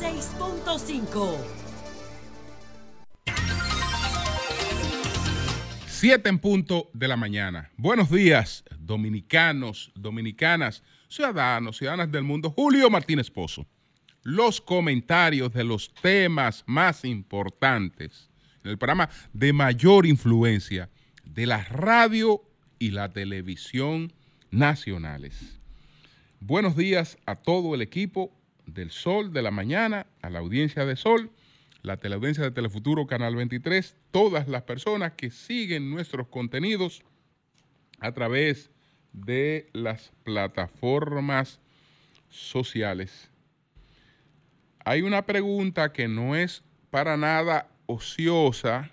106.5. Siete en punto de la mañana. Buenos días, dominicanos, dominicanas, ciudadanos, ciudadanas del mundo. Julio Martínez Pozo. Los comentarios de los temas más importantes en el programa de mayor influencia de la radio y la televisión nacionales. Buenos días a todo el equipo del Sol de la Mañana, a la audiencia de Sol la teleaudiencia de Telefuturo Canal 23, todas las personas que siguen nuestros contenidos a través de las plataformas sociales. Hay una pregunta que no es para nada ociosa,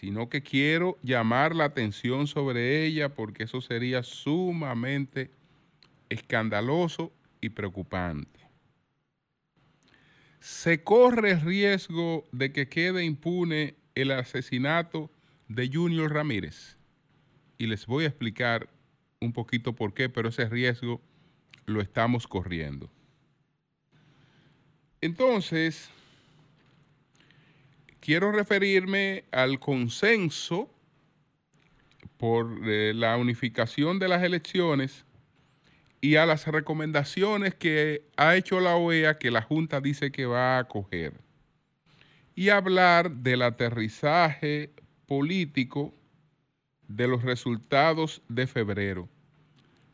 sino que quiero llamar la atención sobre ella porque eso sería sumamente escandaloso y preocupante se corre el riesgo de que quede impune el asesinato de Junior Ramírez. Y les voy a explicar un poquito por qué, pero ese riesgo lo estamos corriendo. Entonces, quiero referirme al consenso por eh, la unificación de las elecciones y a las recomendaciones que ha hecho la OEA que la Junta dice que va a acoger. Y hablar del aterrizaje político de los resultados de febrero.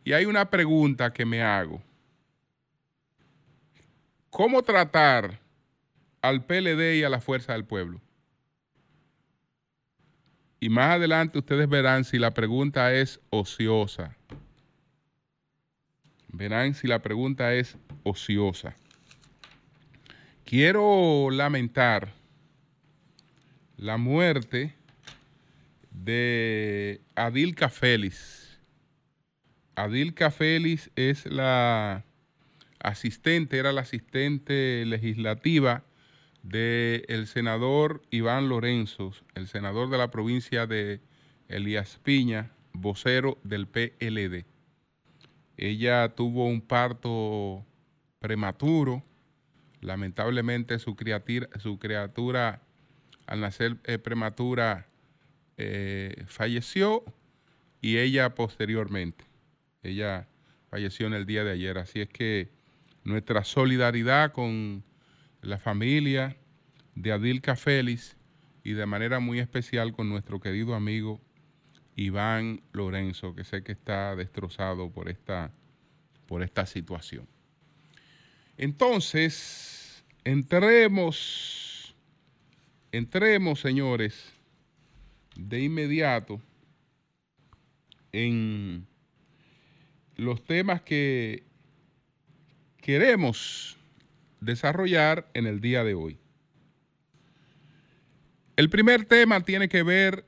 Y hay una pregunta que me hago. ¿Cómo tratar al PLD y a la Fuerza del Pueblo? Y más adelante ustedes verán si la pregunta es ociosa Verán si la pregunta es ociosa. Quiero lamentar la muerte de Adilka Félix. Adilka Félix es la asistente, era la asistente legislativa del senador Iván Lorenzo, el senador de la provincia de Elías Piña, vocero del PLD. Ella tuvo un parto prematuro. Lamentablemente su criatura, su criatura al nacer eh, prematura eh, falleció y ella posteriormente. Ella falleció en el día de ayer. Así es que nuestra solidaridad con la familia de Adilka Félix y de manera muy especial con nuestro querido amigo Iván Lorenzo, que sé que está destrozado por esta, por esta situación. Entonces, entremos, entremos, señores, de inmediato en los temas que queremos desarrollar en el día de hoy. El primer tema tiene que ver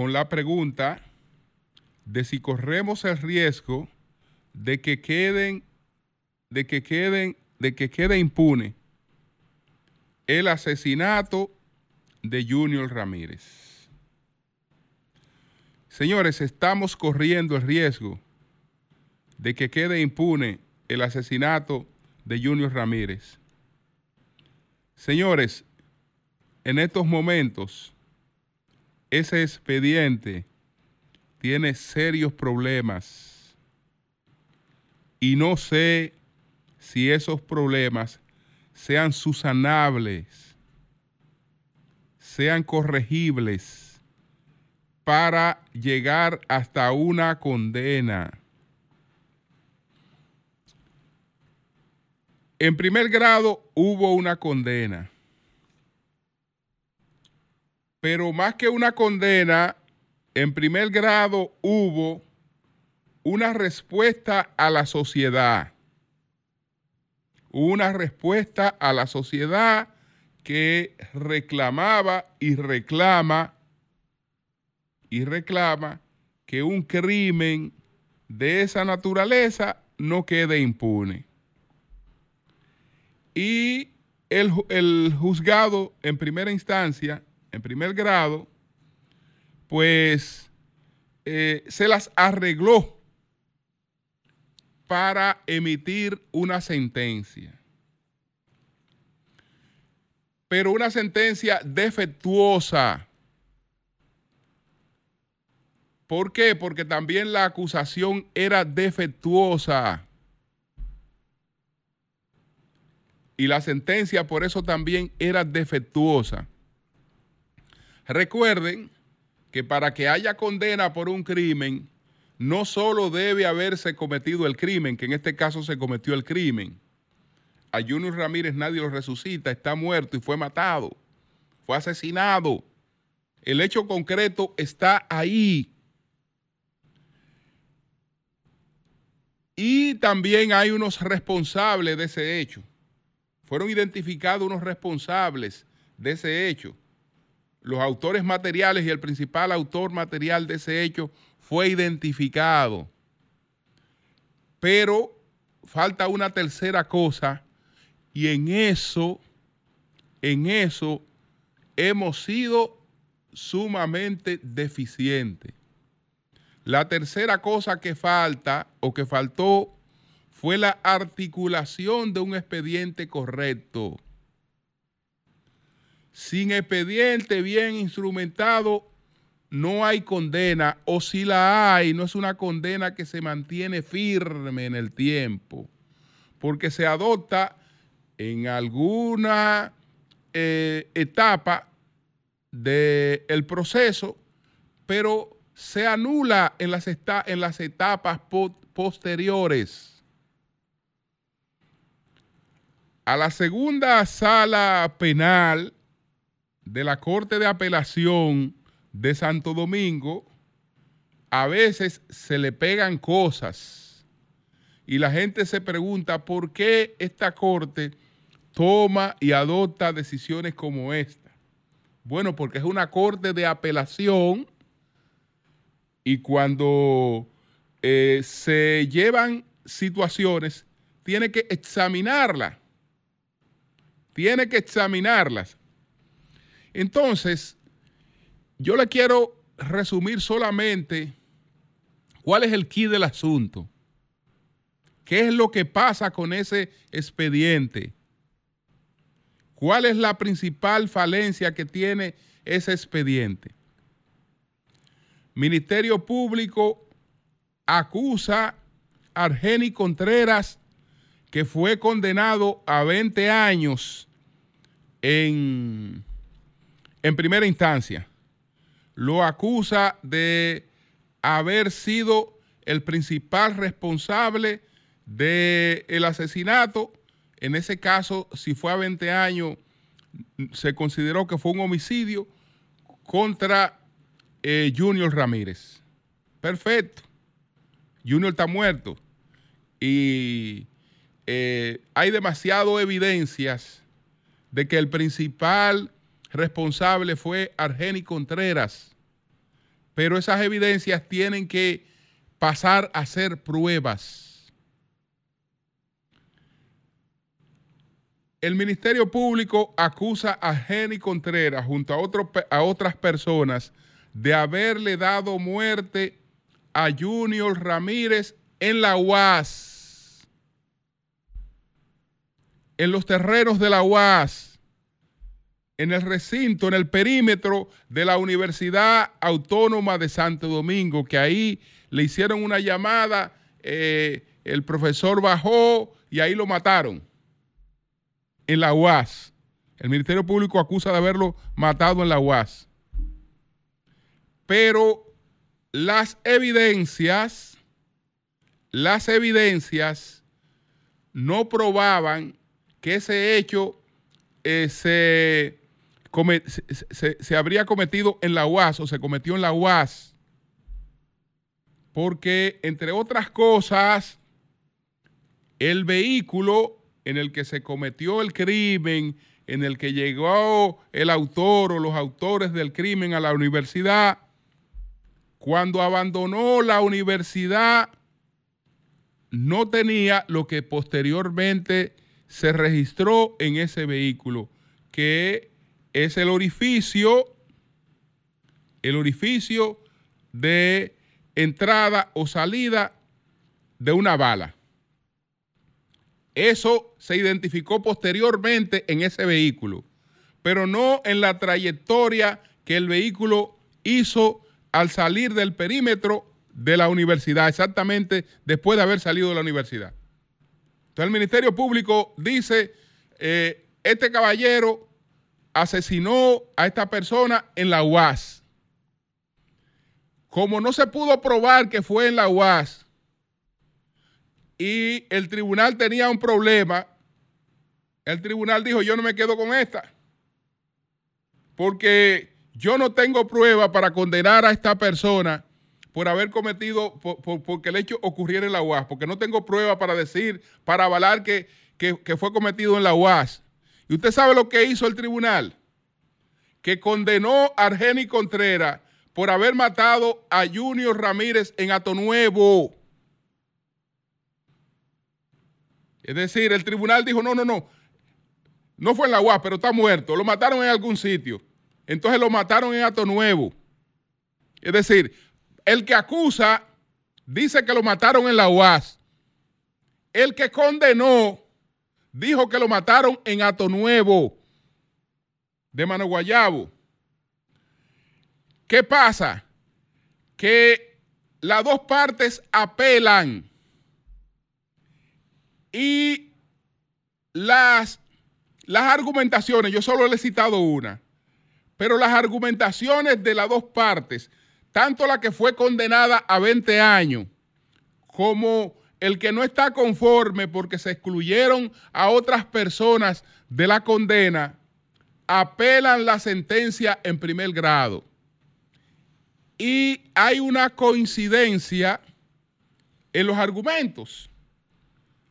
con la pregunta de si corremos el riesgo de que queden, de que queden, de que quede impune el asesinato de Junior Ramírez. Señores, estamos corriendo el riesgo de que quede impune el asesinato de Junior Ramírez. Señores, en estos momentos ese expediente tiene serios problemas y no sé si esos problemas sean susanables, sean corregibles para llegar hasta una condena. En primer grado hubo una condena. Pero más que una condena, en primer grado hubo una respuesta a la sociedad. Una respuesta a la sociedad que reclamaba y reclama y reclama que un crimen de esa naturaleza no quede impune. Y el, el juzgado en primera instancia en primer grado, pues eh, se las arregló para emitir una sentencia. pero una sentencia defectuosa. ¿Por qué? Porque también la acusación era defectuosa. Y la sentencia por eso también era defectuosa. Recuerden que para que haya condena por un crimen, no solo debe haberse cometido el crimen, que en este caso se cometió el crimen. A Junior Ramírez nadie lo resucita, está muerto y fue matado, fue asesinado. El hecho concreto está ahí. Y también hay unos responsables de ese hecho. Fueron identificados unos responsables de ese hecho. Los autores materiales y el principal autor material de ese hecho fue identificado. Pero falta una tercera cosa y en eso, en eso hemos sido sumamente deficientes. La tercera cosa que falta o que faltó fue la articulación de un expediente correcto. Sin expediente bien instrumentado, no hay condena, o si la hay, no es una condena que se mantiene firme en el tiempo, porque se adopta en alguna eh, etapa del proceso, pero se anula en las, en las etapas posteriores. A la segunda sala penal de la Corte de Apelación de Santo Domingo, a veces se le pegan cosas y la gente se pregunta por qué esta Corte toma y adopta decisiones como esta. Bueno, porque es una Corte de Apelación y cuando eh, se llevan situaciones, tiene que examinarlas. Tiene que examinarlas. Entonces, yo le quiero resumir solamente cuál es el key del asunto. ¿Qué es lo que pasa con ese expediente? ¿Cuál es la principal falencia que tiene ese expediente? Ministerio Público acusa a Argeni Contreras, que fue condenado a 20 años en, en primera instancia. Lo acusa de haber sido el principal responsable del asesinato. En ese caso, si fue a 20 años, se consideró que fue un homicidio contra eh, Junior Ramírez. Perfecto. Junior está muerto. Y eh, hay demasiado evidencias de que el principal responsable fue Argeni Contreras. Pero esas evidencias tienen que pasar a ser pruebas. El Ministerio Público acusa a Argeni Contreras junto a, a otras personas de haberle dado muerte a Junior Ramírez en la UAS, en los terrenos de la UAS, en el recinto, en el perímetro de la Universidad Autónoma de Santo Domingo, que ahí le hicieron una llamada, eh, el profesor bajó y ahí lo mataron, en la UAS. El Ministerio Público acusa de haberlo matado en la UAS pero las evidencias, las evidencias no probaban que ese hecho eh, se, se, habría cometido en la UAS o se cometió en la UAS. Porque, entre otras cosas, el vehículo en el que se cometió el crimen, en el que llegó el autor o los autores del crimen a la universidad, cuando abandonó la universidad, no tenía lo que posteriormente se registró en ese vehículo, que es el orificio, el orificio de entrada o salida de una bala. Eso se identificó posteriormente en ese vehículo, pero no en la trayectoria que el vehículo hizo al salir del perímetro de la universidad, exactamente después de haber salido de la universidad. Entonces el Ministerio Público dice, eh, este caballero asesinó a esta persona en la UAS. Como no se pudo probar que fue en la UAS y el tribunal tenía un problema, el tribunal dijo, yo no me quedo con esta, porque yo no tengo prueba para condenar a esta persona por haber cometido, porque el hecho ocurriera en la UAS, porque no tengo prueba para decir, para avalar que, que fue cometido en la UAS. Y usted sabe lo que hizo el tribunal, que condenó a Argeni Contreras por haber matado a Junior Ramírez en Nuevo. Es decir, el tribunal dijo, no, no, no, no fue en la UAS, pero está muerto, lo mataron en algún sitio. Entonces lo mataron en Nuevo. Es decir, el que acusa dice que lo mataron en la UAS. El que condenó dijo que lo mataron en Ato Nuevo, de Mano Guayabo. ¿Qué pasa? Que las dos partes apelan y las, las argumentaciones, yo solo le he citado una, pero las argumentaciones de las dos partes, tanto la que fue condenada a 20 años como el que no está conforme porque se excluyeron a otras personas de la condena, apelan la sentencia en primer grado. Y hay una coincidencia en los argumentos.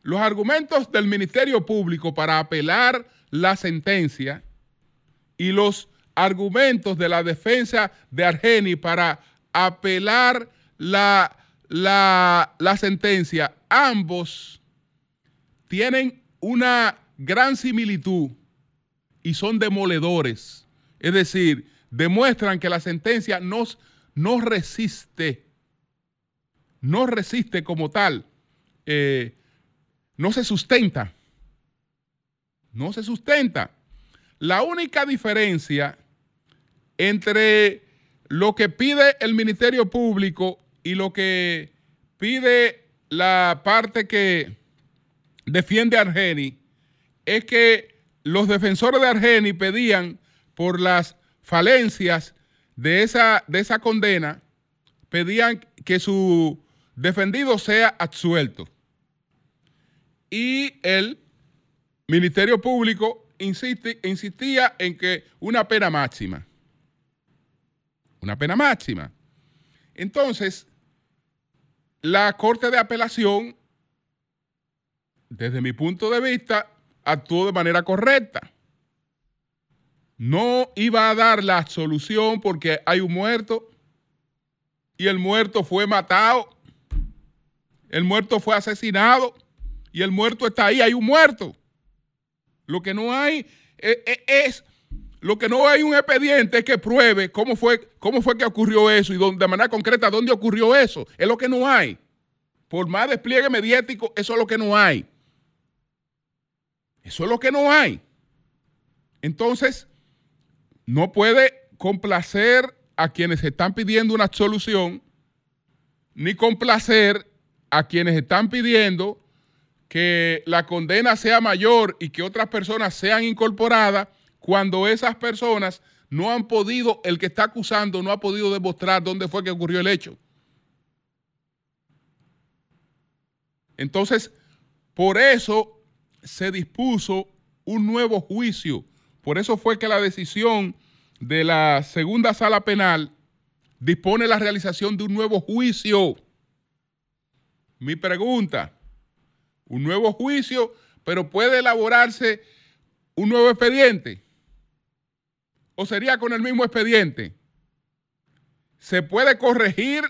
Los argumentos del Ministerio Público para apelar la sentencia y los argumentos de la defensa de Argeni para apelar la, la, la sentencia ambos tienen una gran similitud y son demoledores. Es decir, demuestran que la sentencia no, resiste, no resiste como tal, eh, no se sustenta, no se sustenta. La única diferencia entre lo que pide el Ministerio Público y lo que pide la parte que defiende a Argeni es que los defensores de Argeni pedían por las falencias de esa, de esa condena, pedían que su defendido sea absuelto. Y el Ministerio Público insistía en que una pena máxima. Una pena máxima. Entonces, la Corte de Apelación, desde mi punto de vista, actuó de manera correcta. No iba a dar la solución porque hay un muerto y el muerto fue matado, el muerto fue asesinado y el muerto está ahí, hay un muerto. Lo que no hay eh, eh, es, lo que no hay un expediente es que pruebe cómo fue, cómo fue que ocurrió eso y de manera concreta dónde ocurrió eso. Es lo que no hay. Por más despliegue mediático, eso es lo que no hay. Eso es lo que no hay. Entonces, no puede complacer a quienes están pidiendo una solución, ni complacer a quienes están pidiendo que la condena sea mayor y que otras personas sean incorporadas cuando esas personas no han podido, el que está acusando no ha podido demostrar dónde fue que ocurrió el hecho. Entonces, por eso se dispuso un nuevo juicio. Por eso fue que la decisión de la segunda sala penal dispone la realización de un nuevo juicio. Mi pregunta, un nuevo juicio, pero puede elaborarse un nuevo expediente. ¿O sería con el mismo expediente? Se puede corregir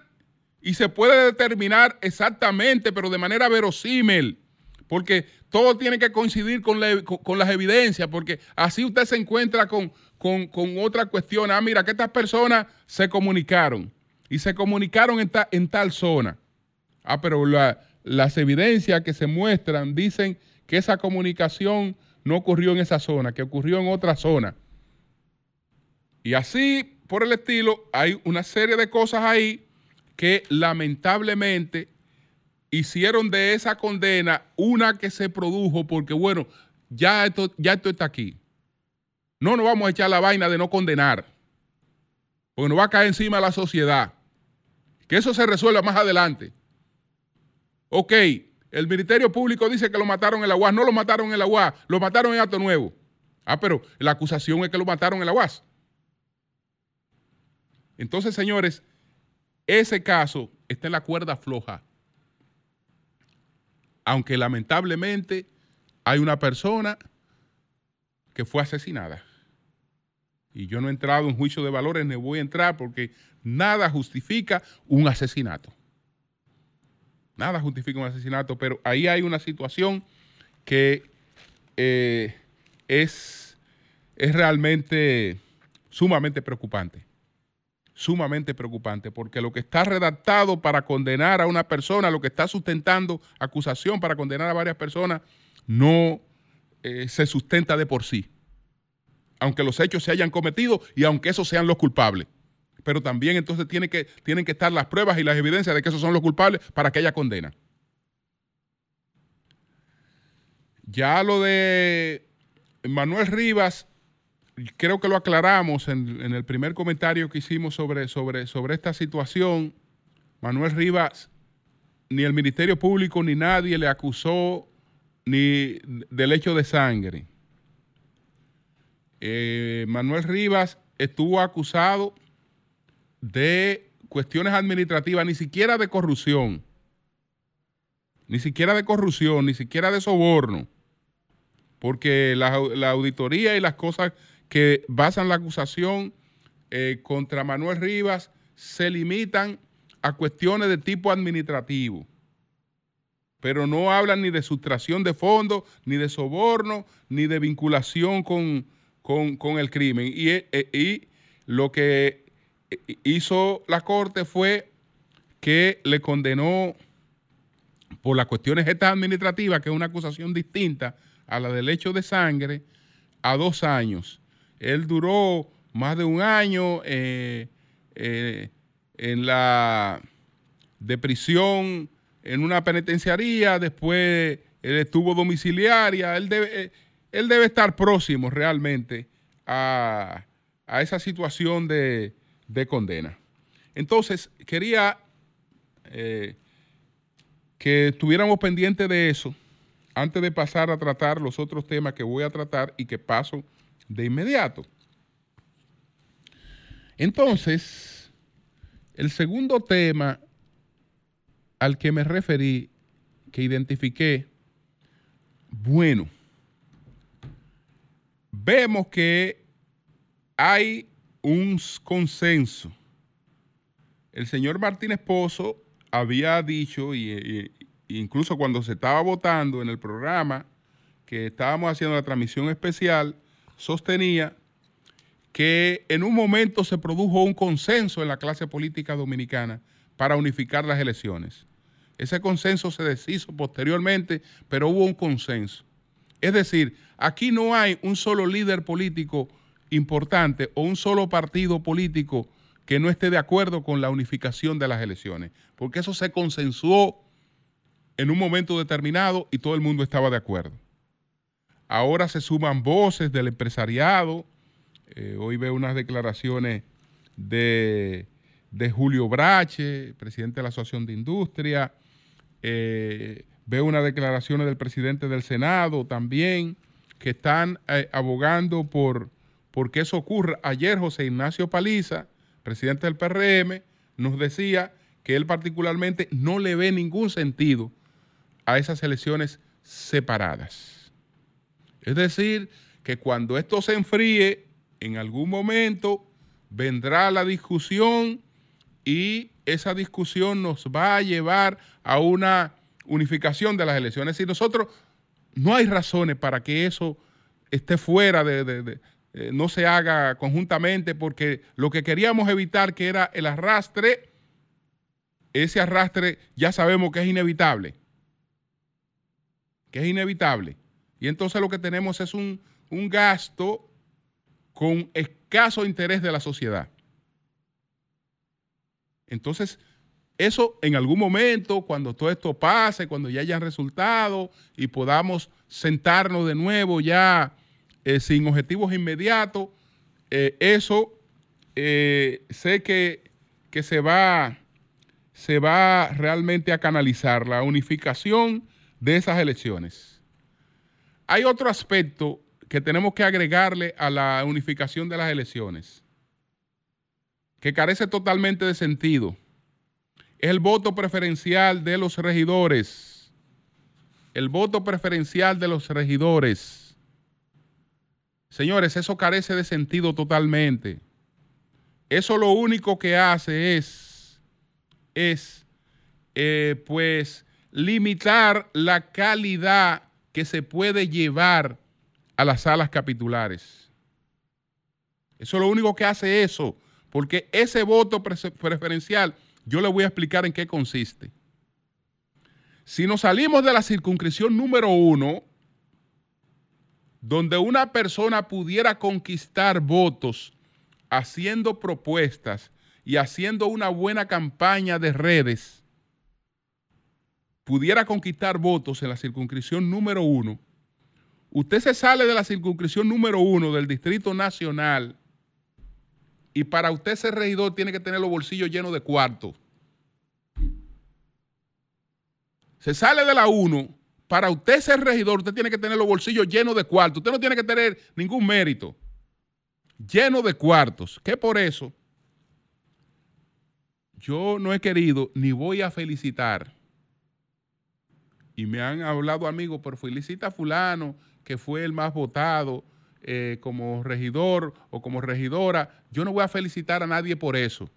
y se puede determinar exactamente, pero de manera verosímil, porque todo tiene que coincidir con, las evidencias, porque así usted se encuentra con, otra cuestión. Ah, mira, que estas personas se comunicaron y se comunicaron en, en tal zona. Ah, pero las evidencias que se muestran dicen que esa comunicación no ocurrió en esa zona, que ocurrió en otra zona. Y así, por el estilo, hay una serie de cosas ahí que lamentablemente hicieron de esa condena una que se produjo porque, bueno, ya esto, ya esto está aquí. No nos vamos a echar la vaina de no condenar, porque nos va a caer encima la sociedad. Que eso se resuelva más adelante. Ok, el Ministerio Público dice que lo mataron en la UAS. No lo mataron en la UAS, lo mataron en Acto Nuevo. Ah, pero la acusación es que lo mataron en la UAS. Entonces, señores, ese caso está en la cuerda floja. Aunque lamentablemente hay una persona que fue asesinada. Y yo no he entrado en juicio de valores, ni voy a entrar porque nada justifica un asesinato. Nada justifica un asesinato, pero ahí hay una situación que eh, es, es realmente sumamente preocupante. Sumamente preocupante, porque lo que está redactado para condenar a una persona, lo que está sustentando acusación para condenar a varias personas, no eh, se sustenta de por sí. Aunque los hechos se hayan cometido y aunque esos sean los culpables. Pero también entonces tiene que, tienen que estar las pruebas y las evidencias de que esos son los culpables para que haya condena. Ya lo de Manuel Rivas, creo que lo aclaramos en, el primer comentario que hicimos sobre, sobre, sobre esta situación. Manuel Rivas, ni el Ministerio Público ni nadie le acusó ni del hecho de sangre. Eh, Manuel Rivas estuvo acusado de cuestiones administrativas, ni siquiera de corrupción, ni siquiera de corrupción, ni siquiera de soborno, porque la, auditoría y las cosas que basan la acusación eh, contra Manuel Rivas se limitan a cuestiones de tipo administrativo pero no hablan ni de sustracción de fondos, ni de soborno, ni de vinculación con, el crimen. Y, eh, eh, y, lo que hizo la Corte fue que le condenó por las cuestiones estas administrativas, que es una acusación distinta a la del hecho de sangre, a dos años. Él duró más de un año eh, en la de prisión en una penitenciaría, después él estuvo domiciliaria, él debe, eh, estar próximo realmente a, esa situación de, condena. Entonces, quería eh, que estuviéramos pendientes de eso antes de pasar a tratar los otros temas que voy a tratar y que paso de inmediato. Entonces, el segundo tema al que me referí, que identifiqué, bueno, vemos que hay un consenso. El señor Martínez Pozo había dicho, y, incluso cuando se estaba votando en el programa que estábamos haciendo la transmisión especial, sostenía que en un momento se produjo un consenso en la clase política dominicana para unificar las elecciones. Ese consenso se deshizo posteriormente, pero hubo un consenso. Es decir, aquí no hay un solo líder político importante o un solo partido político que no esté de acuerdo con la unificación de las elecciones, porque eso se consensuó en un momento determinado y todo el mundo estaba de acuerdo. Ahora se suman voces del empresariado. Eh, hoy veo unas declaraciones de, de Julio Brache, presidente de la Asociación de Industria, eh, veo unas declaraciones del presidente del Senado también que están eh, abogando por, por que eso ocurra. Ayer José Ignacio Paliza, presidente del PRM, nos decía que él particularmente no le ve ningún sentido a esas elecciones separadas. Es decir, que cuando esto se enfríe, en algún momento vendrá la discusión y esa discusión nos va a llevar a una unificación de las elecciones. Y nosotros no hay razones para que eso esté fuera de, eh, no se haga conjuntamente, porque lo que queríamos evitar, que era el arrastre, ese arrastre ya sabemos que es inevitable, que es inevitable. Y entonces lo que tenemos es un, un gasto con escaso interés de la sociedad. Entonces, eso en algún momento, cuando todo esto pase, cuando ya hayan resultados y podamos sentarnos de nuevo ya eh, sin objetivos inmediatos, eh, eso eh, sé que, que se, va, se va realmente a canalizar la unificación de esas elecciones. Hay otro aspecto que tenemos que agregarle a la unificación de las elecciones, que carece totalmente de sentido. Es el voto preferencial de los regidores. El voto preferencial de los regidores. Señores, eso carece de sentido totalmente. Eso lo único que hace es, es, eh, pues, limitar la calidad que se puede llevar a las salas capitulares. Eso es lo único que hace eso, porque ese voto preferencial, yo le voy a explicar en qué consiste. Si nos salimos de la circunscripción número uno, donde una persona pudiera conquistar votos haciendo propuestas y haciendo una buena campaña de redes, pudiera conquistar votos en la circunscripción número uno, Usted se sale de la circunscripción número uno del Distrito Nacional y para usted ser regidor tiene que tener los bolsillos llenos de cuartos. Se sale de la uno, para usted ser regidor usted tiene que tener los bolsillos llenos de cuartos. Usted no tiene que tener ningún mérito. Lleno de cuartos. Que por eso yo no he querido ni voy a felicitar. Y me han hablado amigos, pero felicita a fulano que fue el más votado eh, como regidor o como regidora, yo no voy a felicitar a nadie por eso.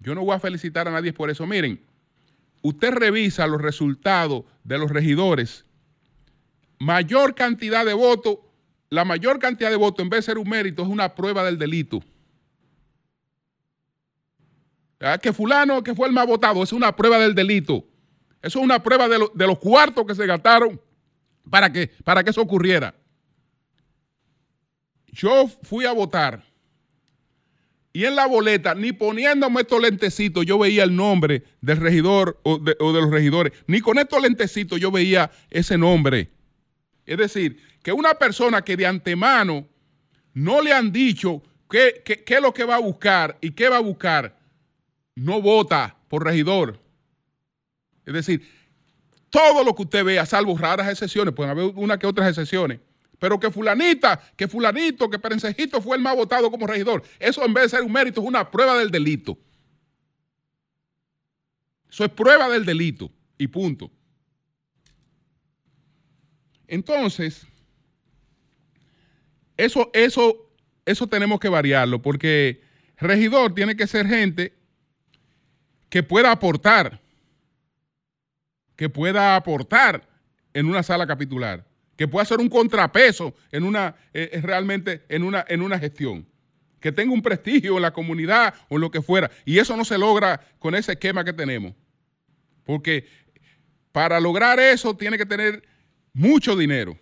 Yo no voy a felicitar a nadie por eso. Miren, usted revisa los resultados de los regidores, mayor cantidad de votos, la mayor cantidad de votos en vez de ser un mérito es una prueba del delito. Que fulano que fue el más votado es una prueba del delito. Eso es una prueba de, los cuartos que se gastaron para que, para que eso ocurriera. Yo fui a votar y en la boleta, ni poniéndome estos lentecitos, yo veía el nombre del regidor o de, los regidores, ni con estos lentecitos yo veía ese nombre. Es decir, que una persona que de antemano no le han dicho qué, qué es lo que va a buscar y qué va a buscar, no vota por regidor. Es decir, todo lo que usted vea, salvo raras excepciones, pueden haber una que otras excepciones, pero que fulanita, que fulanito, que perencejito fue el más votado como regidor, eso en vez de ser un mérito es una prueba del delito. Eso es prueba del delito y punto. Entonces, eso, eso, eso tenemos que variarlo porque regidor tiene que ser gente que pueda aportar que pueda aportar en una sala capitular, que pueda ser un contrapeso en una, eh, eh, realmente en una, en una gestión, que tenga un prestigio en la comunidad o en lo que fuera. Y eso no se logra con ese esquema que tenemos. Porque para lograr eso tiene que tener mucho dinero.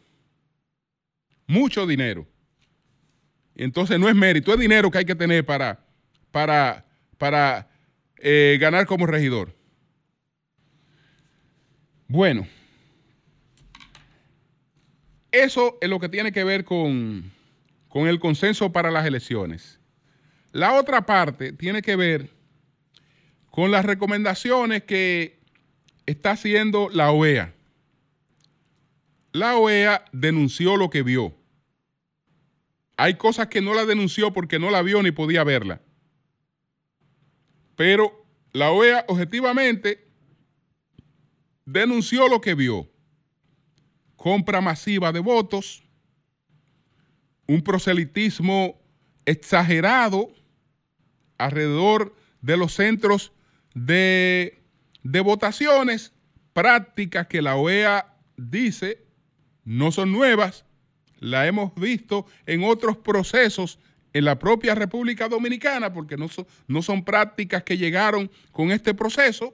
Mucho dinero. Entonces no es mérito, es dinero que hay que tener para, para, para eh, ganar como regidor. Bueno, eso es lo que tiene que ver con, con el consenso para las elecciones. La otra parte tiene que ver con las recomendaciones que está haciendo la OEA. La OEA denunció lo que vio. Hay cosas que no la denunció porque no la vio ni podía verla. Pero la OEA objetivamente denunció lo que vio. Compra masiva de votos, un proselitismo exagerado alrededor de los centros de, de votaciones, prácticas que la OEA dice no son nuevas, la hemos visto en otros procesos en la propia República Dominicana, porque no son, no son prácticas que llegaron con este proceso,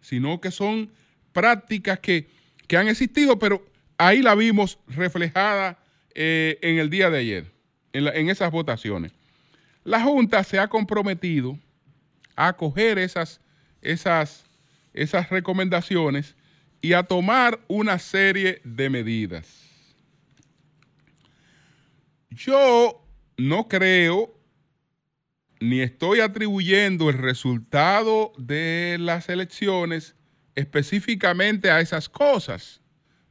sino que son prácticas que, han existido, pero ahí la vimos reflejada eh, en el día de ayer, en, esas votaciones. La Junta se ha comprometido a acoger esas, esas, esas recomendaciones y a tomar una serie de medidas. Yo no creo ni estoy atribuyendo el resultado de las elecciones específicamente a esas cosas,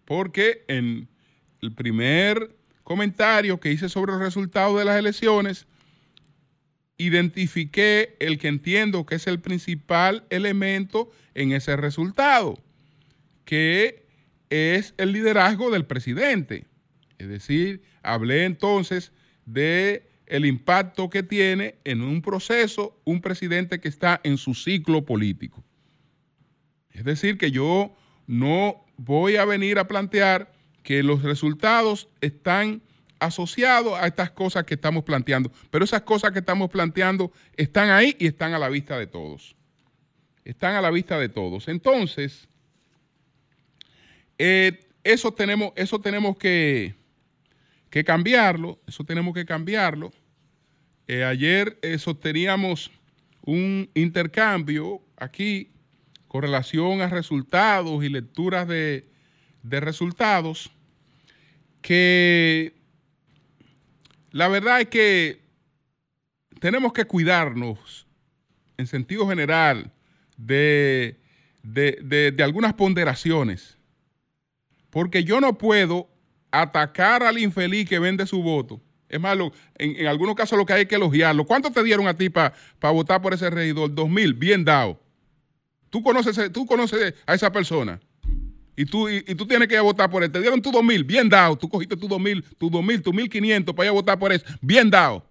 porque en el primer comentario que hice sobre los resultados de las elecciones, identifiqué el que entiendo que es el principal elemento en ese resultado, que es el liderazgo del presidente. Es decir, hablé entonces de el impacto que tiene en un proceso un presidente que está en su ciclo político. Es decir, que yo no voy a venir a plantear que los resultados están asociados a estas cosas que estamos planteando, pero esas cosas que estamos planteando están ahí y están a la vista de todos. Están a la vista de todos. Entonces, eh, eso tenemos, eso tenemos que, que cambiarlo, eso tenemos que cambiarlo. Eh, ayer eh, sosteníamos un intercambio aquí con relación a resultados y lecturas de, resultados, que la verdad es que tenemos que cuidarnos en sentido general de, de, algunas ponderaciones, porque yo no puedo atacar al infeliz que vende su voto. Es malo, en, algunos casos lo que hay que elogiarlo. ¿Cuánto te dieron a ti para votar por ese regidor? Dos mil, bien dado. Tú conoces, tú conoces a esa persona y tú, y, tú tienes que ir a votar por él. Te dieron tu dos mil, bien dado. Tú cogiste tu dos mil, tu dos mil, tu mil quinientos para ir a votar por él, bien dado.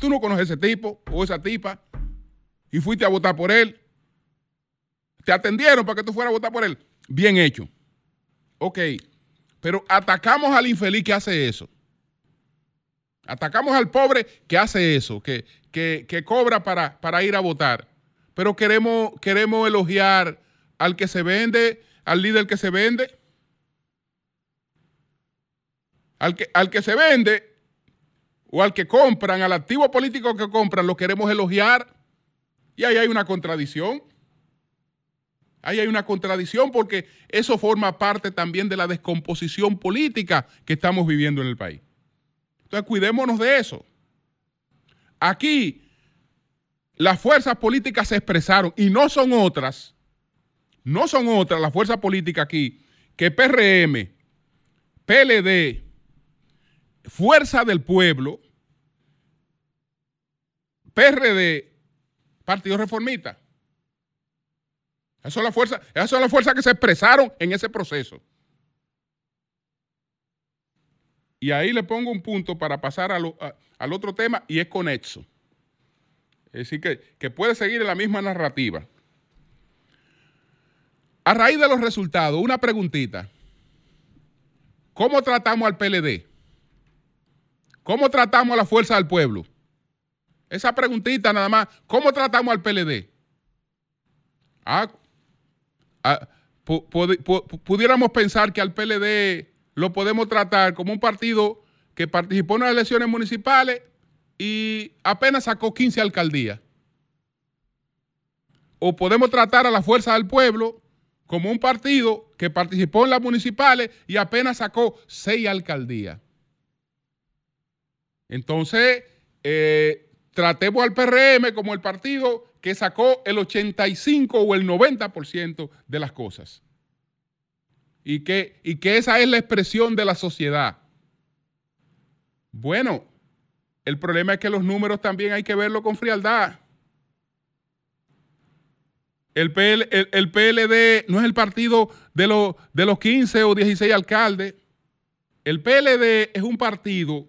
Tú no conoces a ese tipo o esa tipa y fuiste a votar por él. Te atendieron para que tú fueras a votar por él. Bien hecho. Ok. Pero atacamos al infeliz que hace eso. Atacamos al pobre que hace eso, que, que, cobra para, para ir a votar pero queremos, queremos elogiar al que se vende, al líder que se vende. Al que, al que se vende o al que compran, al activo político que compran, lo queremos elogiar. Y ahí hay una contradicción. Ahí hay una contradicción porque eso forma parte también de la descomposición política que estamos viviendo en el país. Entonces, cuidémonos de eso. Aquí las fuerzas políticas se expresaron y no son otras, no son otras las fuerzas políticas aquí que PRM, PLD, Fuerza del Pueblo, PRD, Partido Reformista. Esas son las fuerzas, esas son las fuerzas que se expresaron en ese proceso. Y ahí le pongo un punto para pasar al otro tema y es conexo. Es decir, que, puede seguir en la misma narrativa. A raíz de los resultados, una preguntita. ¿Cómo tratamos al PLD? ¿Cómo tratamos a la fuerza del pueblo? Esa preguntita nada más. ¿Cómo tratamos al PLD? Ah, ah pudiéramos pensar que al PLD lo podemos tratar como un partido que participó en las elecciones municipales y apenas sacó 15 alcaldías. O podemos tratar a la fuerza del pueblo como un partido que participó en las municipales y apenas sacó 6 alcaldías. Entonces, eh, tratemos al PRM como el partido que sacó el 85 o el 90% de las cosas. Y que, y que esa es la expresión de la sociedad. Bueno, el problema es que los números también hay que verlo con frialdad. El, PLD no es el partido de, de los 15 o 16 alcaldes. El PLD es un partido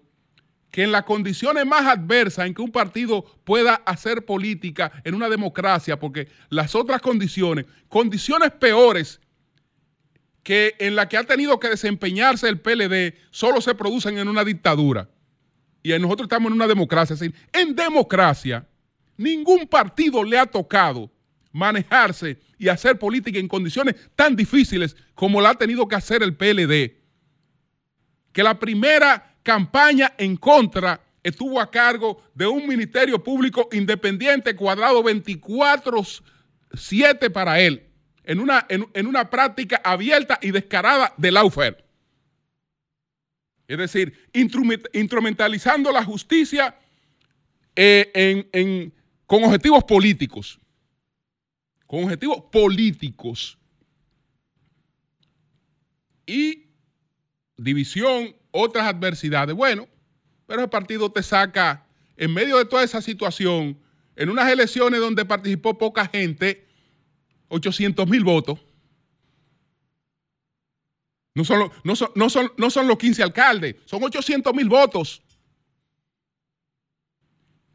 que en las condiciones más adversas en que un partido pueda hacer política en una democracia, porque las otras condiciones, condiciones peores que en las que ha tenido que desempeñarse el PLD, solo se producen en una dictadura y nosotros estamos en una democracia. En democracia, ningún partido le ha tocado manejarse y hacer política en condiciones tan difíciles como la ha tenido que hacer el PLD. Que la primera campaña en contra estuvo a cargo de un ministerio público independiente cuadrado 24-7 para él, en una, en, una práctica abierta y descarada de lawfare. Es decir, instrumentalizando la justicia eh, con objetivos políticos. Con objetivos políticos. Y división, otras adversidades. Bueno, pero el partido te saca, en medio de toda esa situación, en unas elecciones donde participó poca gente, 800 mil votos. No son, no, son, no, son, no son los 15 alcaldes, son 800 mil votos.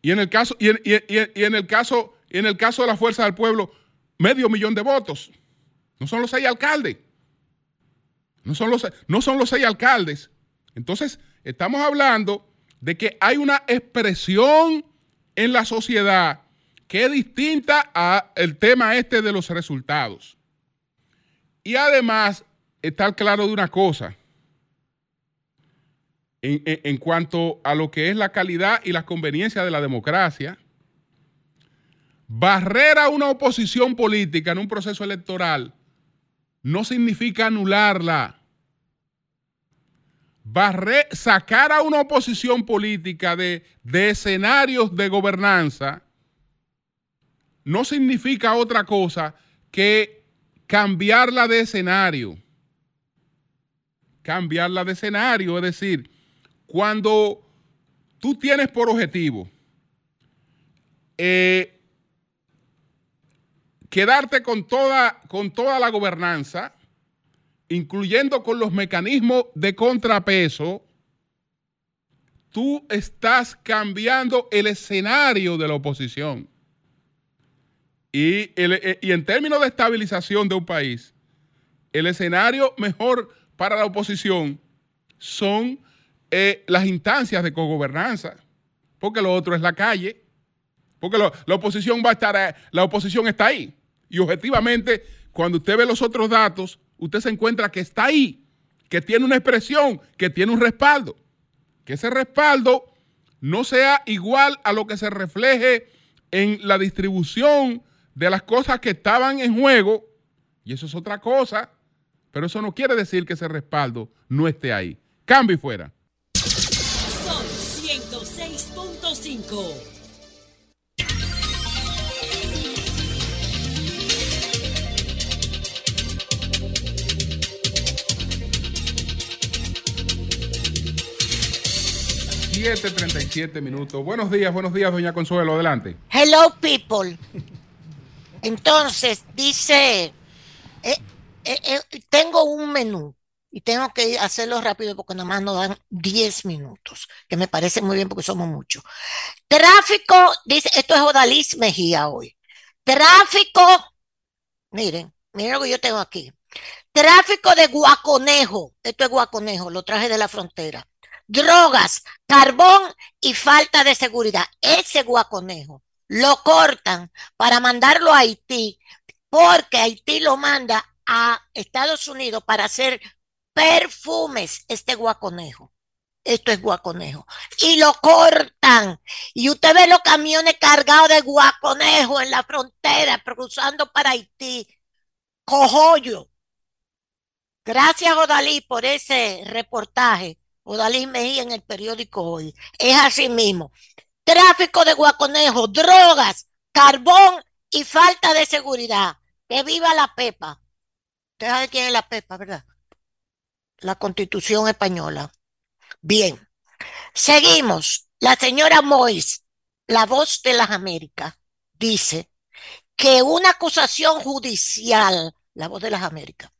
Y en el caso, y en, y, en el caso, en el caso de la Fuerza del Pueblo, medio millón de votos. No son los seis alcaldes. No son los, no son los seis alcaldes. Entonces, estamos hablando de que hay una expresión en la sociedad que es distinta al tema este de los resultados. Y además, estar claro de una cosa, en, en, cuanto a lo que es la calidad y la conveniencia de la democracia, barrer a una oposición política en un proceso electoral no significa anularla sacar a una oposición política de, de escenarios de gobernanza no significa otra cosa que cambiarla de escenario. Cambiarla de escenario, es decir, cuando tú tienes por objetivo eh, quedarte con toda, con toda la gobernanza, incluyendo con los mecanismos de contrapeso, tú estás cambiando el escenario de la oposición. Y, eh, en términos de estabilización de un país, el escenario mejor para la oposición son eh, las instancias de cogobernanza, porque lo otro es la calle, porque la oposición va a estar, eh, la oposición está ahí. Y objetivamente, cuando usted ve los otros datos, usted se encuentra que está ahí, que tiene una expresión, que tiene un respaldo. Que ese respaldo no sea igual a lo que se refleje en la distribución de las cosas que estaban en juego, y eso es otra cosa, pero eso no quiere decir que ese respaldo no esté ahí. Cambio y fuera. Son 106.5. 7:37 minutos. Buenos días, buenos días, doña Consuelo, adelante. Hello, people. Entonces, dice, eh, eh, eh, tengo un menú y tengo que hacerlo rápido porque nada más nos dan 10 minutos, que me parece muy bien porque somos muchos. Tráfico, dice, esto es Odalis Mejía hoy. Tráfico, miren, miren lo que yo tengo aquí. Tráfico de guaconejo, esto es guaconejo, lo traje de la frontera drogas, carbón y falta de seguridad. Ese guaconejo lo cortan para mandarlo a Haití porque Haití lo manda a Estados Unidos para hacer perfumes, este guaconejo. Esto es guaconejo. Y lo cortan. Y usted ve los camiones cargados de guaconejo en la frontera, cruzando para Haití. Cojollo. Gracias, Odalí, por ese reportaje Odalí Mejía en el periódico hoy. Es así mismo. Tráfico de guaconejo, drogas, carbón y falta de seguridad. Que viva la Pepa. Usted sabe quién es la Pepa, ¿verdad? La Constitución Española. Bien. Seguimos. La señora Mois, la voz de las Américas, dice que una acusación judicial, la voz de las Américas,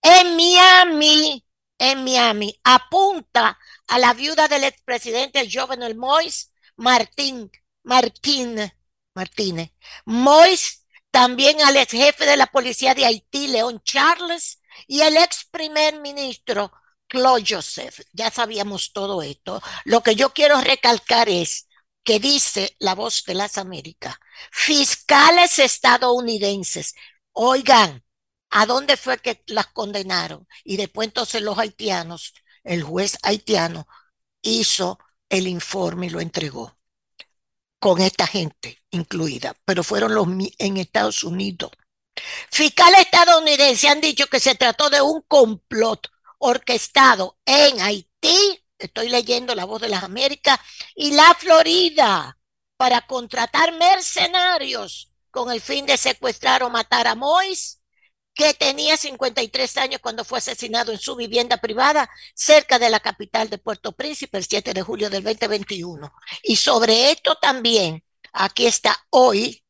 en Miami en Miami apunta a la viuda del expresidente Jovenel Mois, Martín, Martín, Martínez. Mois también al ex jefe de la policía de Haití, León Charles, y el ex primer ministro, Claude Joseph. Ya sabíamos todo esto. Lo que yo quiero recalcar es que dice la voz de las Américas, fiscales estadounidenses, oigan, ¿A dónde fue que las condenaron? Y después entonces los haitianos el juez haitiano hizo el informe y lo entregó con esta gente incluida, pero fueron los en Estados Unidos. Fiscales estadounidenses han dicho que se trató de un complot orquestado en Haití, estoy leyendo La Voz de las Américas, y la Florida para contratar mercenarios con el fin de secuestrar o matar a Mois que tenía 53 años cuando fue asesinado en su vivienda privada cerca de la capital de Puerto Príncipe el 7 de julio del 2021. Y sobre esto también, aquí está hoy,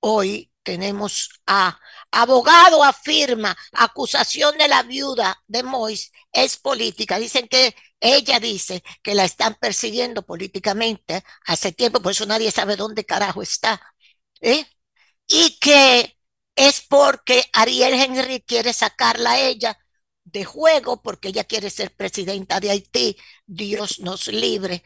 hoy tenemos a abogado afirma acusación de la viuda de Mois es política. Dicen que ella dice que la están persiguiendo políticamente hace tiempo, por eso nadie sabe dónde carajo está. ¿eh? Y que es porque Ariel Henry quiere sacarla a ella de juego porque ella quiere ser presidenta de Haití. Dios nos libre.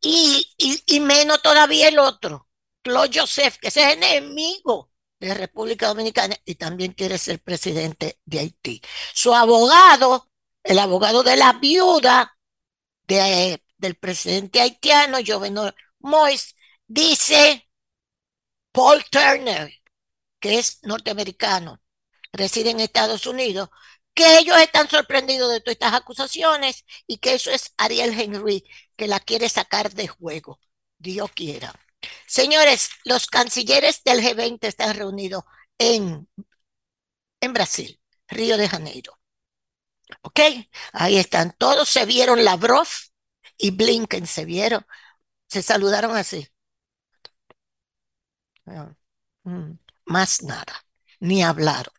Y, y, menos todavía el otro, Claude Joseph, que es enemigo de República Dominicana y también quiere ser presidente de Haití. Su abogado, el abogado de la viuda de, del presidente haitiano, Jovenel Mois, dice Paul Turner, que es norteamericano, reside en Estados Unidos, que ellos están sorprendidos de todas estas acusaciones y que eso es Ariel Henry que la quiere sacar de juego. Dios quiera. Señores, los cancilleres del G20 están reunidos en, en Brasil, Río de Janeiro. ¿Ok? Ahí están. Todos se vieron Lavrov y Blinken se vieron. Se saludaron así. Mm más nada, ni hablaron.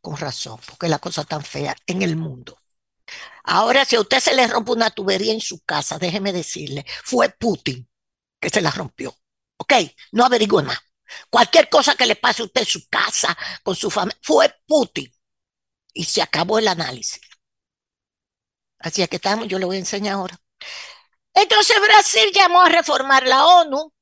Con razón, porque la cosa tan fea en el mundo. Ahora, si a usted se le rompe una tubería en su casa, déjeme decirle, fue Putin que se la rompió. ¿Ok? No averigüe más. Cualquier cosa que le pase a usted en su casa, con su familia, fue Putin. Y se acabó el análisis. Así que estamos, yo le voy a enseñar ahora. Entonces Brasil llamó a reformar la ONU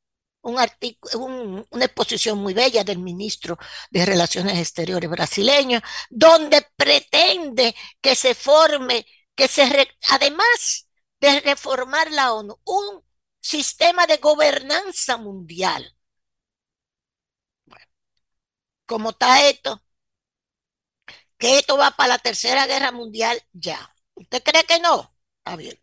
un una exposición muy bella del ministro de Relaciones Exteriores brasileño, donde pretende que se forme, que se, además de reformar la ONU, un sistema de gobernanza mundial. Bueno, ¿cómo está esto? Que esto va para la Tercera Guerra Mundial ya. ¿Usted cree que no? Está bien.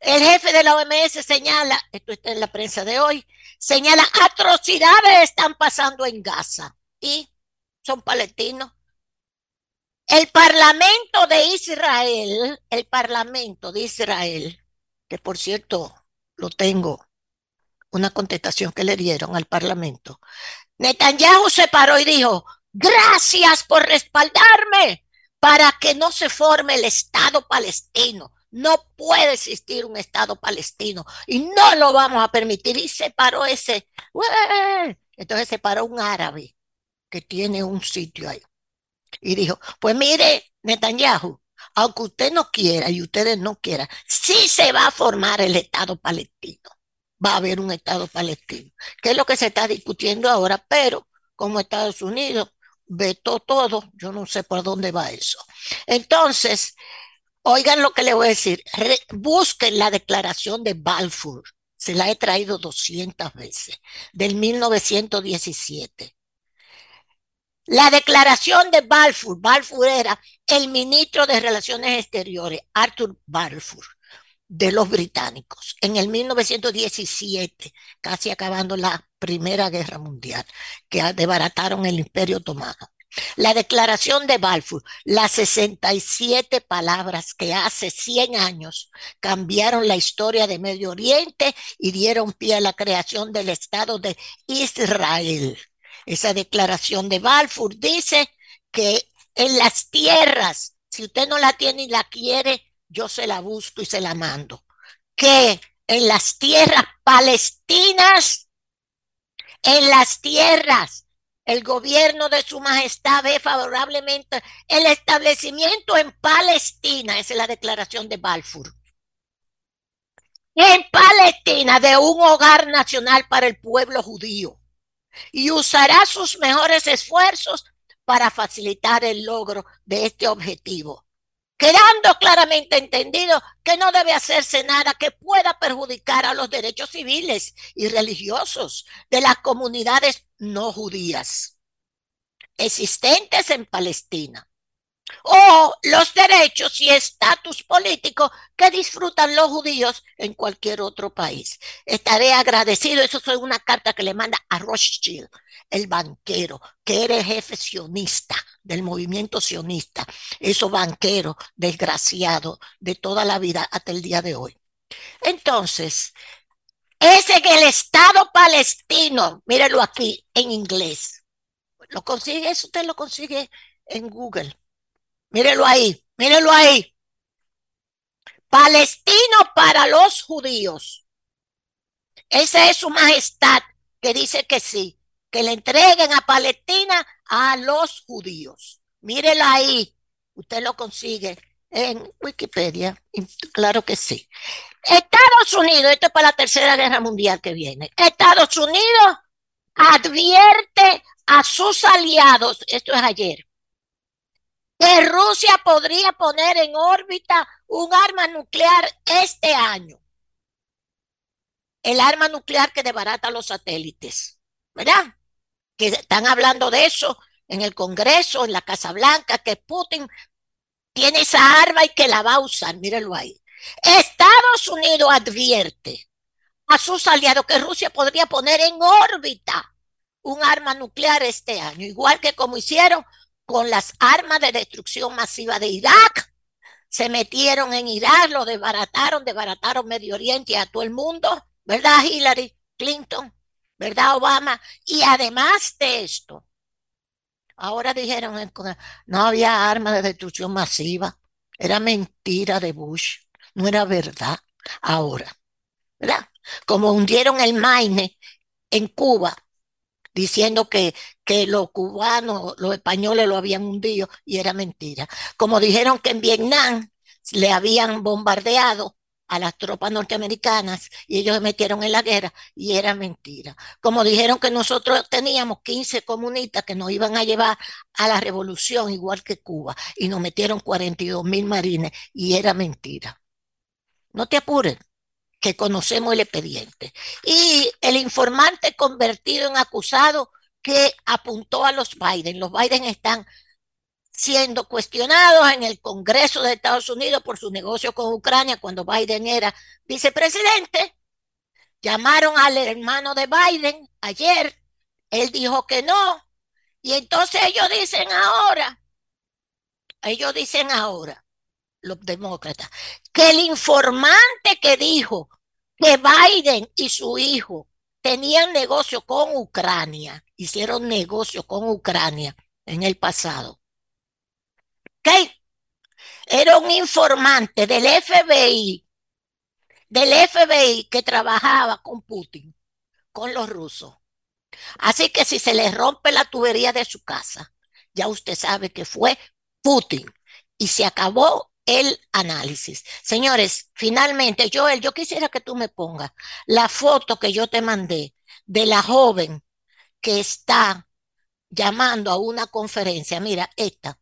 El jefe de la OMS señala, esto está en la prensa de hoy, señala atrocidades están pasando en Gaza y son palestinos. El Parlamento de Israel, el Parlamento de Israel, que por cierto lo tengo, una contestación que le dieron al Parlamento, Netanyahu se paró y dijo, gracias por respaldarme para que no se forme el Estado palestino. No puede existir un Estado palestino y no lo vamos a permitir. Y se paró ese. Entonces se paró un árabe que tiene un sitio ahí. Y dijo, pues mire, Netanyahu, aunque usted no quiera y ustedes no quieran, sí se va a formar el Estado palestino. Va a haber un Estado palestino, que es lo que se está discutiendo ahora, pero como Estados Unidos vetó todo, yo no sé por dónde va eso. Entonces, Oigan lo que le voy a decir. busquen la declaración de Balfour. Se la he traído 200 veces, del 1917. La declaración de Balfour, Balfour era el ministro de Relaciones Exteriores, Arthur Balfour, de los británicos, en el 1917, casi acabando la Primera Guerra Mundial, que desbarataron el Imperio Otomano. La declaración de Balfour, las 67 palabras que hace 100 años cambiaron la historia de Medio Oriente y dieron pie a la creación del Estado de Israel. Esa declaración de Balfour dice que en las tierras, si usted no la tiene y la quiere, yo se la busco y se la mando. Que en las tierras palestinas, en las tierras el gobierno de su majestad ve favorablemente el establecimiento en Palestina, esa es la declaración de Balfour. En Palestina de un hogar nacional para el pueblo judío y usará sus mejores esfuerzos para facilitar el logro de este objetivo. quedando claramente entendido que no debe hacerse nada que pueda perjudicar a los derechos civiles y religiosos de las comunidades no judías existentes en Palestina o los derechos y estatus políticos que disfrutan los judíos en cualquier otro país. Estaré agradecido, eso es una carta que le manda a Rothschild, el banquero, que era el jefe sionista del movimiento sionista, esos banqueros desgraciados de toda la vida hasta el día de hoy. Entonces, es en el Estado palestino, mírelo aquí en inglés. Lo consigue, eso usted lo consigue en Google. Mírelo ahí, mírelo ahí. Palestino para los judíos. Esa es su majestad que dice que sí, que le entreguen a Palestina a los judíos. Mírelo ahí. Usted lo consigue en Wikipedia. Claro que sí. Estados Unidos, esto es para la Tercera Guerra Mundial que viene. Estados Unidos advierte a sus aliados, esto es ayer, que Rusia podría poner en órbita un arma nuclear este año. El arma nuclear que desbarata los satélites, ¿verdad? Que están hablando de eso en el Congreso, en la Casa Blanca, que Putin tiene esa arma y que la va a usar. Mírenlo ahí. Estados Unidos advierte a sus aliados que Rusia podría poner en órbita un arma nuclear este año, igual que como hicieron con las armas de destrucción masiva de Irak. Se metieron en Irak, lo desbarataron, desbarataron Medio Oriente y a todo el mundo, ¿verdad Hillary Clinton? ¿Verdad Obama? Y además de esto, ahora dijeron no había armas de destrucción masiva, era mentira de Bush, no era verdad. Ahora, ¿verdad? Como hundieron el Maine en Cuba, diciendo que, que los cubanos, los españoles lo habían hundido y era mentira. Como dijeron que en Vietnam le habían bombardeado a las tropas norteamericanas y ellos se metieron en la guerra y era mentira. Como dijeron que nosotros teníamos 15 comunistas que nos iban a llevar a la revolución igual que Cuba y nos metieron 42 mil marines y era mentira. No te apures, que conocemos el expediente. Y el informante convertido en acusado que apuntó a los Biden. Los Biden están siendo cuestionados en el Congreso de Estados Unidos por su negocio con Ucrania cuando Biden era vicepresidente. Llamaron al hermano de Biden ayer, él dijo que no, y entonces ellos dicen ahora, ellos dicen ahora, los demócratas, que el informante que dijo que Biden y su hijo tenían negocio con Ucrania, hicieron negocio con Ucrania en el pasado. ¿Ok? Era un informante del FBI, del FBI que trabajaba con Putin, con los rusos. Así que si se le rompe la tubería de su casa, ya usted sabe que fue Putin y se acabó el análisis. Señores, finalmente, Joel, yo quisiera que tú me pongas la foto que yo te mandé de la joven que está llamando a una conferencia. Mira, esta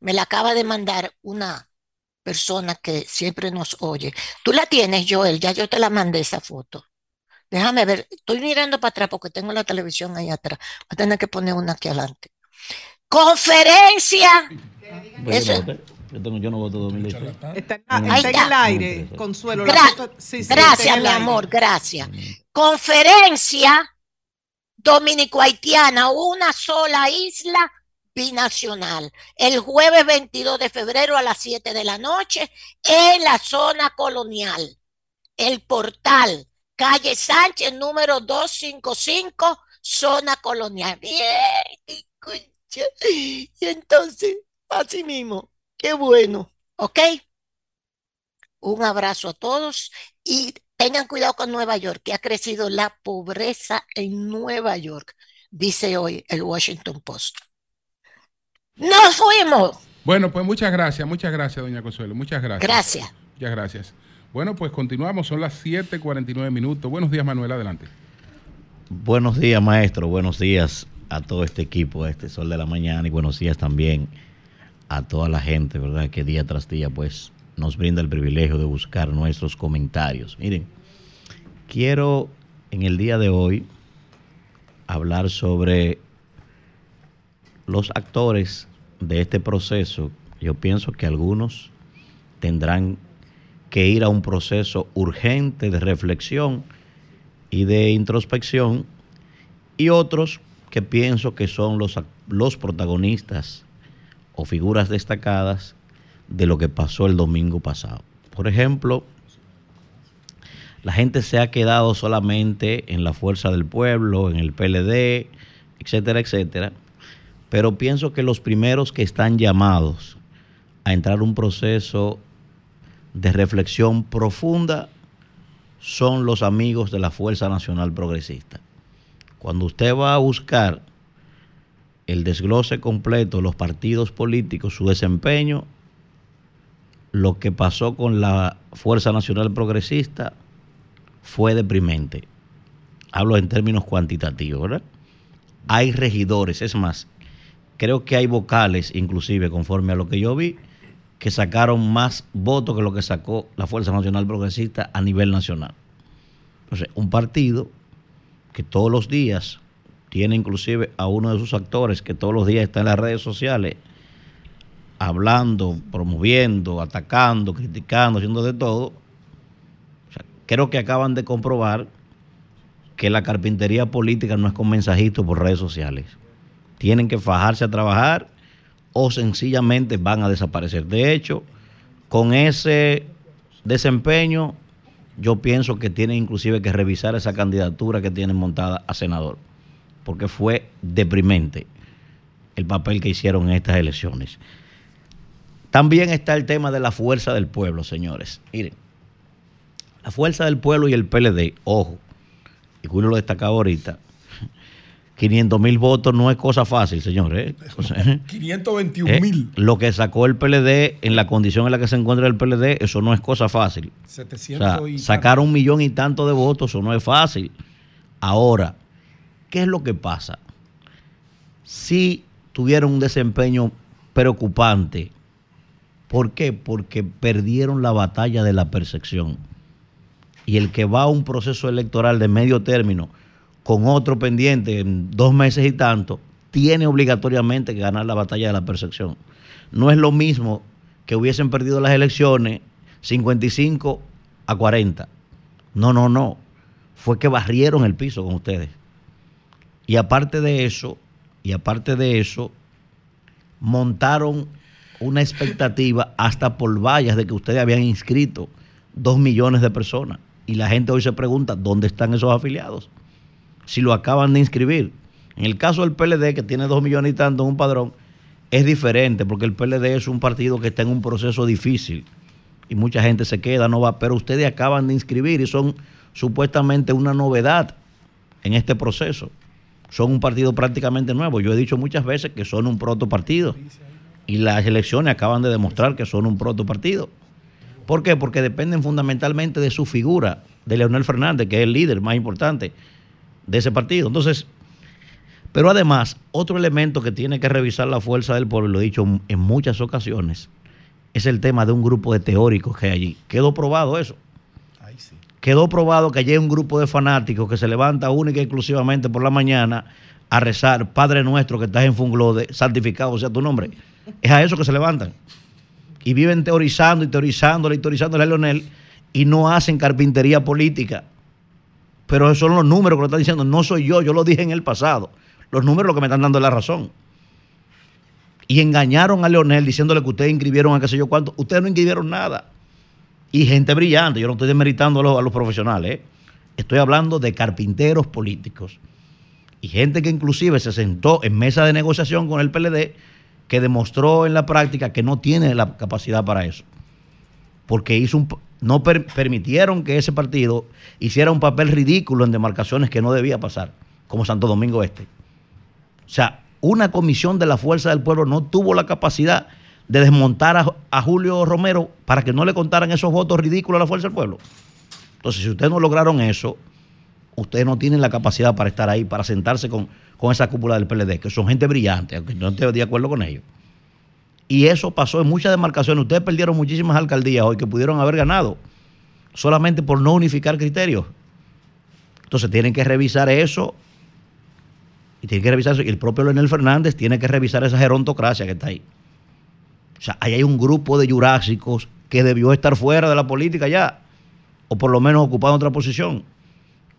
me la acaba de mandar una persona que siempre nos oye. Tú la tienes, Joel, ya yo te la mandé esa foto. Déjame ver, estoy mirando para atrás porque tengo la televisión ahí atrás. Voy a tener que poner una aquí adelante. Conferencia. Eso, yo, tengo, yo no voto 2016. Está, está en el aire, Consuelo. Gra sí, sí, gracias, mi amor, gracias. Conferencia dominico-haitiana, una sola isla binacional. El jueves 22 de febrero a las 7 de la noche en la zona colonial. El portal, calle Sánchez, número 255, zona colonial. Bien, y entonces, así mismo, Qué bueno, ¿ok? Un abrazo a todos y tengan cuidado con Nueva York, que ha crecido la pobreza en Nueva York, dice hoy el Washington Post. ¡Nos fuimos! Bueno, pues muchas gracias, muchas gracias, doña Consuelo, muchas gracias. Gracias. Muchas gracias. Bueno, pues continuamos, son las 7:49 minutos. Buenos días, Manuel, adelante. Buenos días, maestro, buenos días a todo este equipo, a este Sol de la Mañana y buenos días también a toda la gente, ¿verdad? Que día tras día, pues, nos brinda el privilegio de buscar nuestros comentarios. Miren, quiero en el día de hoy hablar sobre los actores de este proceso. Yo pienso que algunos tendrán que ir a un proceso urgente de reflexión y de introspección y otros que pienso que son los, los protagonistas o figuras destacadas de lo que pasó el domingo pasado. Por ejemplo, la gente se ha quedado solamente en la fuerza del pueblo, en el PLD, etcétera, etcétera. Pero pienso que los primeros que están llamados a entrar en un proceso de reflexión profunda son los amigos de la Fuerza Nacional Progresista. Cuando usted va a buscar el desglose completo los partidos políticos, su desempeño, lo que pasó con la Fuerza Nacional Progresista fue deprimente. Hablo en términos cuantitativos, ¿verdad? Hay regidores, es más, creo que hay vocales, inclusive, conforme a lo que yo vi, que sacaron más votos que lo que sacó la Fuerza Nacional Progresista a nivel nacional. Entonces, un partido que todos los días tiene inclusive a uno de sus actores que todos los días está en las redes sociales hablando, promoviendo, atacando, criticando, haciendo de todo. creo que acaban de comprobar que la carpintería política no es con mensajitos por redes sociales. Tienen que fajarse a trabajar o sencillamente van a desaparecer. De hecho, con ese desempeño, yo pienso que tienen inclusive que revisar esa candidatura que tienen montada a senador, porque fue deprimente el papel que hicieron en estas elecciones. También está el tema de la fuerza del pueblo, señores. Miren, la fuerza del pueblo y el PLD, ojo, y Julio lo destacaba ahorita, 500 mil votos no es cosa fácil, señores. 521 ¿eh? mil. lo que sacó el PLD en la condición en la que se encuentra el PLD, eso no es cosa fácil. 700 y sacar un millón y tanto de votos, eso no es fácil. Ahora, ¿qué es lo que pasa? Si tuvieron un desempeño preocupante ¿Por qué? Porque perdieron la batalla de la percepción. Y el que va a un proceso electoral de medio término con otro pendiente en dos meses y tanto, tiene obligatoriamente que ganar la batalla de la percepción. No es lo mismo que hubiesen perdido las elecciones 55 a 40. No, no, no. Fue que barrieron el piso con ustedes. Y aparte de eso, y aparte de eso, montaron una expectativa hasta por vallas de que ustedes habían inscrito dos millones de personas. Y la gente hoy se pregunta, ¿dónde están esos afiliados? Si lo acaban de inscribir. En el caso del PLD, que tiene dos millones y tanto en un padrón, es diferente, porque el PLD es un partido que está en un proceso difícil y mucha gente se queda, no va, pero ustedes acaban de inscribir y son supuestamente una novedad en este proceso. Son un partido prácticamente nuevo. Yo he dicho muchas veces que son un protopartido. partido y las elecciones acaban de demostrar que son un protopartido. ¿Por qué? Porque dependen fundamentalmente de su figura, de Leonel Fernández, que es el líder más importante de ese partido. Entonces, pero además, otro elemento que tiene que revisar la fuerza del pueblo, lo he dicho en muchas ocasiones, es el tema de un grupo de teóricos que hay allí. Quedó probado eso. Quedó probado que allí hay un grupo de fanáticos que se levanta única y exclusivamente por la mañana a rezar, Padre nuestro que estás en Funglode, santificado sea tu nombre. Es a eso que se levantan. Y viven teorizando y teorizando y teorizando a Leonel y no hacen carpintería política. Pero esos son los números que lo están diciendo. No soy yo, yo lo dije en el pasado. Los números lo que me están dando la razón. Y engañaron a Leonel diciéndole que ustedes inscribieron a qué sé yo cuánto. Ustedes no inscribieron nada. Y gente brillante, yo no estoy demeritando a los, profesionales. ¿eh? Estoy hablando de carpinteros políticos. Y gente que inclusive se sentó en mesa de negociación con el PLD que demostró en la práctica que no tiene la capacidad para eso. Porque hizo un, no permitieron que ese partido hiciera un papel ridículo en demarcaciones que no debía pasar, como Santo Domingo Este. O sea, una comisión de la Fuerza del Pueblo no tuvo la capacidad de desmontar a, Julio Romero para que no le contaran esos votos ridículos a la Fuerza del Pueblo. Entonces, si ustedes no lograron eso, ustedes no tienen la capacidad para estar ahí, para sentarse con, con esa cúpula del PLD, que son gente brillante, aunque no esté de acuerdo con ellos. Y eso pasó en muchas demarcaciones. Ustedes perdieron muchísimas alcaldías hoy que pudieron haber ganado solamente por no unificar criterios. Entonces tienen que revisar eso. Y tienen que revisar eso. Y el propio Leonel Fernández tiene que revisar esa gerontocracia que está ahí. O sea, ahí hay un grupo de jurásicos que debió estar fuera de la política ya. O por lo menos ocupando otra posición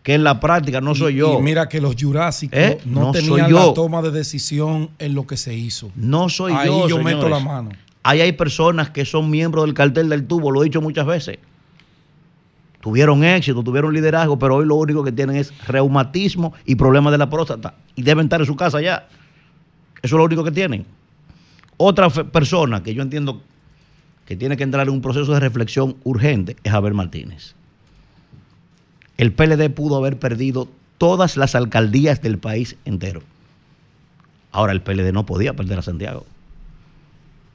que en la práctica no soy yo. Y mira que los jurásicos ¿Eh? no, tenían la toma de decisión en lo que se hizo. No soy yo. Ahí yo meto la mano. Ahí hay personas que son miembros del cartel del tubo, lo he dicho muchas veces. Tuvieron éxito, tuvieron liderazgo, pero hoy lo único que tienen es reumatismo y problemas de la próstata. Y deben estar en su casa ya. Eso es lo único que tienen. Otra persona que yo entiendo que tiene que entrar en un proceso de reflexión urgente es Abel Martínez el PLD pudo haber perdido todas las alcaldías del país entero. Ahora el PLD no podía perder a Santiago.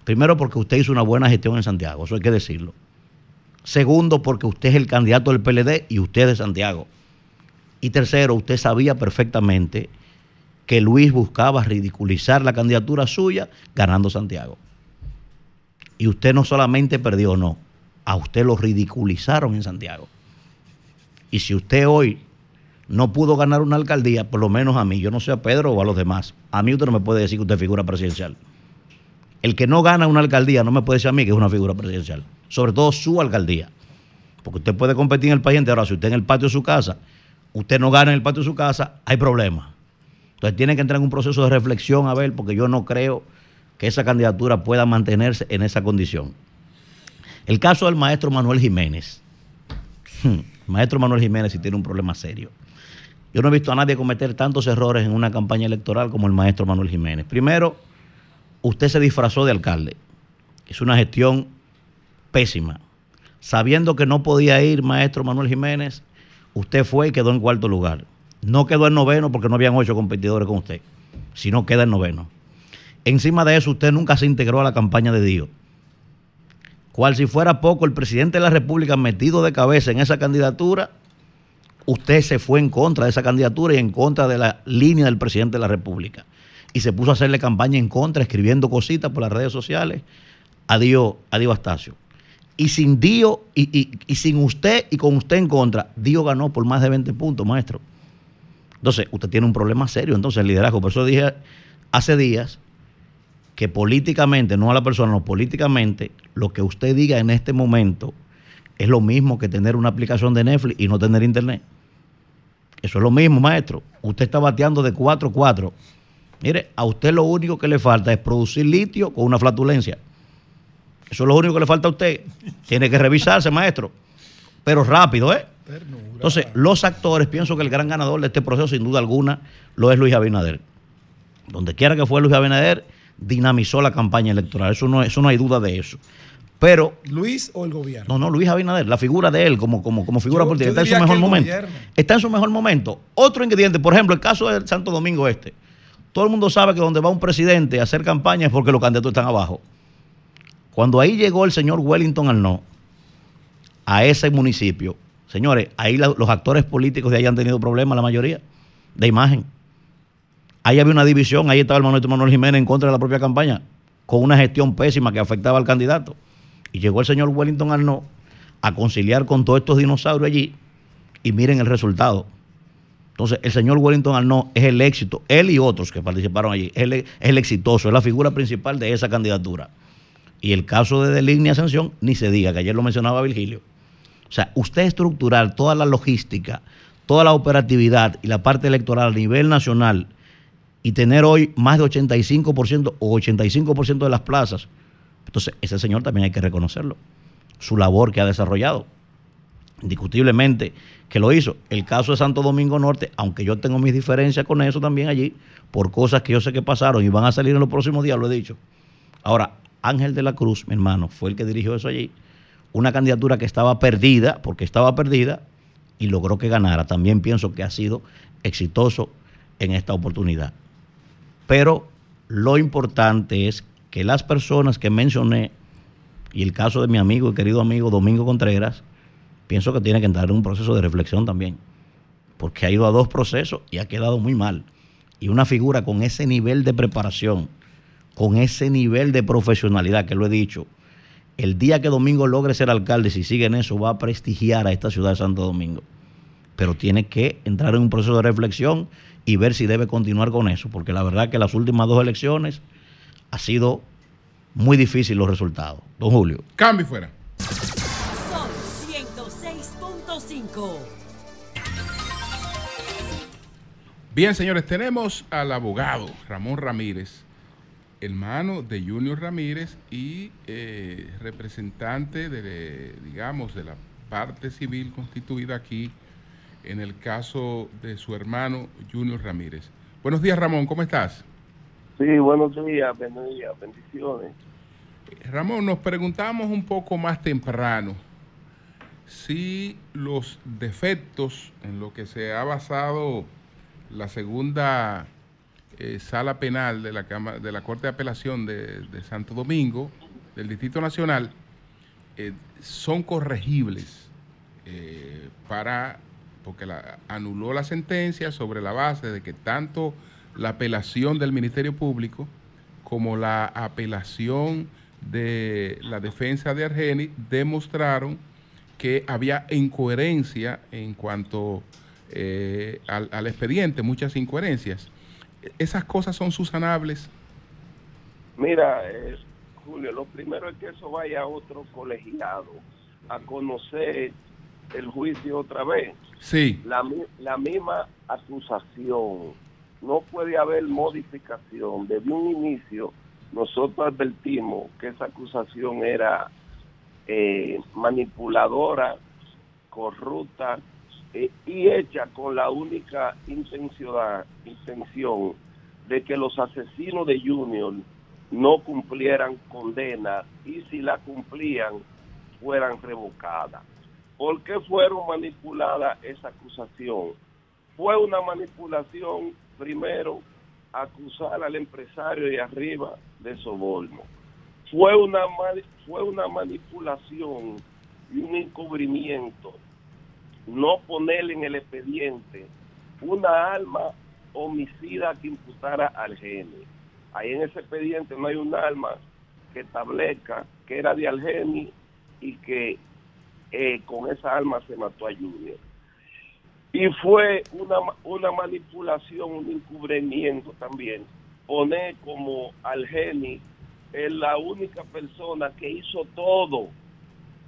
Primero porque usted hizo una buena gestión en Santiago, eso hay que decirlo. Segundo porque usted es el candidato del PLD y usted es Santiago. Y tercero, usted sabía perfectamente que Luis buscaba ridiculizar la candidatura suya ganando Santiago. Y usted no solamente perdió, no, a usted lo ridiculizaron en Santiago. Y si usted hoy no pudo ganar una alcaldía, por lo menos a mí, yo no sé a Pedro o a los demás, a mí usted no me puede decir que usted es figura presidencial. El que no gana una alcaldía no me puede decir a mí que es una figura presidencial. Sobre todo su alcaldía. Porque usted puede competir en el país entero. Ahora, si usted en el patio de su casa, usted no gana en el patio de su casa, hay problemas. Entonces tiene que entrar en un proceso de reflexión a ver, porque yo no creo que esa candidatura pueda mantenerse en esa condición. El caso del maestro Manuel Jiménez. Hmm maestro Manuel Jiménez sí tiene un problema serio. Yo no he visto a nadie cometer tantos errores en una campaña electoral como el maestro Manuel Jiménez. Primero, usted se disfrazó de alcalde. Es una gestión pésima. Sabiendo que no podía ir maestro Manuel Jiménez, usted fue y quedó en cuarto lugar. No quedó en noveno porque no habían ocho competidores con usted, sino queda en noveno. Encima de eso, usted nunca se integró a la campaña de Dios cual si fuera poco el presidente de la República metido de cabeza en esa candidatura, usted se fue en contra de esa candidatura y en contra de la línea del presidente de la República. Y se puso a hacerle campaña en contra, escribiendo cositas por las redes sociales a Dios, a Astacio. Y sin Dios, y, y, sin usted y con usted en contra, Dios ganó por más de 20 puntos, maestro. Entonces, usted tiene un problema serio, entonces, el liderazgo. Por eso dije hace días que políticamente, no a la persona, no, políticamente, lo que usted diga en este momento es lo mismo que tener una aplicación de Netflix y no tener internet. Eso es lo mismo, maestro. Usted está bateando de 4 4. Mire, a usted lo único que le falta es producir litio con una flatulencia. Eso es lo único que le falta a usted. Tiene que revisarse, maestro. Pero rápido, ¿eh? Entonces, los actores, pienso que el gran ganador de este proceso, sin duda alguna, lo es Luis Abinader. Donde quiera que fue Luis Abinader, dinamizó la campaña electoral. Eso no, eso no hay duda de eso. Pero. ¿Luis o el gobierno? No, no, Luis Abinader, la figura de él como, como, como figura política, está en su mejor momento. Está en su mejor momento. Otro ingrediente, por ejemplo, el caso del Santo Domingo Este. Todo el mundo sabe que donde va un presidente a hacer campaña es porque los candidatos están abajo. Cuando ahí llegó el señor Wellington Arnaud a ese municipio, señores, ahí los actores políticos de ahí han tenido problemas, la mayoría, de imagen. Ahí había una división, ahí estaba el Manuel, Manuel Jiménez en contra de la propia campaña, con una gestión pésima que afectaba al candidato. Y llegó el señor Wellington Arnaud a conciliar con todos estos dinosaurios allí y miren el resultado. Entonces, el señor Wellington Arnaud es el éxito, él y otros que participaron allí, es el, exitoso, es la figura principal de esa candidatura. Y el caso de Delignia Ascensión, ni se diga, que ayer lo mencionaba Virgilio. O sea, usted estructurar toda la logística, toda la operatividad y la parte electoral a nivel nacional y tener hoy más de 85% o 85% de las plazas. Entonces, ese señor también hay que reconocerlo. Su labor que ha desarrollado. Indiscutiblemente que lo hizo. El caso de Santo Domingo Norte, aunque yo tengo mis diferencias con eso también allí, por cosas que yo sé que pasaron y van a salir en los próximos días, lo he dicho. Ahora, Ángel de la Cruz, mi hermano, fue el que dirigió eso allí. Una candidatura que estaba perdida, porque estaba perdida, y logró que ganara. También pienso que ha sido exitoso en esta oportunidad. Pero lo importante es que las personas que mencioné, y el caso de mi amigo y querido amigo Domingo Contreras, pienso que tiene que entrar en un proceso de reflexión también, porque ha ido a dos procesos y ha quedado muy mal. Y una figura con ese nivel de preparación, con ese nivel de profesionalidad que lo he dicho, el día que Domingo logre ser alcalde, si sigue en eso, va a prestigiar a esta ciudad de Santo Domingo. Pero tiene que entrar en un proceso de reflexión y ver si debe continuar con eso, porque la verdad que las últimas dos elecciones ha sido muy difícil los resultados. Don Julio. Cambio fuera. Son 106.5. Bien, señores, tenemos al abogado Ramón Ramírez hermano de Junior Ramírez y eh, representante de, digamos, de la parte civil constituida aquí en el caso de su hermano Junior Ramírez. Buenos días, Ramón, ¿cómo estás? Sí, buenos días, buenos días, bendiciones. Ramón, nos preguntamos un poco más temprano si los defectos en lo que se ha basado la segunda eh, sala penal de la, de la Corte de Apelación de, Santo Domingo, del Distrito Nacional, eh, son corregibles eh, para, porque anuló la sentencia sobre la base de que tanto la apelación del Ministerio Público como la apelación de la defensa de Argeni demostraron que había incoherencia en cuanto al, expediente, muchas incoherencias esas cosas son susanables? Mira, eh, Julio, lo primero es que eso vaya a otro colegiado a conocer el juicio otra vez. Sí. La, la misma acusación. No puede haber modificación. Desde un inicio, nosotros advertimos que esa acusación era eh, manipuladora, corrupta eh, y hecha con la única intención, de que los asesinos de Junior no cumplieran condena y si la cumplían fueran revocadas. ¿Por qué fueron manipuladas esa acusación? Fue una manipulación, primero, acusar al empresario de arriba de soborno. Fue una, fue una manipulación y un encubrimiento no ponerle en el expediente una alma homicida que imputara al Geni. Ahí en ese expediente no hay un alma que establezca que era de Algeni y que eh, con esa alma se mató a Junior. Y fue una, una manipulación, un encubrimiento también, poner como Algeni es la única persona que hizo todo,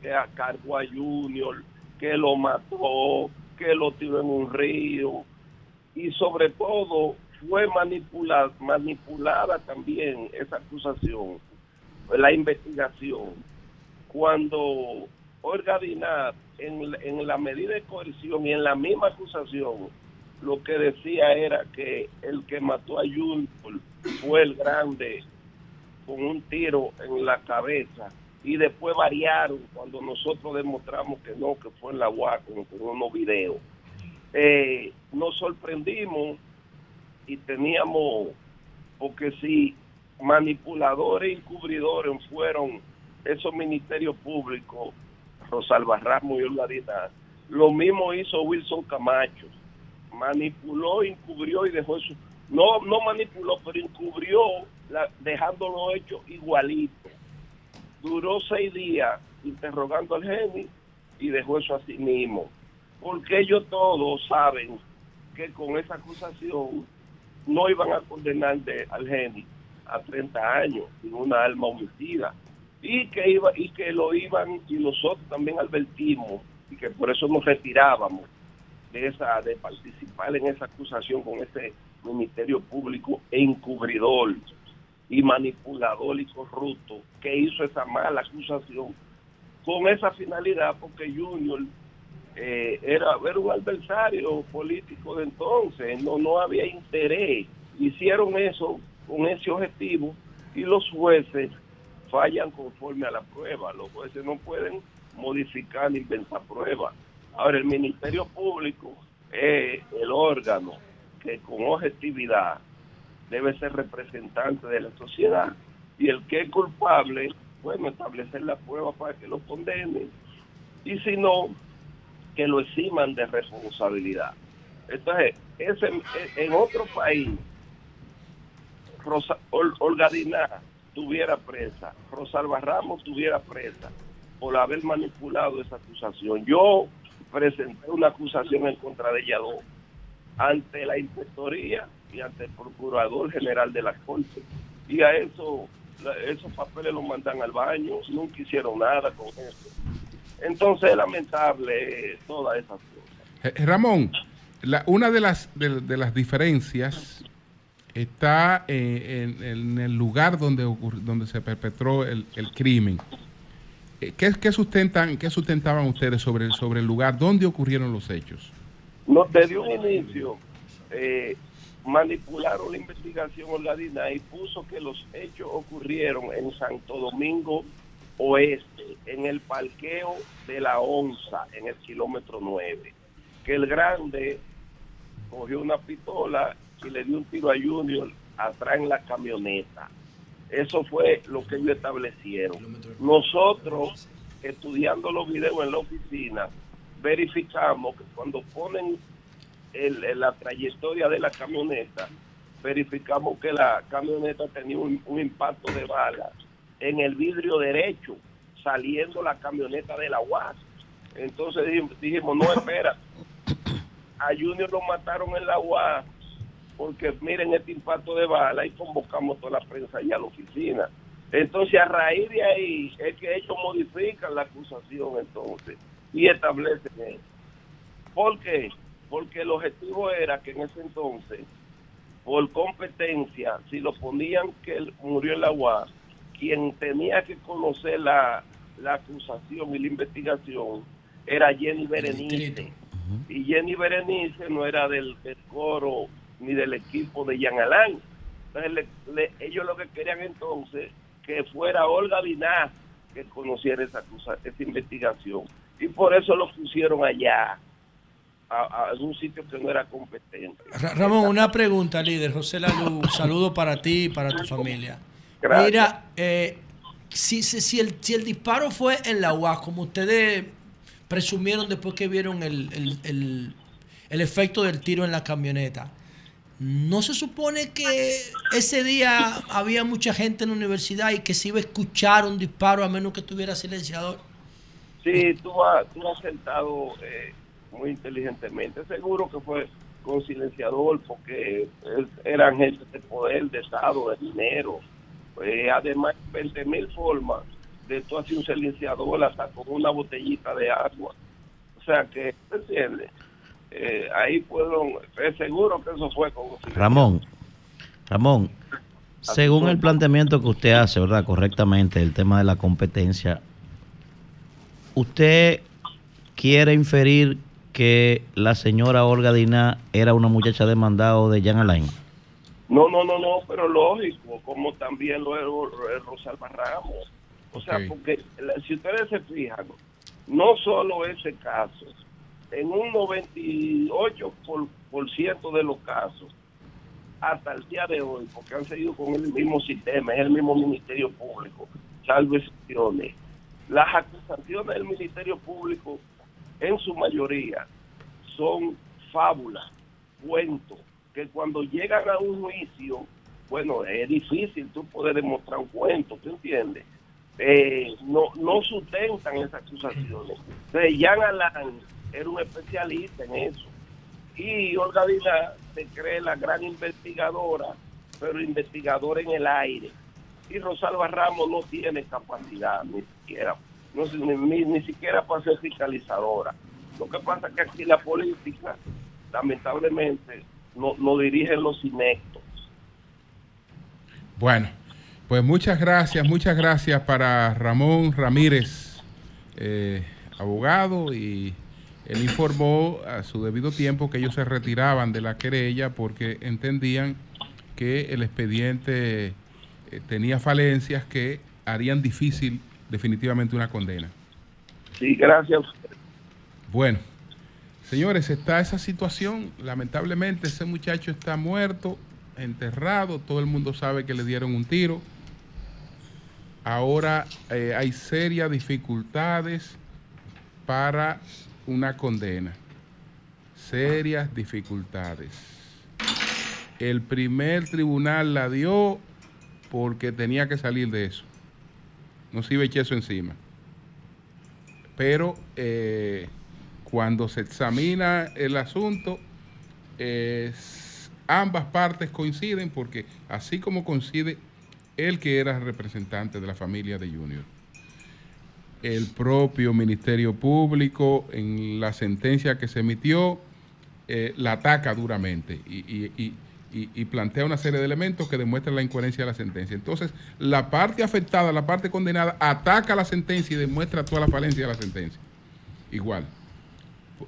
que cargó a Junior, que lo mató, que lo tiró en un río. Y sobre todo fue manipulada, manipulada también esa acusación, la investigación, cuando Olga Dinar en, en la medida de coerción y en la misma acusación lo que decía era que el que mató a Junior fue el grande con un tiro en la cabeza y después variaron cuando nosotros demostramos que no, que fue en la UAC con, unos videos. Eh, nos sorprendimos y teníamos, porque si manipuladores y encubridores fueron esos ministerios públicos, Rosalba Ramos y Olgadina, lo mismo hizo Wilson Camacho, manipuló, encubrió y dejó eso, no, no manipuló, pero encubrió la, dejándolo hecho igualito duró seis días interrogando al Geni y dejó eso así mismo. Porque ellos todos saben que con esa acusación no iban a condenar al Geni a 30 años sin una alma homicida y que iba y que lo iban y nosotros también advertimos y que por eso nos retirábamos de esa de participar en esa acusación con ese ministerio público encubridor y manipulador y corrupto que hizo esa mala acusación con esa finalidad porque Junior eh, era, era, un adversario político de entonces, no, no había interés. Hicieron eso con ese objetivo y los jueces fallan conforme a la prueba. Los jueces no pueden modificar ni inventar pruebas. Ahora, el Ministerio Público es el órgano que con objetividad debe ser representante de la sociedad y el que es culpable, bueno, establecer la prueba para que lo condenen y si no, que lo eximan de responsabilidad. Entonces, ese, en otro país, Rosa, Olga Diná tuviera presa, Rosalba Ramos tuviera presa por haber manipulado esa acusación. Yo presenté una acusación en contra de ella dos ante la inspectoría y ante el procurador general de la corte. Y a eso, esos papeles los mandan al baño, nunca hicieron nada con eso. Entonces es lamentable todas esas cosas. Ramón, la, una de las, de, las diferencias está en, el lugar donde, donde se perpetró el, crimen. Eh, ¿Qué, qué, sustentan, ¿Qué sustentaban ustedes sobre, sobre el lugar donde ocurrieron los hechos? No, desde un inicio eh, manipularon la investigación organizada y puso que los hechos ocurrieron en Santo Domingo Oeste, en el parqueo de la Onza, en el kilómetro 9. Que el grande cogió una pistola y le dio un tiro a Junior atrás en la camioneta. Eso fue lo que ellos establecieron. Nosotros, estudiando los videos en la oficina, verificamos que cuando ponen la trayectoria de la camioneta, verificamos que la camioneta tenía un, impacto de bala en el vidrio derecho, saliendo la camioneta de la UAS. Entonces dijimos, no, espera, a Junior lo mataron en la UAS porque miren este impacto de bala y convocamos toda la prensa y a la oficina. Entonces, a raíz de ahí es que ellos modifican la acusación entonces y establecen eso. ¿Por qué? Porque el objetivo era que en ese entonces, por competencia, si lo ponían que él murió en la UAS, quien tenía que conocer la, acusación y la investigación era Jenny Berenice. Y Jenny Berenice no era del, coro ni del equipo de Jean Alain. Entonces, ellos lo que querían entonces que fuera Olga Diná que conociera esa, esa investigación y por eso lo pusieron allá, a, un sitio que no era competente. Ramón, una pregunta, líder. José Lalu, saludo para ti y para tu familia. Mira, eh, si, si, el, si el disparo fue en la UAS, como ustedes presumieron después que vieron el, el efecto del tiro en la camioneta, ¿no se supone que ese día había mucha gente en la universidad y que se iba a escuchar un disparo a menos que tuviera silenciador? Sí, tú has, tú has sentado eh, muy inteligentemente. Seguro que fue con silenciador porque eran gente de poder, de Estado, de dinero. Pues, además, 20 mil formas de tú hacer un silenciador hasta con una botellita de agua. O sea que, ¿entiendes? Eh, ahí fueron, es seguro que eso fue con Ramón, Ramón, según el planteamiento que usted hace, ¿verdad? Correctamente, el tema de la competencia, ¿Usted quiere inferir que la señora Olga Dina era una muchacha demandada de Jan Alain? No, no, no, no, pero lógico, como también lo es Rosalba Ramos. O sea, porque si ustedes se fijan, no solo ese caso, en un 98% por, ciento de los casos, hasta el día de hoy, porque han seguido con el mismo sistema, es el mismo Ministerio Público, salvo excepciones las acusaciones del Ministerio Público, en su mayoría, son fábulas, cuentos, que cuando llegan a un juicio, bueno, es difícil tú poder demostrar un cuento, ¿tú entiendes? Eh, no, no sustentan esas acusaciones. Entonces, Jan Alain era un especialista en eso. Y Olga Vila se cree la gran investigadora, pero investigadora en el aire y Rosalba Ramos no tiene capacidad ni siquiera, no, ni, ni siquiera para ser fiscalizadora. Lo que pasa es que aquí la política, lamentablemente, no, no dirigen los inectos. Bueno, pues muchas gracias, muchas gracias para Ramón Ramírez, eh, abogado, y él informó a su debido tiempo que ellos se retiraban de la querella porque entendían que el expediente eh, tenía falencias que harían difícil definitivamente una condena. Sí, gracias. Bueno, señores, está esa situación. Lamentablemente ese muchacho está muerto, enterrado, todo el mundo sabe que le dieron un tiro. Ahora eh, hay serias dificultades para una condena. Serias dificultades. el primer tribunal la dio porque tenía que salir de eso. No a echar eso encima. Pero eh, cuando se examina el asunto, ambas partes coinciden porque así como coincide el que era representante de la familia de Junior, el propio Ministerio Público en la sentencia que se emitió eh, la ataca duramente y, plantea una serie de elementos que demuestran la incoherencia de la sentencia. Entonces, la parte afectada, la parte condenada, ataca la sentencia y demuestra toda la falencia de la sentencia. Igual.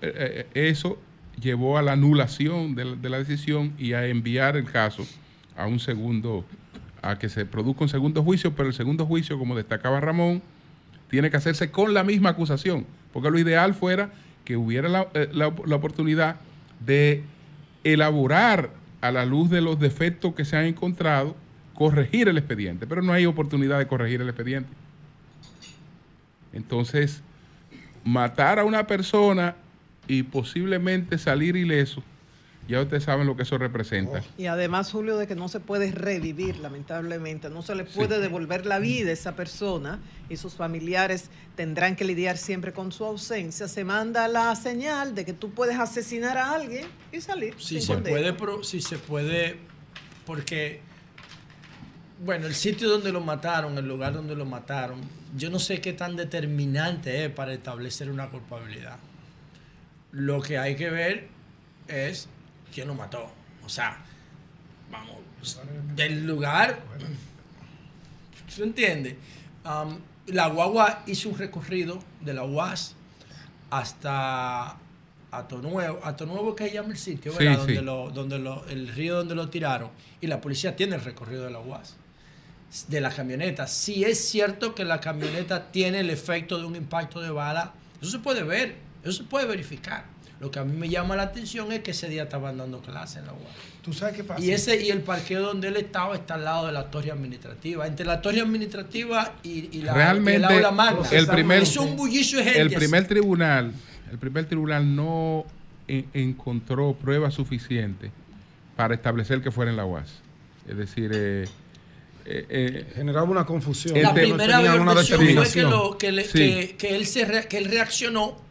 Eh, eh, eso llevó a la anulación de la, decisión y a enviar el caso a un segundo, a que se produzca un segundo juicio, pero el segundo juicio, como destacaba Ramón, tiene que hacerse con la misma acusación, porque lo ideal fuera que hubiera la, eh, la, oportunidad de elaborar a la luz de los defectos que se han encontrado, corregir el expediente, pero no hay oportunidad de corregir el expediente. Entonces, matar a una persona y posiblemente salir ileso, ya ustedes saben lo que eso representa. Y además, Julio, de que no se puede revivir, lamentablemente, no se le puede devolver la vida a esa persona y sus familiares tendrán que lidiar siempre con su ausencia. Se manda la señal de que tú puedes asesinar a alguien y salir. Si se puede, si se puede, porque, bueno, el sitio donde lo mataron, el lugar donde lo mataron, yo no sé qué tan determinante es para establecer una culpabilidad. Lo que hay que ver es quién lo mató. O sea, vamos, del lugar, ¿se entiende? Um, la guagua hizo un recorrido de la UAS hasta Atonuevo, Atonuevo que se llama el sitio, ¿verdad? donde, Lo, donde lo, el río donde lo tiraron. Y la policía tiene el recorrido de la UAS, de la camioneta. Si es cierto que la camioneta tiene el efecto de un impacto de bala, eso se puede ver eso se puede verificar. Lo que a mí me llama la atención es que ese día estaban dando clases en la UAS. ¿Tú sabes qué pasa? Y, ese, y el parqueo donde él estaba está al lado de la torre administrativa. Entre la torre administrativa y, la, Realmente, el magna. El primer, es un bullicio de gente. El primer tribunal, el primer tribunal no encontró pruebas suficientes para establecer que fuera en la UAS. Es decir, eh, eh, eh, generaba una confusión. La primera versión fue que, que, él se que él reaccionó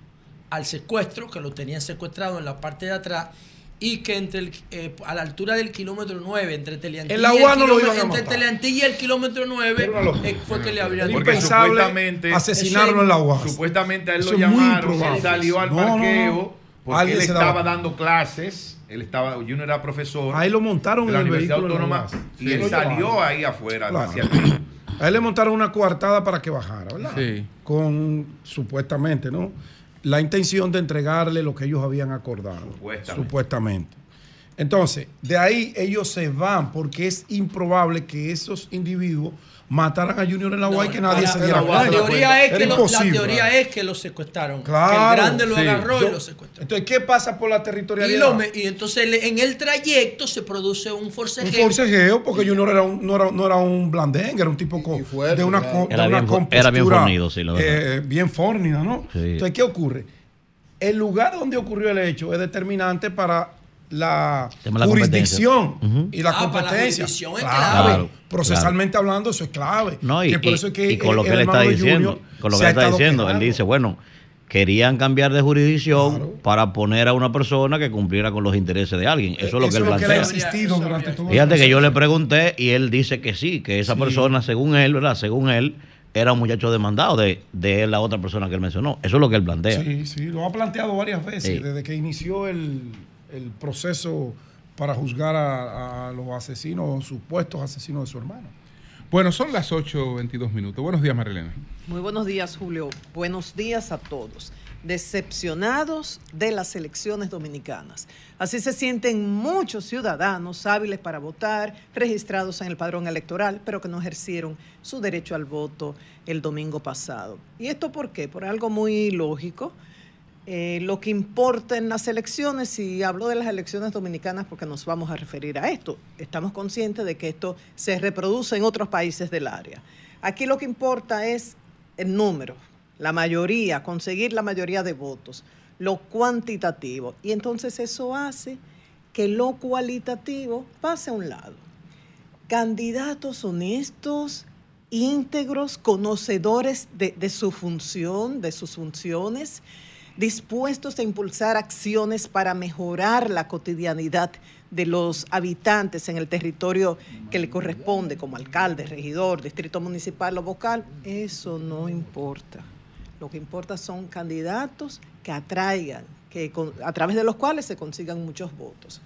al secuestro, que lo tenían secuestrado en la parte de atrás, y que entre eh, a la altura del kilómetro 9, entre Teleantilla, el y, el entre Teleantilla y el kilómetro 9, eh, fue que le habrían Porque supuestamente asesinaron en la UAS. Supuestamente a él lo llamaron, él salió al parqueo, porque él estaba dando clases. Él estaba, Junior era profesor. Ahí lo montaron en la Universidad Autónoma. y él salió ahí afuera, hacia A él le montaron una coartada para que bajara, ¿verdad? Sí. Con, supuestamente, ¿no? La intención de entregarle lo que ellos habían acordado. Supuestamente. Entonces, de ahí ellos se van porque es improbable que esos individuos mataran a Junior en la UAI que nadie se diera cuenta. La teoría, es que lo, la teoría es que lo secuestraron. Claro, que el grande lo agarró y lo secuestró. Entonces, ¿qué pasa por la territorialidad? Y, entonces en el trayecto se produce un forcejeo. Un forcejeo porque Junior era un, no, era, no era un blandengue, era un tipo de una, de era una bien, Era bien fornido, sí, lo eh, Bien fornida, ¿no? Entonces, ¿qué ocurre? El lugar donde ocurrió el hecho es determinante para la, jurisdicción y la ah, competencia. clave. Procesalmente hablando, eso es clave. y, con lo que él está diciendo, con lo que está diciendo, él dice, bueno, querían cambiar de jurisdicción para poner a una persona que cumpliera con los intereses de alguien. Eso es lo que él plantea. Fíjate que yo le pregunté y él dice que sí, que esa persona, según él, ¿verdad? Según él, era un muchacho demandado de, de, la otra persona que él mencionó. Eso es lo que él plantea. Sí, sí, lo ha planteado varias veces, desde que inició el, el proceso para juzgar a, los asesinos, supuestos asesinos de su hermano. Bueno, son las 8.22 minutos. Buenos días, Marilena. Muy buenos días, Julio. Buenos días a todos. Decepcionados de las elecciones dominicanas. Así se sienten muchos ciudadanos hábiles para votar, registrados en el padrón electoral, pero que no ejercieron su derecho al voto el domingo pasado. ¿Y esto por qué? Por algo muy lógico eh, lo que importa en las elecciones, y hablo de las elecciones dominicanas porque nos vamos a referir a esto, estamos conscientes de que esto se reproduce en otros países del área. Aquí lo que importa es el número, la mayoría, conseguir la mayoría de votos, lo cuantitativo. Y entonces eso hace que lo cualitativo pase a un lado. Candidatos honestos, íntegros, conocedores de, de su función, de sus funciones, dispuestos a impulsar acciones para mejorar la cotidianidad de los habitantes en el territorio que le corresponde, como alcalde, regidor, distrito municipal o vocal, eso no importa. Lo que importa son candidatos que atraigan, que a través de los cuales se consigan muchos votos.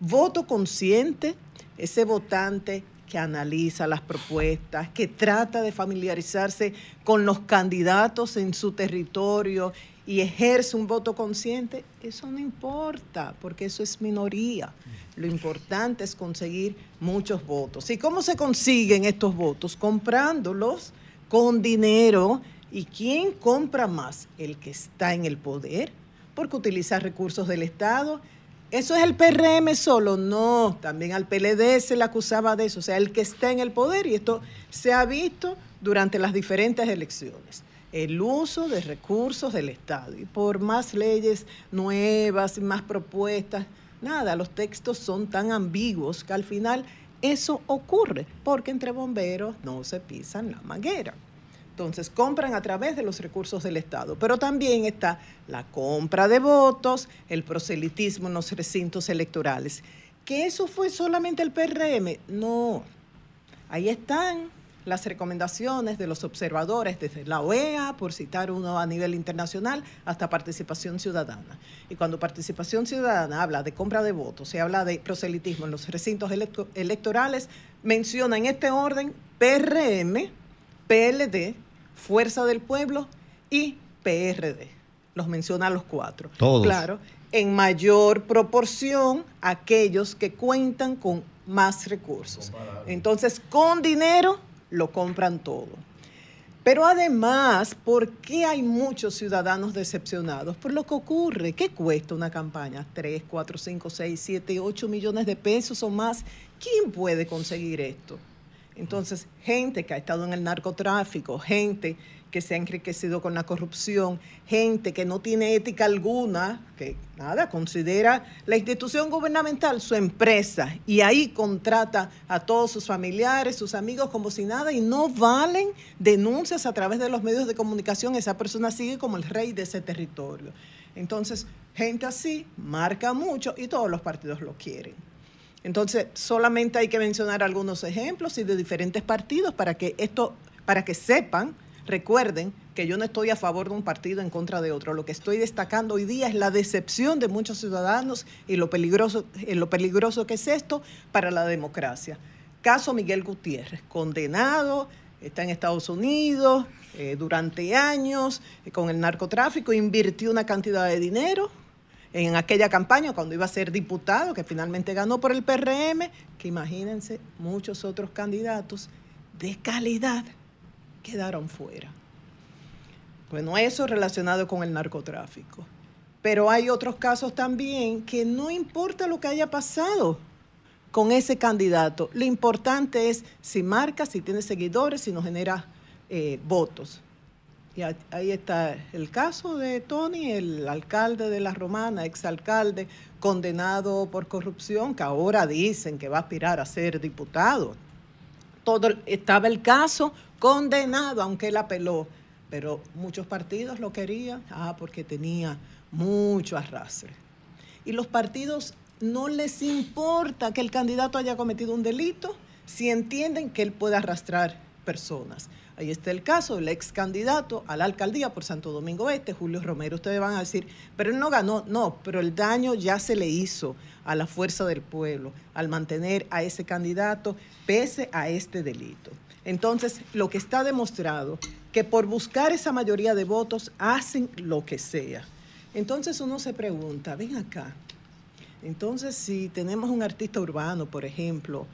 Voto consciente, ese votante que analiza las propuestas, que trata de familiarizarse con los candidatos en su territorio y ejerce un voto consciente, eso no importa, porque eso es minoría. Lo importante es conseguir muchos votos. ¿Y cómo se consiguen estos votos? Comprándolos con dinero. ¿Y quién compra más? El que está en el poder, porque utiliza recursos del Estado. ¿Eso es el PRM solo? No, también al PLD se le acusaba de eso, o sea, el que está en el poder, y esto se ha visto durante las diferentes elecciones el uso de recursos del Estado. Y por más leyes nuevas más propuestas, nada, los textos son tan ambiguos que al final eso ocurre, porque entre bomberos no se pisan la manguera. Entonces compran a través de los recursos del Estado, pero también está la compra de votos, el proselitismo en los recintos electorales. ¿Que eso fue solamente el PRM? No, ahí están las recomendaciones de los observadores desde la OEA, por citar uno a nivel internacional, hasta participación ciudadana. Y cuando participación ciudadana habla de compra de votos, se habla de proselitismo en los recintos electorales, menciona en este orden PRM, PLD, Fuerza del Pueblo y PRD. Los menciona a los cuatro. Todos. Claro, en mayor proporción aquellos que cuentan con más recursos. Entonces, con dinero lo compran todo. Pero además, ¿por qué hay muchos ciudadanos decepcionados? Por lo que ocurre. ¿Qué cuesta una campaña? ¿3, 4, 5, 6, 7, 8 millones de pesos o más? ¿Quién puede conseguir esto? Entonces, gente que ha estado en el narcotráfico, gente que se ha enriquecido con la corrupción, gente que no tiene ética alguna, que nada, considera la institución gubernamental su empresa y ahí contrata a todos sus familiares, sus amigos como si nada y no valen denuncias a través de los medios de comunicación, esa persona sigue como el rey de ese territorio. Entonces, gente así marca mucho y todos los partidos lo quieren. Entonces, solamente hay que mencionar algunos ejemplos y de diferentes partidos para que esto, para que sepan Recuerden que yo no estoy a favor de un partido en contra de otro. Lo que estoy destacando hoy día es la decepción de muchos ciudadanos y lo peligroso, eh, lo peligroso que es esto para la democracia. Caso Miguel Gutiérrez, condenado, está en Estados Unidos eh, durante años eh, con el narcotráfico, invirtió una cantidad de dinero en aquella campaña cuando iba a ser diputado, que finalmente ganó por el PRM, que imagínense muchos otros candidatos de calidad quedaron fuera. Bueno, eso relacionado con el narcotráfico. Pero hay otros casos también que no importa lo que haya pasado con ese candidato, lo importante es si marca, si tiene seguidores, si no genera eh, votos. Y ahí está el caso de Tony, el alcalde de La Romana, exalcalde, condenado por corrupción, que ahora dicen que va a aspirar a ser diputado. Todo, estaba el caso condenado, aunque él apeló. Pero muchos partidos lo querían, ah, porque tenía mucho arrastre. Y los partidos no les importa que el candidato haya cometido un delito si entienden que él puede arrastrar personas. Ahí está el caso del ex candidato a la alcaldía por Santo Domingo Este, Julio Romero. Ustedes van a decir, pero él no ganó. No, pero el daño ya se le hizo a la fuerza del pueblo al mantener a ese candidato pese a este delito. Entonces, lo que está demostrado, que por buscar esa mayoría de votos hacen lo que sea. Entonces uno se pregunta, ven acá, entonces si tenemos un artista urbano, por ejemplo,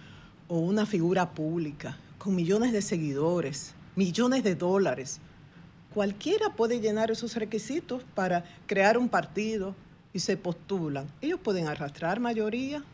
o una figura pública con millones de seguidores, millones de dólares, cualquiera puede llenar esos requisitos para crear un partido y se postulan. Ellos pueden arrastrar mayoría.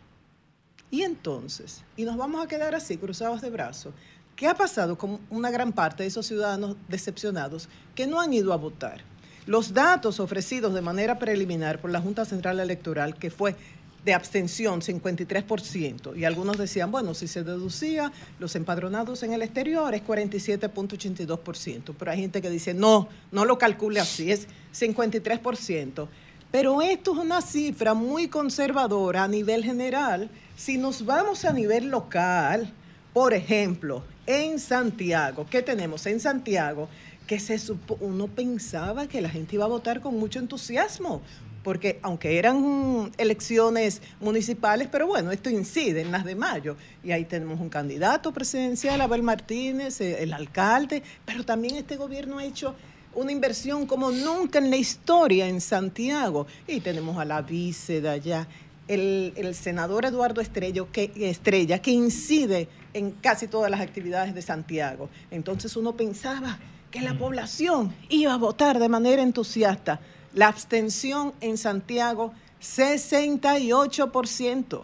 Y entonces, y nos vamos a quedar así, cruzados de brazos. ¿Qué ha pasado con una gran parte de esos ciudadanos decepcionados que no han ido a votar? Los datos ofrecidos de manera preliminar por la Junta Central Electoral, que fue de abstención, 53%. Y algunos decían, bueno, si se deducía los empadronados en el exterior es 47.82%. Pero hay gente que dice, no, no lo calcule así, es 53%. Pero esto es una cifra muy conservadora a nivel general. Si nos vamos a nivel local, por ejemplo, en Santiago, ¿qué tenemos? En Santiago, que se uno pensaba que la gente iba a votar con mucho entusiasmo, porque aunque eran elecciones municipales, pero bueno, esto incide en las de mayo. Y ahí tenemos un candidato presidencial, Abel Martínez, eh, el alcalde, pero también este gobierno ha hecho una inversión como nunca en la historia en Santiago. Y tenemos a la vice de allá, el, el senador Eduardo Estrella que, Estrella, que incide en casi todas las actividades de Santiago. Entonces uno pensaba que la población iba a votar de manera entusiasta la abstención en Santiago, 68%.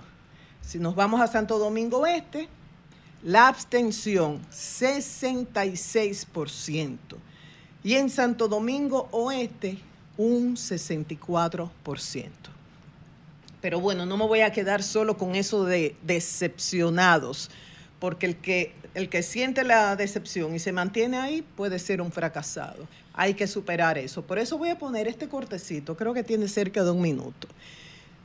Si nos vamos a Santo Domingo Este, la abstención, 66%. Y en Santo Domingo Oeste, un 64%. Pero bueno, no me voy a quedar solo con eso de decepcionados, porque el que, el que siente la decepción y se mantiene ahí puede ser un fracasado hay que superar eso. Por eso voy a poner este cortecito, creo que tiene cerca de un minuto,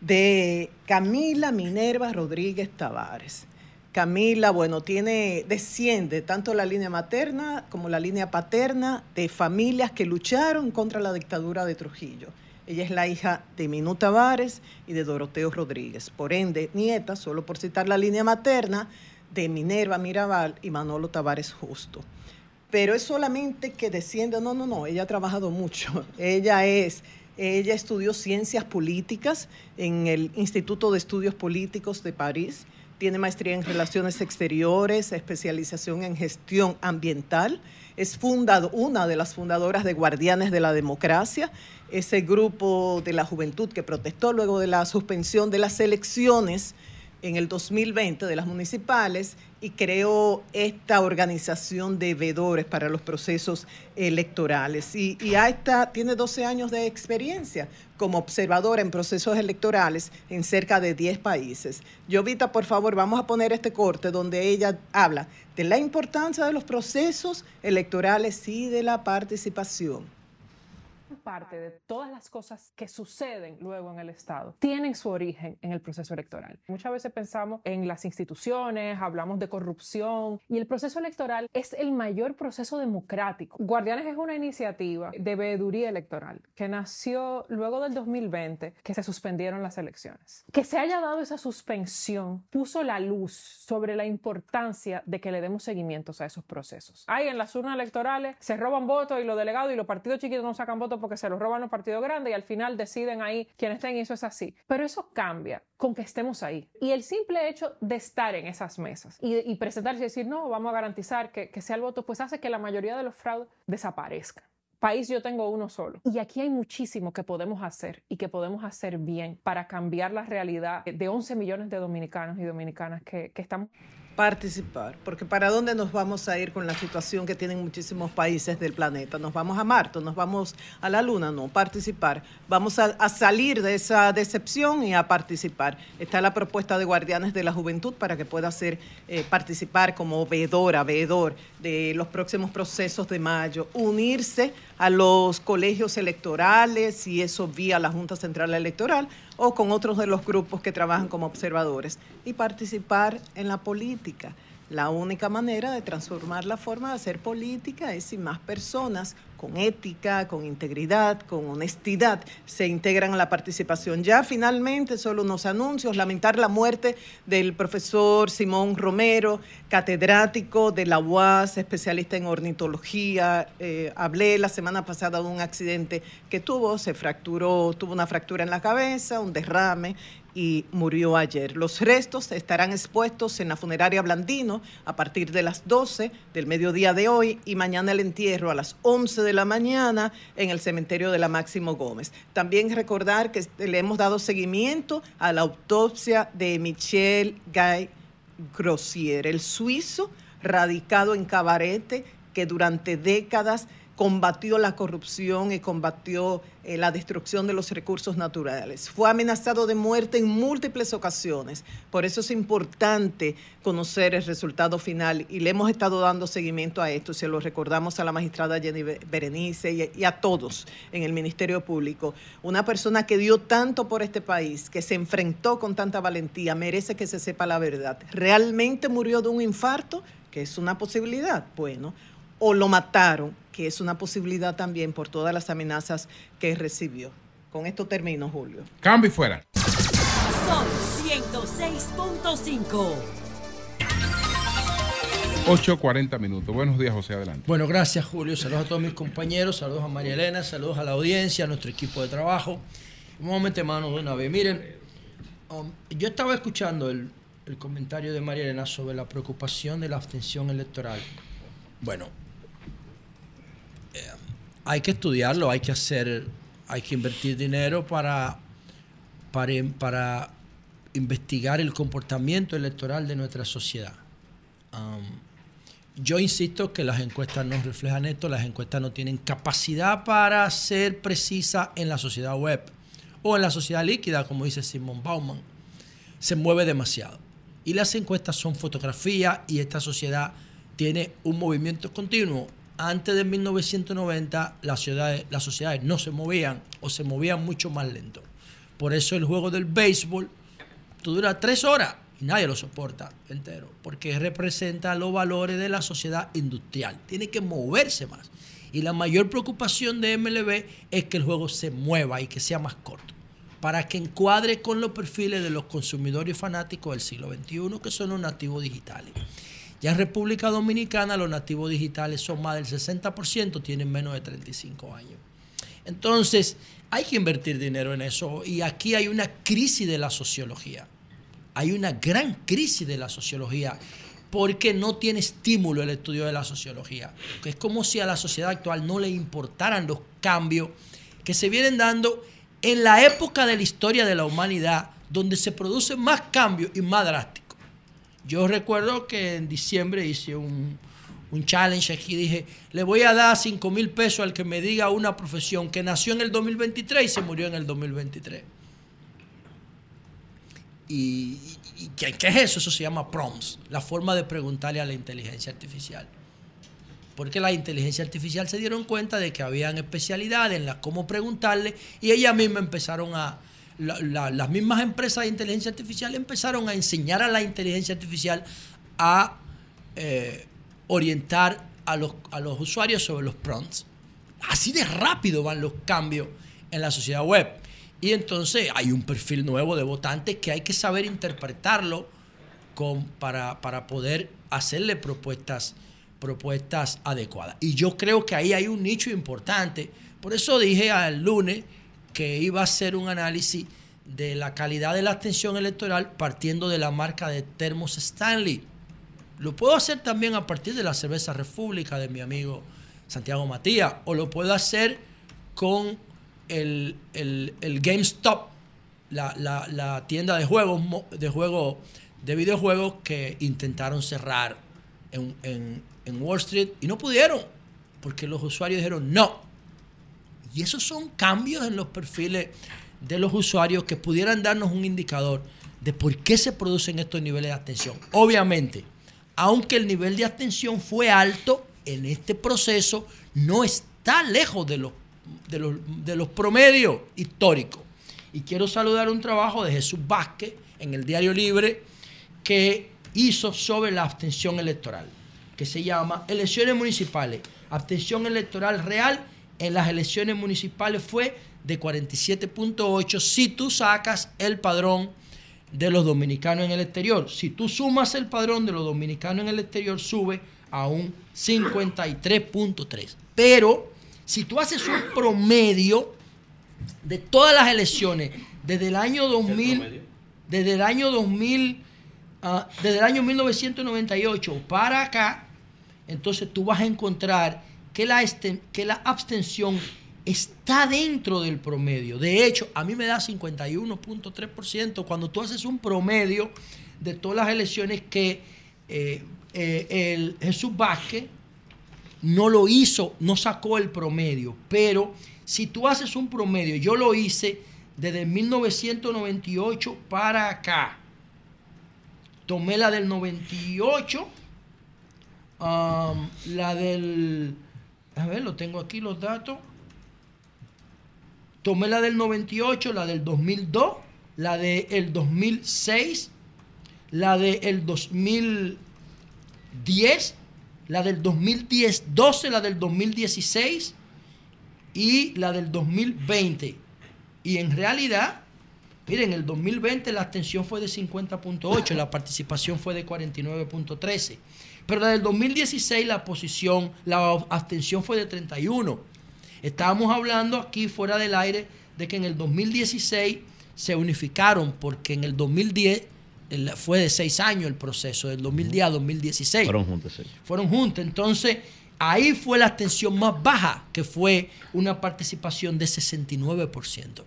de Camila Minerva Rodríguez Tavares. Camila, bueno, tiene, desciende tanto la línea materna como la línea paterna de familias que lucharon contra la dictadura de Trujillo. Ella es la hija de Minú Tavares y de Doroteo Rodríguez. Por ende, nieta, solo por citar la línea materna, de Minerva Mirabal y Manolo Tavares Justo. Pero es solamente que desciende, no, no, no, ella ha trabajado mucho, ella es, ella estudió ciencias políticas en el Instituto de Estudios Políticos de París, tiene maestría en relaciones exteriores, especialización en gestión ambiental, es fundado, una de las fundadoras de Guardianes de la Democracia, ese grupo de la juventud que protestó luego de la suspensión de las elecciones en el 2020 de las municipales y creó esta organización de veedores para los procesos electorales. Y, y tiene 12 años de experiencia como observadora en procesos electorales en cerca de 10 países. Jovita, por favor, vamos a poner este corte donde ella habla de la importancia de los procesos electorales y de la participación parte de todas las cosas que suceden luego en el Estado tienen su origen en el proceso electoral. Muchas veces pensamos en las instituciones, hablamos de corrupción y el proceso electoral es el mayor proceso democrático. Guardianes es una iniciativa de veeduría electoral que nació luego del 2020 que se suspendieron las elecciones. Que se haya dado esa suspensión puso la luz sobre la importancia de que le demos seguimientos a esos procesos. Ahí en las urnas electorales se roban votos y los delegados y los partidos chiquitos no sacan votos porque se los roban los partidos grandes y al final deciden ahí quién estén y eso es así. Pero eso cambia con que estemos ahí. Y el simple hecho de estar en esas mesas y, presentarse y decir, no, vamos a garantizar que, que sea el voto, pues hace que la mayoría de los fraudes desaparezcan país yo tengo uno solo. Y aquí hay muchísimo que podemos hacer y que podemos hacer bien para cambiar la realidad de 11 millones de dominicanos y dominicanas que, que estamos participar, porque ¿para dónde nos vamos a ir con la situación que tienen muchísimos países del planeta? ¿Nos vamos a Marte? ¿Nos vamos a la Luna? No, participar. Vamos a, salir de esa decepción y a participar. Está la propuesta de Guardianes de la Juventud para que pueda ser, eh, participar como veedora, veedor de los próximos procesos de mayo, unirse a los colegios electorales y eso vía la Junta Central Electoral o con otros de los grupos que trabajan como observadores y participar en la política. La única manera de transformar la forma de hacer política es si más personas con ética, con integridad, con honestidad se integran a la participación. Ya finalmente, solo unos anuncios, lamentar la muerte del profesor Simón Romero, catedrático de la UAS, especialista en ornitología. Eh, hablé la semana pasada de un accidente que tuvo, se fracturó, tuvo una fractura en la cabeza, un derrame y murió ayer. Los restos estarán expuestos en la funeraria Blandino a partir de las 12 del mediodía de hoy y mañana el entierro a las 11 de la mañana en el cementerio de la Máximo Gómez. También recordar que le hemos dado seguimiento a la autopsia de Michel Guy Grossier, el suizo radicado en Cabarete que durante décadas combatió la corrupción y combatió eh, la destrucción de los recursos naturales. Fue amenazado de muerte en múltiples ocasiones. Por eso es importante conocer el resultado final y le hemos estado dando seguimiento a esto. Se lo recordamos a la magistrada Jenny Berenice y, a todos en el Ministerio Público. Una persona que dio tanto por este país, que se enfrentó con tanta valentía, merece que se sepa la verdad. ¿Realmente murió de un infarto? Que es una posibilidad. Bueno, o lo mataron, que es una posibilidad también por todas las amenazas que recibió. Con esto termino, Julio. Cambio fuera. Son 106.5. 8.40 minutos. Buenos días, José, adelante. Bueno, gracias, Julio. Saludos a todos mis compañeros, saludos a María Elena, saludos a la audiencia, a nuestro equipo de trabajo. Vamos a meter mano de una vez. Miren, um, yo estaba escuchando el, el comentario de María Elena sobre la preocupación de la abstención electoral. Bueno, hay que estudiarlo, hay que hacer, hay que invertir dinero para, para, investigar el comportamiento electoral de nuestra sociedad. Um, yo insisto que las encuestas no reflejan esto, las encuestas no tienen capacidad para ser precisas en la sociedad web o en la sociedad líquida, como dice Simon Bauman. Se mueve demasiado. Y las encuestas son fotografía y esta sociedad tiene un movimiento continuo antes de 1990 las, ciudades, las sociedades no se movían o se movían mucho más lento. Por eso el juego del béisbol dura tres horas y nadie lo soporta entero, porque representa los valores de la sociedad industrial. Tiene que moverse más. Y la mayor preocupación de MLB es que el juego se mueva y que sea más corto, para que encuadre con los perfiles de los consumidores fanáticos del siglo XXI, que son los nativos digitales. Ya en República Dominicana los nativos digitales son más del 60%, tienen menos de 35 años. Entonces, hay que invertir dinero en eso y aquí hay una crisis de la sociología. Hay una gran crisis de la sociología porque no tiene estímulo el estudio de la sociología. Es como si a la sociedad actual no le importaran los cambios que se vienen dando en la época de la historia de la humanidad, donde se producen más cambios y más drásticos. Yo recuerdo que en diciembre hice un, challenge aquí, dije, le voy a dar 5 mil pesos al que me diga una profesión que nació en el 2023 y se murió en el 2023. ¿Y, ¿qué, es eso? Eso se llama prompts, la forma de preguntarle a la inteligencia artificial. Porque la inteligencia artificial se dieron cuenta de que habían especialidades en las cómo preguntarle y ellas mismas empezaron a, las mismas empresas de inteligencia artificial empezaron a enseñar a la inteligencia artificial a eh, orientar a los, a los usuarios sobre los prompts. Así de rápido van los cambios en la sociedad web. Y entonces hay un perfil nuevo de votantes que hay que saber interpretarlo con, para, para poder hacerle propuestas, propuestas adecuadas. Y yo creo que ahí hay un nicho importante. Por eso dije al lunes que iba a hacer un análisis de la calidad de la abstención electoral partiendo de la marca de Termos Stanley. Lo puedo hacer también a partir de la cerveza República de mi amigo Santiago Matías, o lo puedo hacer con el, GameStop, la, tienda de juegos, de juego de videojuegos que intentaron cerrar en Wall Street y no pudieron, porque los usuarios dijeron no, y esos son cambios en los perfiles de los usuarios que pudieran darnos un indicador de por qué se producen estos niveles de atención. Obviamente, aunque el nivel de atención fue alto en este proceso, no está lejos de los, de los, de los promedios históricos. Y quiero saludar un trabajo de Jesús Vázquez en el Diario Libre que hizo sobre la abstención electoral, que se llama Elecciones Municipales, abstención electoral real en las elecciones municipales fue de 47.8 si tú sacas el padrón de los dominicanos en el exterior. Si tú sumas el padrón de los dominicanos en el exterior, sube a un 53.3. Pero si tú haces un promedio de todas las elecciones desde el año 2000, desde el año 2000, ah, desde el año 1998 para acá, entonces tú vas a encontrar que la, que la abstención está dentro del promedio. De hecho, a mí me da 51.3% cuando tú haces un promedio de todas las elecciones que eh, eh, el Jesús Vázquez no lo hizo, no sacó el promedio, pero si tú haces un promedio, yo lo hice desde 1998 para acá. Tomé la del 98, la del... A ver, lo tengo aquí los datos. Tomé la del 98, la del 2002, la del 2006, la del 2010 la del 2010, 12, la del 2016 y la del 2020. Y en realidad, miren, en el 2020 la abstención fue de 50.8, la participación fue de 49.13. Pero la del 2016 la posición, la abstención fue de 31. Estábamos hablando aquí fuera del aire de que en el 2016 se unificaron porque en el 2010 fue de seis años el proceso, del 2010 a 2016. Fueron juntos, sí. Fueron juntos. Entonces, ahí fue la abstención más baja, que fue una participación de 69%.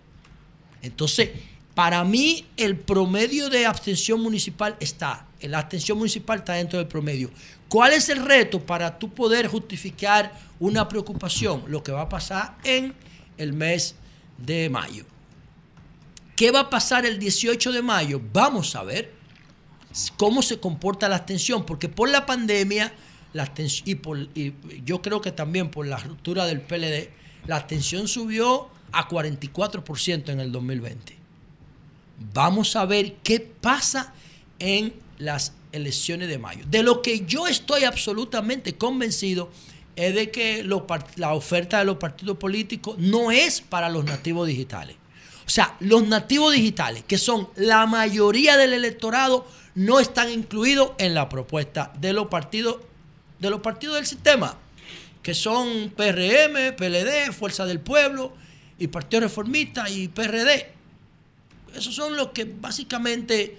Entonces, para mí, el promedio de abstención municipal está. La abstención municipal está dentro del promedio. ¿Cuál es el reto para tú poder justificar una preocupación? Lo que va a pasar en el mes de mayo. ¿Qué va a pasar el 18 de mayo? Vamos a ver cómo se comporta la abstención, porque por la pandemia la y, y yo creo que también por la ruptura del PLD, la abstención subió a 44% en el 2020. Vamos a ver qué pasa en las elecciones de mayo. De lo que yo estoy absolutamente convencido es de que la oferta de los partidos políticos no es para los nativos digitales. O sea, los nativos digitales, que son la mayoría del electorado, no están incluidos en la propuesta de los partidos, de los partidos del sistema, que son PRM, PLD, Fuerza del Pueblo y Partido Reformista y PRD. Esos son los que básicamente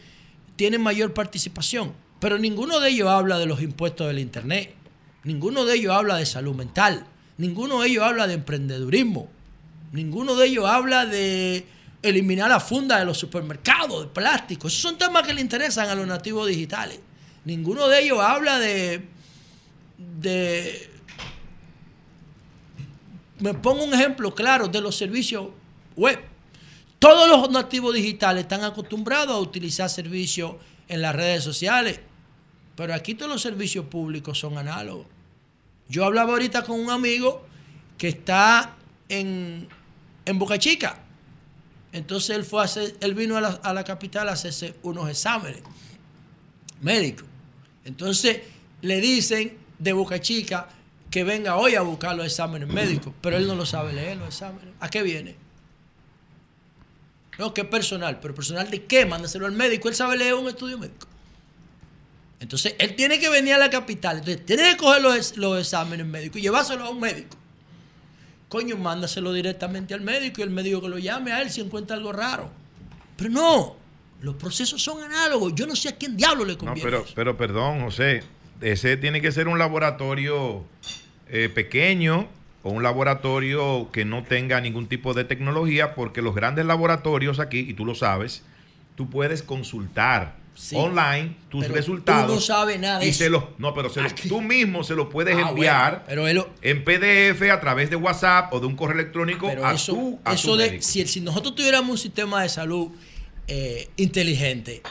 tienen mayor participación. Pero ninguno de ellos habla de los impuestos del Internet. Ninguno de ellos habla de salud mental. Ninguno de ellos habla de emprendedurismo. Ninguno de ellos habla de eliminar la funda de los supermercados de plástico. Esos son temas que le interesan a los nativos digitales. Ninguno de ellos habla de, de me pongo un ejemplo claro de los servicios web. Todos los nativos digitales están acostumbrados a utilizar servicios en las redes sociales, pero aquí todos los servicios públicos son análogos. Yo hablaba ahorita con un amigo que está en, en Boca Chica entonces él fue a él vino a la, capital a hacerse unos exámenes médicos. Entonces le dicen de Boca Chica que venga hoy a buscar los exámenes médicos, pero él no lo sabe leer los exámenes. ¿A qué viene? No, que personal, pero personal de qué? Mándaselo al médico, él sabe leer un estudio médico. Entonces, él tiene que venir a la capital, entonces tiene que coger los, los exámenes médicos y llevárselo a un médico. Coño, mándaselo directamente al médico y el médico que lo llame a él si encuentra algo raro. Pero no, los procesos son análogos. Yo no sé a quién diablo le conviene. No, pero, pero perdón, José, ese tiene que ser un laboratorio eh, pequeño o un laboratorio que no tenga ningún tipo de tecnología, porque los grandes laboratorios aquí, y tú lo sabes, tú puedes consultar online tus resultados. Tú no sabes nada y Se los, no, pero tú mismo se lo puedes ah, enviar pero en PDF a través de WhatsApp o de un correo electrónico a eso, eso de, si, nosotros tuviéramos un sistema de salud eh, inteligente,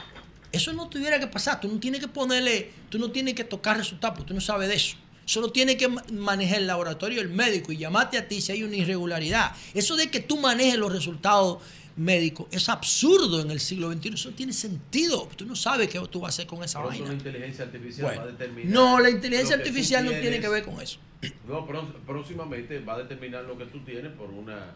eso no tuviera que pasar. Tú no tienes que ponerle, tú no tienes que tocar resultados, porque tú no sabes de eso. Solo tiene que manejar el laboratorio, el médico y llamarte a ti si hay una irregularidad. Eso de que tú manejes los resultados médico. Es absurdo en el siglo XXI. Eso no tiene sentido. Tú no sabes qué tú vas a hacer con esa vaina. La inteligencia artificial va a determinar no, la inteligencia artificial no tiene que ver con eso. No, próximamente va a determinar lo que tú tienes por una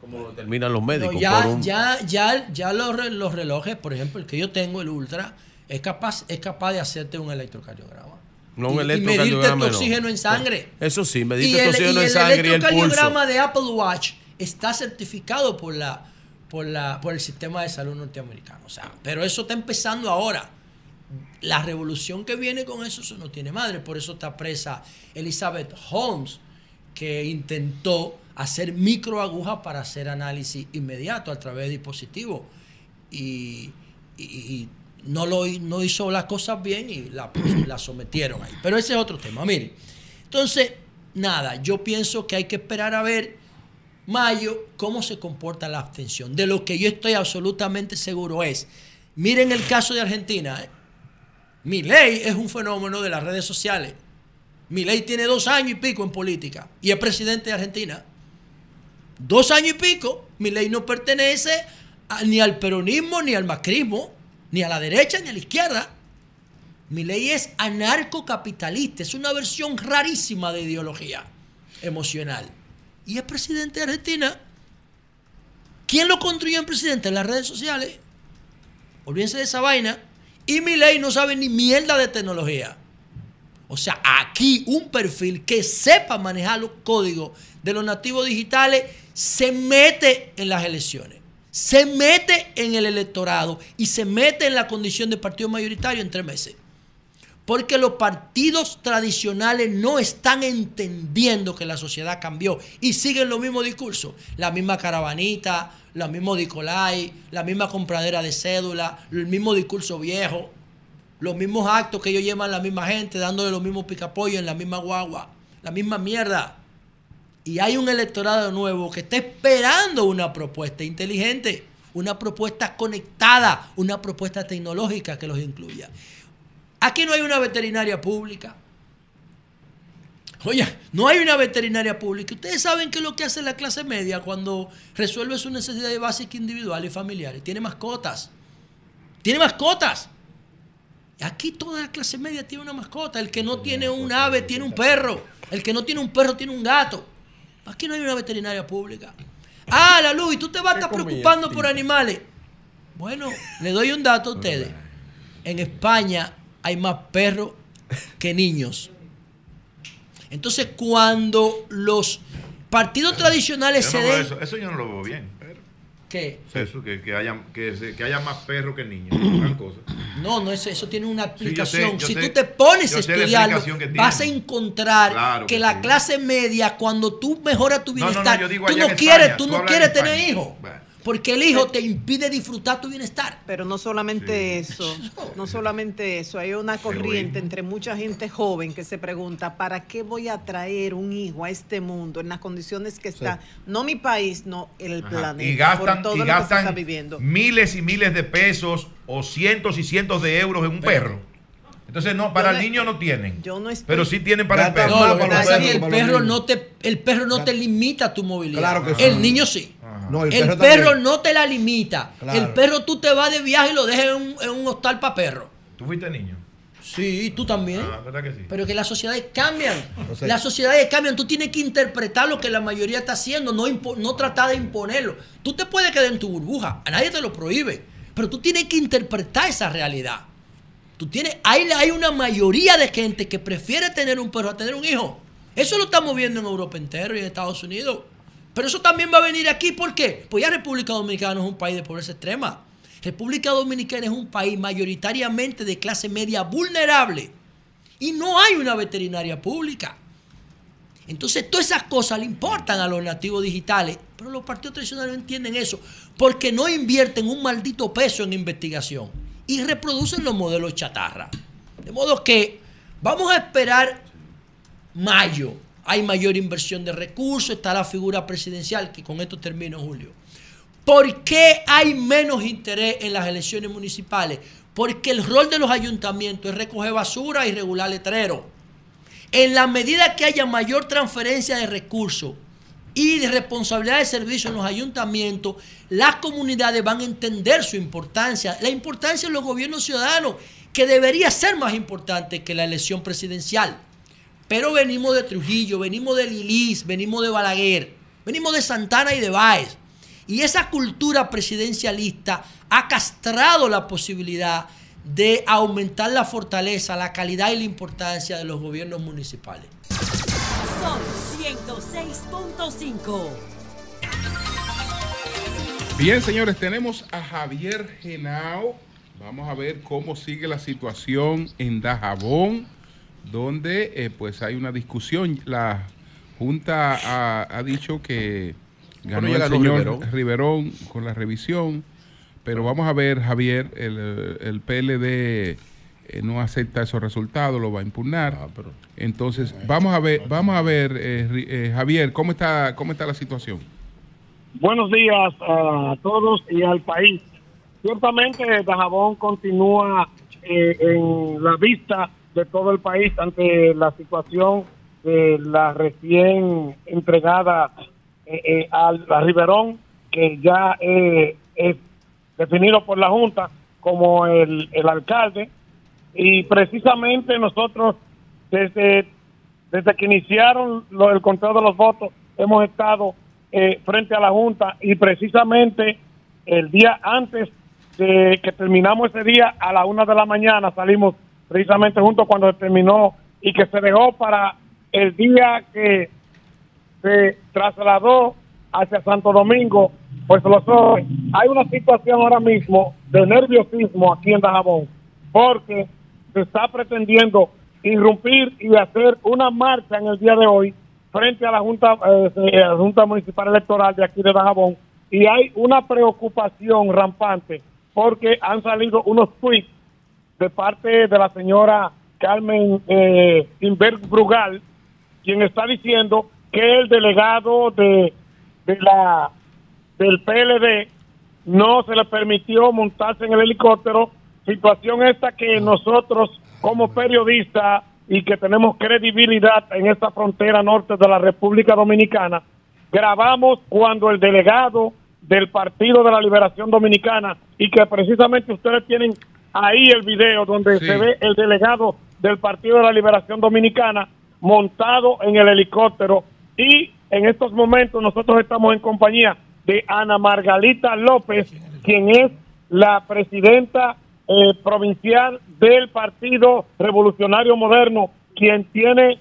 como lo determinan los médicos. ya, ya, ya, ya los, los, relojes, por ejemplo, el que yo tengo, el Ultra, es capaz, es capaz de hacerte un electrocardiograma. No un electrocardiograma. Y medirte tu oxígeno en sangre. Eso sí, medirte tu oxígeno en sangre. Y el electrocardiograma de Apple Watch está certificado por la por, la, por el sistema de salud norteamericano. O sea, pero eso está empezando ahora. La revolución que viene con eso, eso no tiene madre. Por eso está presa Elizabeth Holmes, que intentó hacer microagujas para hacer análisis inmediato a través de dispositivos. Y, no, lo, no hizo las cosas bien y la, la sometieron ahí. Pero ese es otro tema. Mire, entonces, nada, yo pienso que hay que esperar a ver mayo cómo se comporta la abstención. De lo que yo estoy absolutamente seguro es, miren el caso de Argentina, ¿eh? mi ley es un fenómeno de las redes sociales. Mi ley tiene dos años y pico en política y es presidente de Argentina. Dos años y pico, mi ley no pertenece ni al peronismo, ni al macrismo, ni a la derecha, ni a la izquierda. Mi ley es anarcocapitalista, es una versión rarísima de ideología emocional. Y es presidente de Argentina. ¿Quién lo construyó en presidente? En las redes sociales. Olvídense de esa vaina. Y mi ley no sabe ni mierda de tecnología. O sea, aquí un perfil que sepa manejar los códigos de los nativos digitales se mete en las elecciones, se mete en el electorado y se mete en la condición de partido mayoritario en tres meses. Porque los partidos tradicionales no están entendiendo que la sociedad cambió y siguen los mismos discursos. La misma caravanita, la mismo Nicolai, la misma compradera de cédula, el mismo discurso viejo los mismos actos que ellos llevan la misma gente, dándole los mismos picapollos en la misma guagua, la misma mierda. Y hay un electorado nuevo que está esperando una propuesta inteligente, una propuesta conectada, una propuesta tecnológica que los incluya. Aquí no hay una veterinaria pública. Oye, no hay una veterinaria pública. Ustedes saben qué es lo que hace la clase media cuando resuelve sus necesidades básicas individuales y familiares. Tiene mascotas. Tiene mascotas. Aquí toda la clase media tiene una mascota. El que no tiene un ave tiene un perro. El que no tiene un perro tiene un gato. Aquí no hay una veterinaria pública. Ah, la luz, y tú te vas a estar preocupando por animales. Bueno, le doy un dato a ustedes. En España hay más perros que niños. Entonces, cuando los partidos tradicionales se den. Eso, eso yo no lo veo bien. ¿Qué? Eso, que, que, haya, que, que haya más perros que niños. no, no, eso, eso tiene una aplicación. si tú te pones a estudiarlo, vas a encontrar que la clase media, cuando tú mejoras tu bienestar, tú no quieres, tú no quieres tener hijos. Porque el hijo te impide disfrutar tu bienestar. Pero no solamente eso, no solamente eso, hay una corriente entre mucha gente joven que se pregunta, ¿para qué voy a traer un hijo a este mundo en las condiciones que está, no mi país, no el planeta, y gastan, todo lo que se está viviendo? miles y miles de pesos o cientos y cientos de euros en un perro? Entonces, no, para el niño no tienen. Yo no pero sí tienen para el perro. No, el, perro no te, el perro no te limita tu movilidad. Claro que sí. El niño sí. No, el, perro, no te la limita. El perro tú te vas de viaje y lo dejas en un, hostal para perro. ¿Tú fuiste niño? Sí, tú también. Ah, ¿verdad que sí? Pero que las sociedades cambian. las sociedades cambian. Tú tienes que interpretar lo que la mayoría está haciendo, no, no tratar de imponerlo. Tú te puedes quedar en tu burbuja, a nadie te lo prohíbe. Pero tú tienes que interpretar esa realidad. Tú tienes, hay, hay una mayoría de gente que prefiere tener un perro a tener un hijo. Eso lo estamos viendo en Europa entero y en Estados Unidos. Pero eso también va a venir aquí. ¿Por qué? Pues ya República Dominicana es un país de pobreza extrema. República Dominicana es un país mayoritariamente de clase media vulnerable. Y no hay una veterinaria pública. Entonces, todas esas cosas le importan a los nativos digitales, pero los partidos tradicionales no entienden eso, porque no invierten un maldito peso en investigación y reproducen los modelos chatarra. De modo que vamos a esperar mayo. Hay mayor inversión de recursos, está la figura presidencial, que con esto termino, Julio. ¿Por qué hay menos interés en las elecciones municipales? Porque el rol de los ayuntamientos es recoger basura y regular letreros. En la medida que haya mayor transferencia de recursos y de responsabilidad de servicio en los ayuntamientos, las comunidades van a entender su importancia, la importancia de los gobiernos ciudadanos, que debería ser más importante que la elección presidencial. Pero venimos de Trujillo, venimos de Lilis, venimos de Balaguer, venimos de Santana y de Báez. Y esa cultura presidencialista ha castrado la posibilidad de aumentar la fortaleza, la calidad y la importancia de los gobiernos municipales. Son 106.5. Bien, señores, tenemos a Javier Genao. Vamos a ver cómo sigue la situación en Dajabón, donde eh, pues hay una discusión. La Junta ha, dicho que ganó el señor Riverón. con la revisión, pero vamos a ver, Javier, el, el PLD eh, no acepta esos resultados, lo va a impugnar. Ah, Entonces, vamos a ver, vamos a ver, eh, eh, Javier, ¿cómo está, cómo está la situación? Buenos días a todos y al país. Ciertamente, Dajabón continúa en la vista de todo el país ante la situación de la recién entregada al a Riverón, que ya es definido por la Junta como el, el alcalde. Y precisamente nosotros desde, desde que iniciaron el conteo de los votos hemos estado eh, frente a la Junta y precisamente el día antes de que terminamos ese día a la una de la mañana salimos precisamente juntos cuando terminó y que se dejó para el día que se trasladó hacia Santo Domingo, pues lo soy. Hay una situación ahora mismo de nerviosismo aquí en Dajabón, porque se está pretendiendo irrumpir y hacer una marcha en el día de hoy frente a la Junta, eh, la Junta Municipal Electoral de aquí de Dajabón y hay una preocupación rampante porque han salido unos tweets de parte de la señora Carmen eh, Brugal, quien está diciendo que el delegado de, de la del PLD no se le permitió montarse en el helicóptero. Situación esta que nosotros como periodistas y que tenemos credibilidad en esta frontera norte de la República Dominicana, grabamos cuando el delegado del Partido de la Liberación Dominicana y que precisamente ustedes tienen ahí el video donde se ve el delegado del Partido de la Liberación Dominicana montado en el helicóptero. Y en estos momentos nosotros estamos en compañía de Ana Margalita López, quien es la presidenta eh, provincial del Partido Revolucionario Moderno, quien tiene,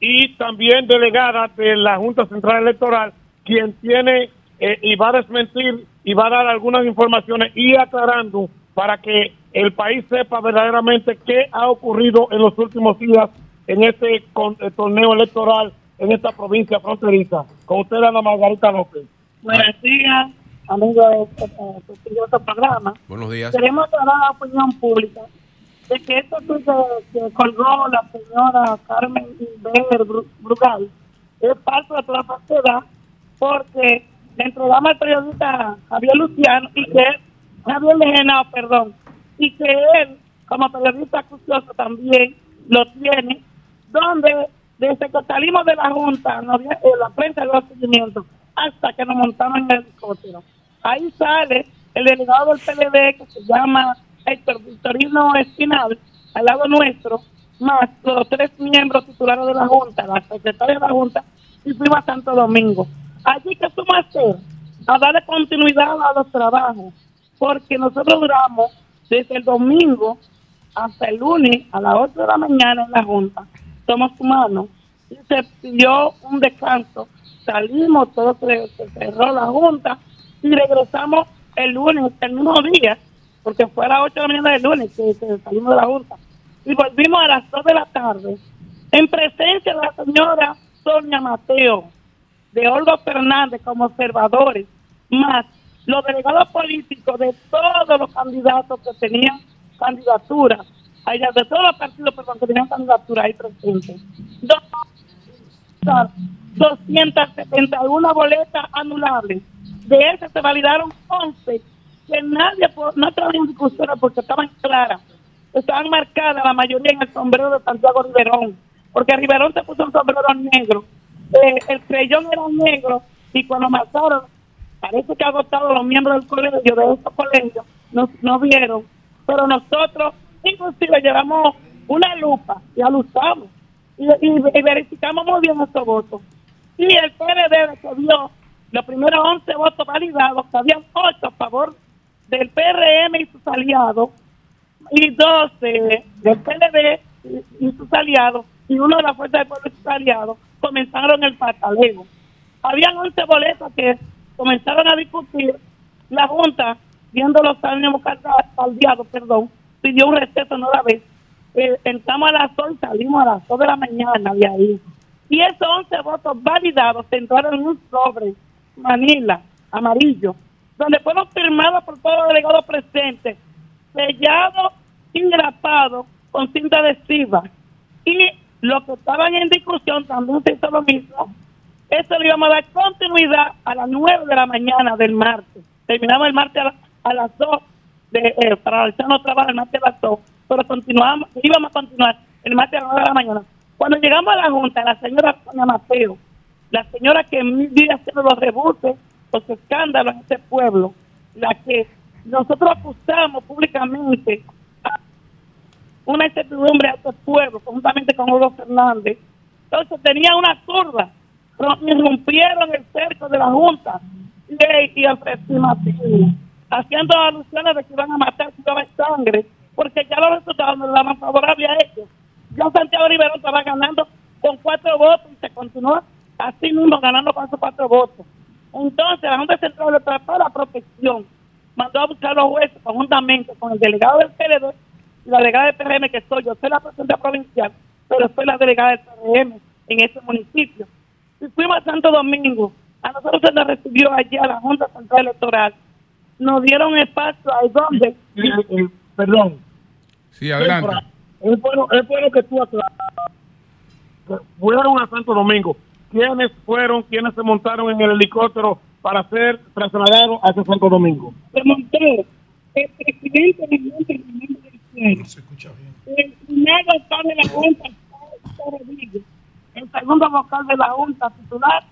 y también delegada de la Junta Central Electoral, quien tiene eh, y va a desmentir y va a dar algunas informaciones y aclarando para que el país sepa verdaderamente qué ha ocurrido en los últimos días en este eh, torneo electoral en esta provincia fronteriza. Con usted, Ana Margarita López. Buenos días amigos de, este programa. Buenos días. Queremos dar la opinión pública de que esto que, colgó la señora Carmen Inver Brugal es parte de toda la falsedad porque le entregamos al periodista Javier Luciano y que Javier Legenao, perdón, y que él, como periodista acucioso también lo tiene, donde desde que salimos de la Junta, nos, en la prensa los seguimientos, hasta que nos montamos en el helicóptero. Ahí sale el delegado del PLD que se llama Héctor Victorino Espinal, al lado nuestro, más los tres miembros titulares de la Junta, la secretaria de la Junta, y fuimos a Santo Domingo. Allí que fuimos a hacer, a darle continuidad a los trabajos, porque nosotros duramos desde el domingo hasta el lunes a las 8 de la mañana en la Junta. Somos humanos y se pidió un descanso. Salimos, todo se cerró la Junta y regresamos el lunes, el mismo día, porque fue a las 8 de la mañana del lunes que, salimos de la Junta, y volvimos a las 2 de la tarde, en presencia de la señora Sonia Mateo, de Olga Fernández como observadores, más los delegados políticos de todos los candidatos que tenían candidatura, de todos los partidos perdón, que tenían candidatura ahí presentes. 271 boletas anulables de esas se validaron 11 que nadie, no traían discusiones porque estaban claras. Estaban marcadas la mayoría en el sombrero de Santiago Riverón, porque Riverón se puso un sombrero negro, eh, el creyón era negro y cuando marcaron, parece que agotado los miembros del colegio, de estos colegios, no, no vieron, pero nosotros inclusive llevamos una lupa y alustamos y, y, verificamos muy bien estos votos. Y el que dio los primeros 11 votos validados, habían 8 a favor del PRM y sus aliados, y 12 del PLD y, sus aliados, y uno de la Fuerza del Pueblo y sus aliados, comenzaron el pataleo. Habían 11 boletas que comenzaron a discutir. La Junta, viendo los ánimos caldeados, perdón, pidió un receso la vez. Eh, entramos a las 2 y salimos a las 2 de la mañana de ahí. Y esos 11 votos validados entraron en un sobre Manila, amarillo, donde fueron firmados por todos los delegados presentes, sellados y tapado con cinta adhesiva. Y lo que estaban en discusión también se hizo lo mismo. Eso le íbamos a dar continuidad a las 9 de la mañana del martes. Terminamos el martes a, las 2 de, eh, para realizar nuestro trabajo el martes a las 2, pero continuamos, íbamos a continuar el martes a las 9 de la mañana. Cuando llegamos a la Junta, la señora Sonia Mateo, la señora que vive haciendo los rebuses, los escándalos en este pueblo, la que nosotros acusamos públicamente una incertidumbre a este pueblo, conjuntamente con Hugo Fernández. Entonces tenía una curva, irrumpieron el cerco de la Junta y, el haciendo alusiones de que iban a matar si iba sangre, porque ya los resultados no daban favorable a ellos. Ya Santiago Rivero estaba ganando con cuatro votos y se continuó así mismo ganando con esos cuatro votos. Entonces, la Junta Central Electoral para la protección mandó a buscar los jueces conjuntamente con el delegado del PLD y la delegada del PRM, que soy yo, soy la presidenta provincial, pero soy la delegada del PRM en ese municipio. Y fuimos a Santo Domingo, a nosotros se nos recibió allí a la Junta Central Electoral, nos dieron espacio ahí donde... Eh, eh, perdón. Sí, adelante. Es bueno, es bueno que tú aclaras. Fueron a Santo Domingo. ¿Quiénes fueron, quiénes se montaron en el helicóptero para ser trasladados a Santo Domingo? Se montó el presidente del No se escucha bien. El primer vocal de la Junta, el segundo vocal de la Junta titular,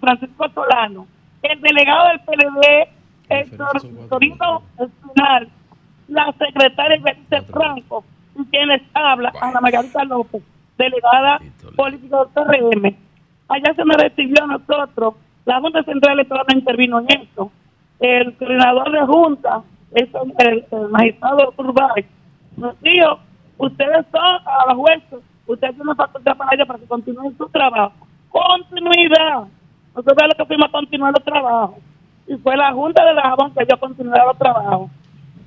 Francisco Solano, el delegado del PLD, Héctor Torino Espinal, la secretaria Benítez Franco, y quienes habla, Ana Margarita López, delegada política del PRM. Allá se me recibió a nosotros, la Junta Central Electoral no intervino en eso. El coordinador de Junta, el, el, magistrado Urbay, nos dijo, ustedes son a los jueces, ustedes tienen facultad para ellos para que continúen su trabajo. Continuidad. Nosotros lo que fuimos a continuar los trabajos. Y fue la Junta de la Jabón que yo continué los trabajos.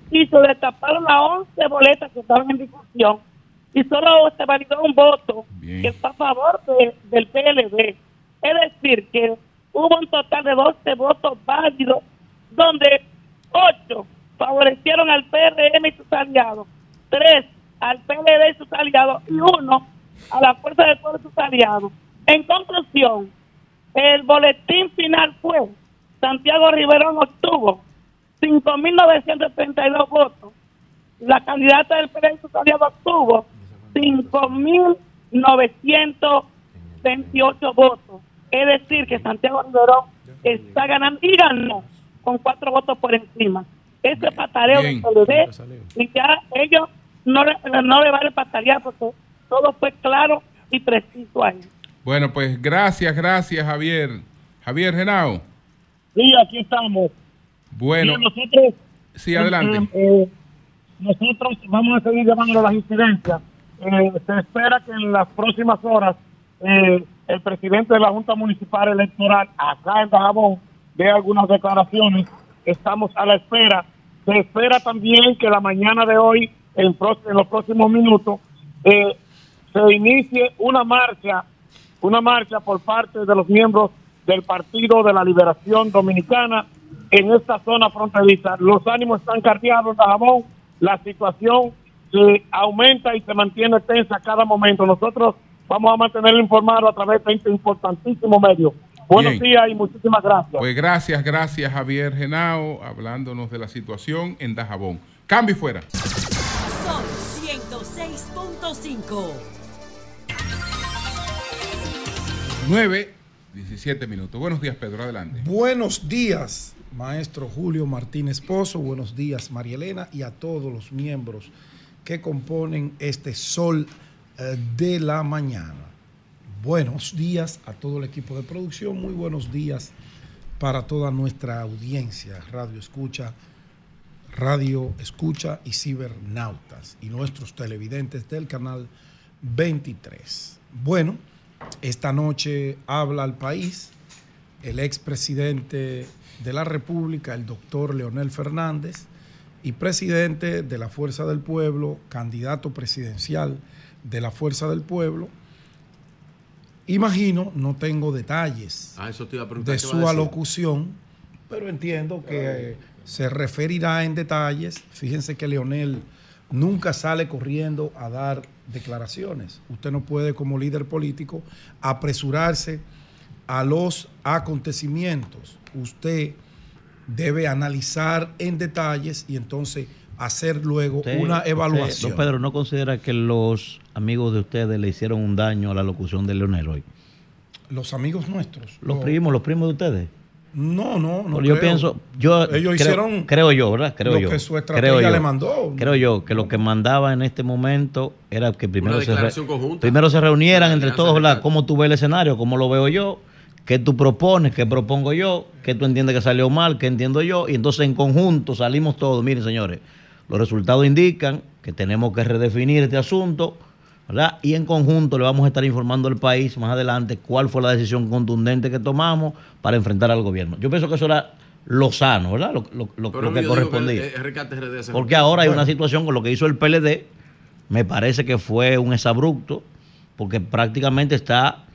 Y se destaparon las 11 boletas que estaban en discusión y solo se validó un voto que está a favor del PLD. Es decir, que hubo un total de 12 votos válidos, donde 8 favorecieron al PRM y sus aliados, 3 al PLD y sus aliados y 1 a la Fuerza del Pueblo y sus aliados. En conclusión, el boletín final fue Santiago Riverón obtuvo 5.932 votos. La candidata del PLD y sus aliados obtuvo 5.928 votos. Es decir, que Santiago Riverón está ganando y ganó con cuatro votos por encima. Ese pataleo de PLD, y ya ellos no, no le vale patalear porque todo fue claro y preciso ahí. Bueno, pues gracias, gracias Javier. Javier Genao. Sí, aquí estamos. Bueno. nosotros, sí, adelante. Eh, eh, nosotros vamos a seguir llamando las incidencias eh, se espera que en las próximas horas eh, el presidente de la Junta Municipal Electoral acá en Dajabón dé algunas declaraciones. Estamos a la espera. Se espera también que la mañana de hoy, en, los próximos minutos, eh, se inicie una marcha, una marcha por parte de los miembros del Partido de la Liberación Dominicana en esta zona fronteriza. Los ánimos están carteados en Dajabón. La situación se aumenta y se mantiene tensa cada momento. Nosotros vamos a mantenerlo informado a través de este importantísimo medio. Buenos días y muchísimas gracias. Pues gracias, gracias Javier Genao, hablándonos de la situación en Dajabón. Cambio y fuera. Son 106.5. 9, 17 minutos. Buenos días, Pedro, adelante. Buenos días, maestro Julio Martínez Pozo. Buenos días, María Elena, y a todos los miembros que componen este sol eh, de la mañana. Buenos días a todo el equipo de producción, muy buenos días para toda nuestra audiencia, Radio Escucha, Radio Escucha y Cibernautas y nuestros televidentes del canal 23. Bueno, esta noche habla al país el expresidente de la República, el doctor Leonel Fernández, y presidente de la Fuerza del Pueblo, candidato presidencial de la Fuerza del Pueblo. Imagino, no tengo detalles ah, de su alocución, pero entiendo que se referirá en detalles. Fíjense que Leonel nunca sale corriendo a dar declaraciones. Usted no puede como líder político apresurarse a los acontecimientos. Usted debe analizar en detalles y entonces hacer luego una evaluación. Pedro, ¿no considera que los amigos de ustedes le hicieron un daño a la locución de Leonel hoy? Los amigos nuestros. Los primos, los primos de ustedes. No, no, no. yo pienso, yo ellos creo, hicieron creo yo, ¿verdad? Creo lo yo. que su estrategia le mandó. Creo yo que lo que mandaba en este momento era que primero se primero se reunieran entre todos, ¿verdad? Cómo tú ves el escenario, cómo lo veo yo, qué tú propones, qué propongo yo, qué tú entiendes que salió mal, qué entiendo yo, y entonces en conjunto salimos todos. Miren, señores, los resultados indican que tenemos que redefinir este asunto y en conjunto le vamos a estar informando al país más adelante cuál fue la decisión contundente que tomamos para enfrentar al gobierno. Yo pienso que eso era lo sano, ¿verdad? Lo, que correspondía. Porque ahora hay una situación con lo que hizo el PLD, me parece que fue un exabrupto, porque prácticamente está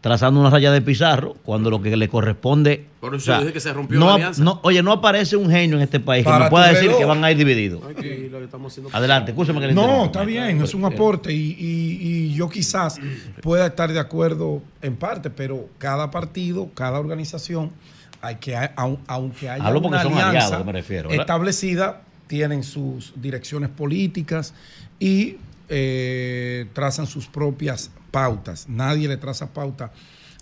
trazando una raya de pizarro cuando lo que le corresponde. Por eso o que se rompió no, la alianza. No, oye, no aparece un genio en este país que nos pueda decir que van a ir divididos. Adelante, escúchame que No, está bien, es un aporte y, y, yo quizás pueda estar de acuerdo en parte, pero cada partido, cada organización, hay que, aunque haya una alianza establecida, tienen sus direcciones políticas y eh, trazan sus propias pautas. Nadie le traza pauta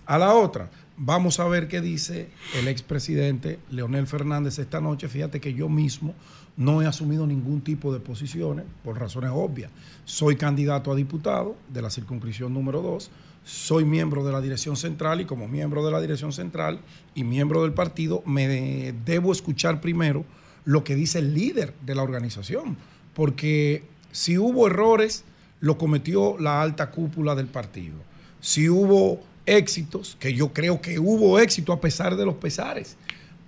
a la otra. Vamos a ver qué dice el expresidente Leonel Fernández esta noche. Fíjate que yo mismo no he asumido ningún tipo de posiciones por razones obvias. Soy candidato a diputado de la circunscripción número 2, soy miembro de la dirección central y como miembro de la dirección central y miembro del partido me debo escuchar primero lo que dice el líder de la organización, porque si hubo errores lo cometió la alta cúpula del partido. Si hubo éxitos, que yo creo que hubo éxito a pesar de los pesares,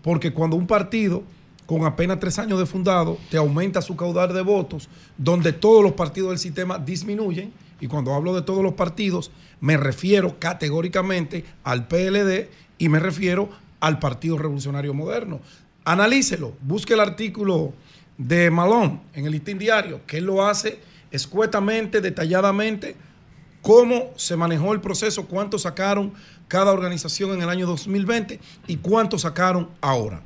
porque cuando un partido con apenas tres años de fundado te aumenta su caudal de votos, donde todos los partidos del sistema disminuyen, y cuando hablo de todos los partidos, me refiero categóricamente al PLD y me refiero al Partido Revolucionario Moderno. Analícelo, busque el artículo de Malón en el listín diario, que él lo hace escuetamente, detalladamente, cómo se manejó el proceso, cuánto sacaron cada organización en el año 2020 y cuánto sacaron ahora.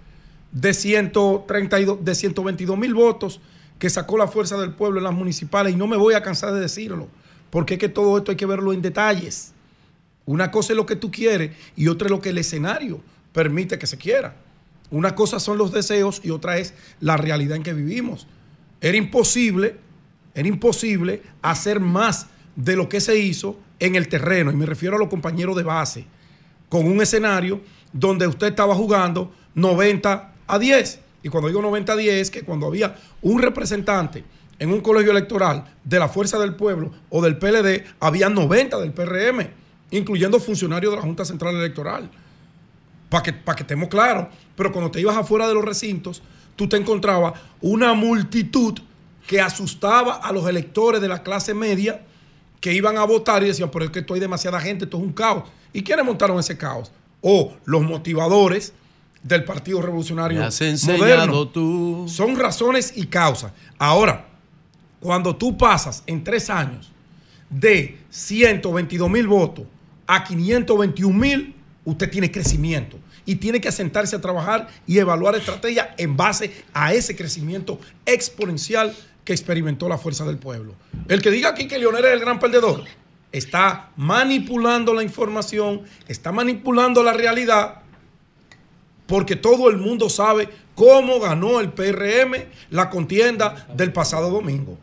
De, 132, de 122 mil votos que sacó la fuerza del pueblo en las municipales, y no me voy a cansar de decirlo, porque es que todo esto hay que verlo en detalles. Una cosa es lo que tú quieres y otra es lo que el escenario permite que se quiera. Una cosa son los deseos y otra es la realidad en que vivimos. Era imposible era imposible hacer más de lo que se hizo en el terreno, y me refiero a los compañeros de base, con un escenario donde usted estaba jugando 90 a 10. Y cuando digo 90 a 10, que cuando había un representante en un colegio electoral de la Fuerza del Pueblo o del PLD, había 90 del PRM, incluyendo funcionarios de la Junta Central Electoral. Para que, que estemos claros. Pero cuando te ibas afuera de los recintos, tú te encontrabas una multitud que asustaba a los electores de la clase media que iban a votar y decían, pero es que esto hay demasiada gente, esto es un caos. ¿Y quiénes montaron ese caos? O los motivadores del Partido Revolucionario Moderno. Tú. Son razones y causas. Ahora, cuando tú pasas en tres años de 122 mil votos a 521 mil, usted tiene crecimiento y tiene que sentarse a trabajar y evaluar estrategias en base a ese crecimiento exponencial que experimentó la fuerza del pueblo. El que diga aquí que Leonel es el gran perdedor está manipulando la información, está manipulando la realidad, porque todo el mundo sabe cómo ganó el PRM la contienda del pasado domingo.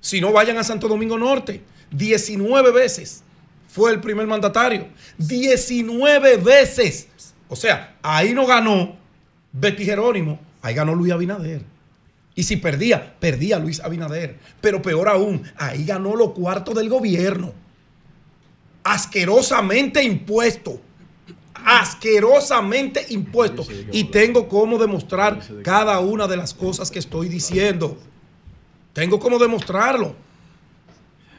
Si no, vayan a Santo Domingo Norte. 19 veces fue el primer mandatario. 19 veces. O sea, ahí no ganó Betty Jerónimo, ahí ganó Luis Abinader. Y si perdía, perdía Luis Abinader. Pero peor aún, ahí ganó los cuartos del gobierno. Asquerosamente impuesto. Asquerosamente impuesto. Y tengo cómo demostrar cada una de las cosas que estoy diciendo. Tengo cómo demostrarlo.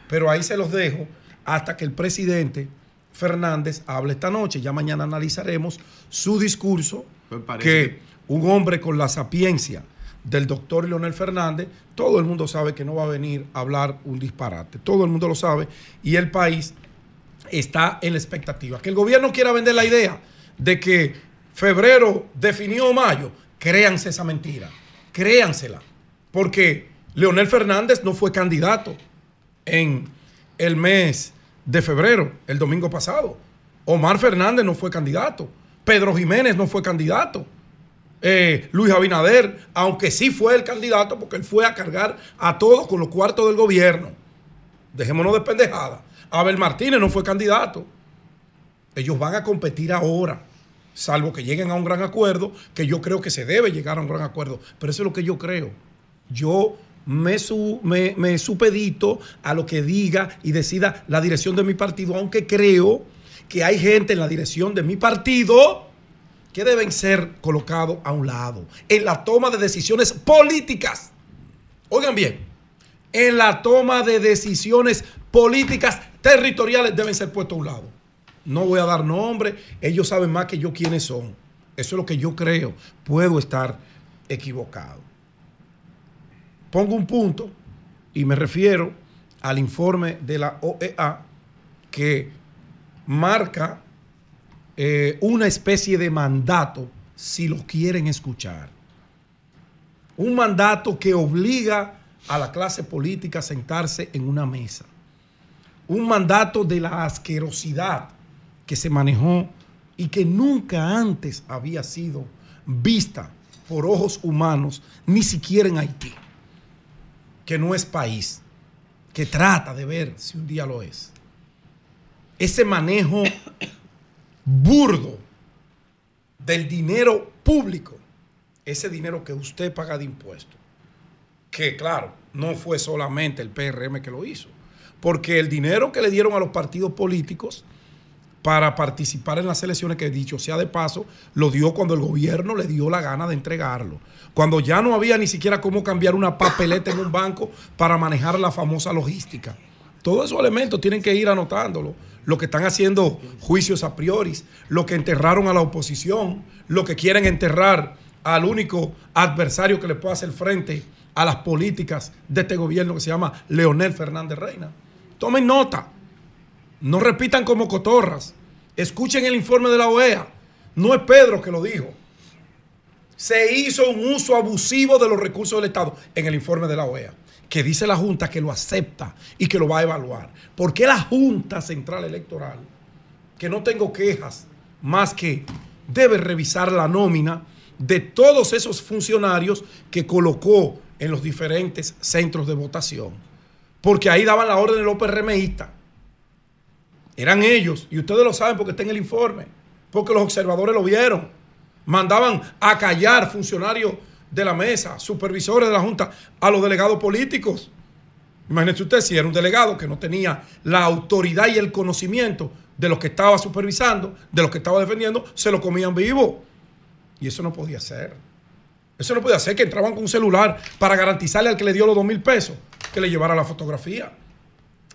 Pero ahí se los dejo hasta que el presidente Fernández hable esta noche. Ya mañana analizaremos su discurso. Que un hombre con la sapiencia del doctor Leonel Fernández, todo el mundo sabe que no va a venir a hablar un disparate. Todo el mundo lo sabe y el país está en la expectativa. Que el gobierno quiera vender la idea de que febrero definió mayo, créanse esa mentira, créansela, porque Leonel Fernández no fue candidato en el mes de febrero, el domingo pasado. Omar Fernández no fue candidato. Pedro Jiménez no fue candidato. Eh, Luis Abinader, aunque sí fue el candidato, porque él fue a cargar a todos con los cuartos del gobierno. Dejémonos de pendejada. Abel Martínez no fue candidato. Ellos van a competir ahora, salvo que lleguen a un gran acuerdo, que yo creo que se debe llegar a un gran acuerdo. Pero eso es lo que yo creo. Yo me, me, supedito a lo que diga y decida la dirección de mi partido, aunque creo que hay gente en la dirección de mi partido que deben ser colocados a un lado en la toma de decisiones políticas. Oigan bien, en la toma de decisiones políticas territoriales deben ser puestos a un lado. No voy a dar nombre, ellos saben más que yo quiénes son. Eso es lo que yo creo. Puedo estar equivocado. Pongo un punto y me refiero al informe de la OEA que marca eh, una especie de mandato, si lo quieren escuchar. Un mandato que obliga a la clase política a sentarse en una mesa. Un mandato de la asquerosidad que se manejó y que nunca antes había sido vista por ojos humanos, ni siquiera en Haití, que no es país, que trata de ver si un día lo es. Ese manejo burdo del dinero público, ese dinero que usted paga de impuestos, que claro, no fue solamente el PRM que lo hizo, porque el dinero que le dieron a los partidos políticos para participar en las elecciones, que dicho sea de paso, lo dio cuando el gobierno le dio la gana de entregarlo. Cuando ya no había ni siquiera cómo cambiar una papeleta en un banco para manejar la famosa logística. Todos esos elementos tienen que ir anotándolo lo que están haciendo juicios a priori, lo que enterraron a la oposición, lo que quieren enterrar al único adversario que le puede hacer frente a las políticas de este gobierno que se llama Leonel Fernández Reina. Tomen nota, no repitan como cotorras, escuchen el informe de la OEA, no es Pedro que lo dijo. Se hizo un uso abusivo de los recursos del Estado en el informe de la OEA que dice la Junta que lo acepta y que lo va a evaluar. ¿Por qué la Junta Central Electoral, que no tengo quejas, más que debe revisar la nómina de todos esos funcionarios que colocó en los diferentes centros de votación? Porque ahí daban la orden de los. Eran ellos, y ustedes lo saben porque está en el informe, porque los observadores lo vieron. Mandaban a callar funcionarios de la mesa, supervisores de la Junta, a los delegados políticos. Imagínese usted si era un delegado que no tenía la autoridad y el conocimiento de lo que estaba supervisando, de lo que estaba defendiendo, se lo comían vivo. Y eso no podía ser. Eso no podía ser que entraban con un celular para garantizarle al que le dio los dos mil pesos que le llevara la fotografía.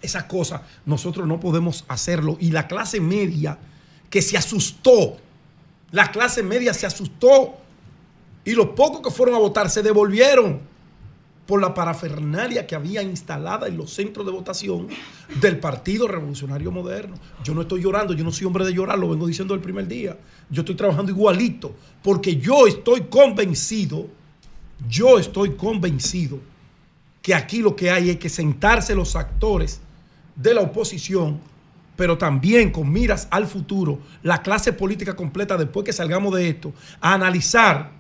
Esas cosas nosotros no podemos hacerlo. Y la clase media que se asustó, la clase media se asustó y los pocos que fueron a votar se devolvieron por la parafernalia que había instalada en los centros de votación del Partido Revolucionario Moderno. Yo no estoy llorando, yo no soy hombre de llorar, lo vengo diciendo el primer día. Yo estoy trabajando igualito, porque yo estoy convencido, yo estoy convencido que aquí lo que hay es que sentarse los actores de la oposición, pero también con miras al futuro, la clase política completa después que salgamos de esto, a analizar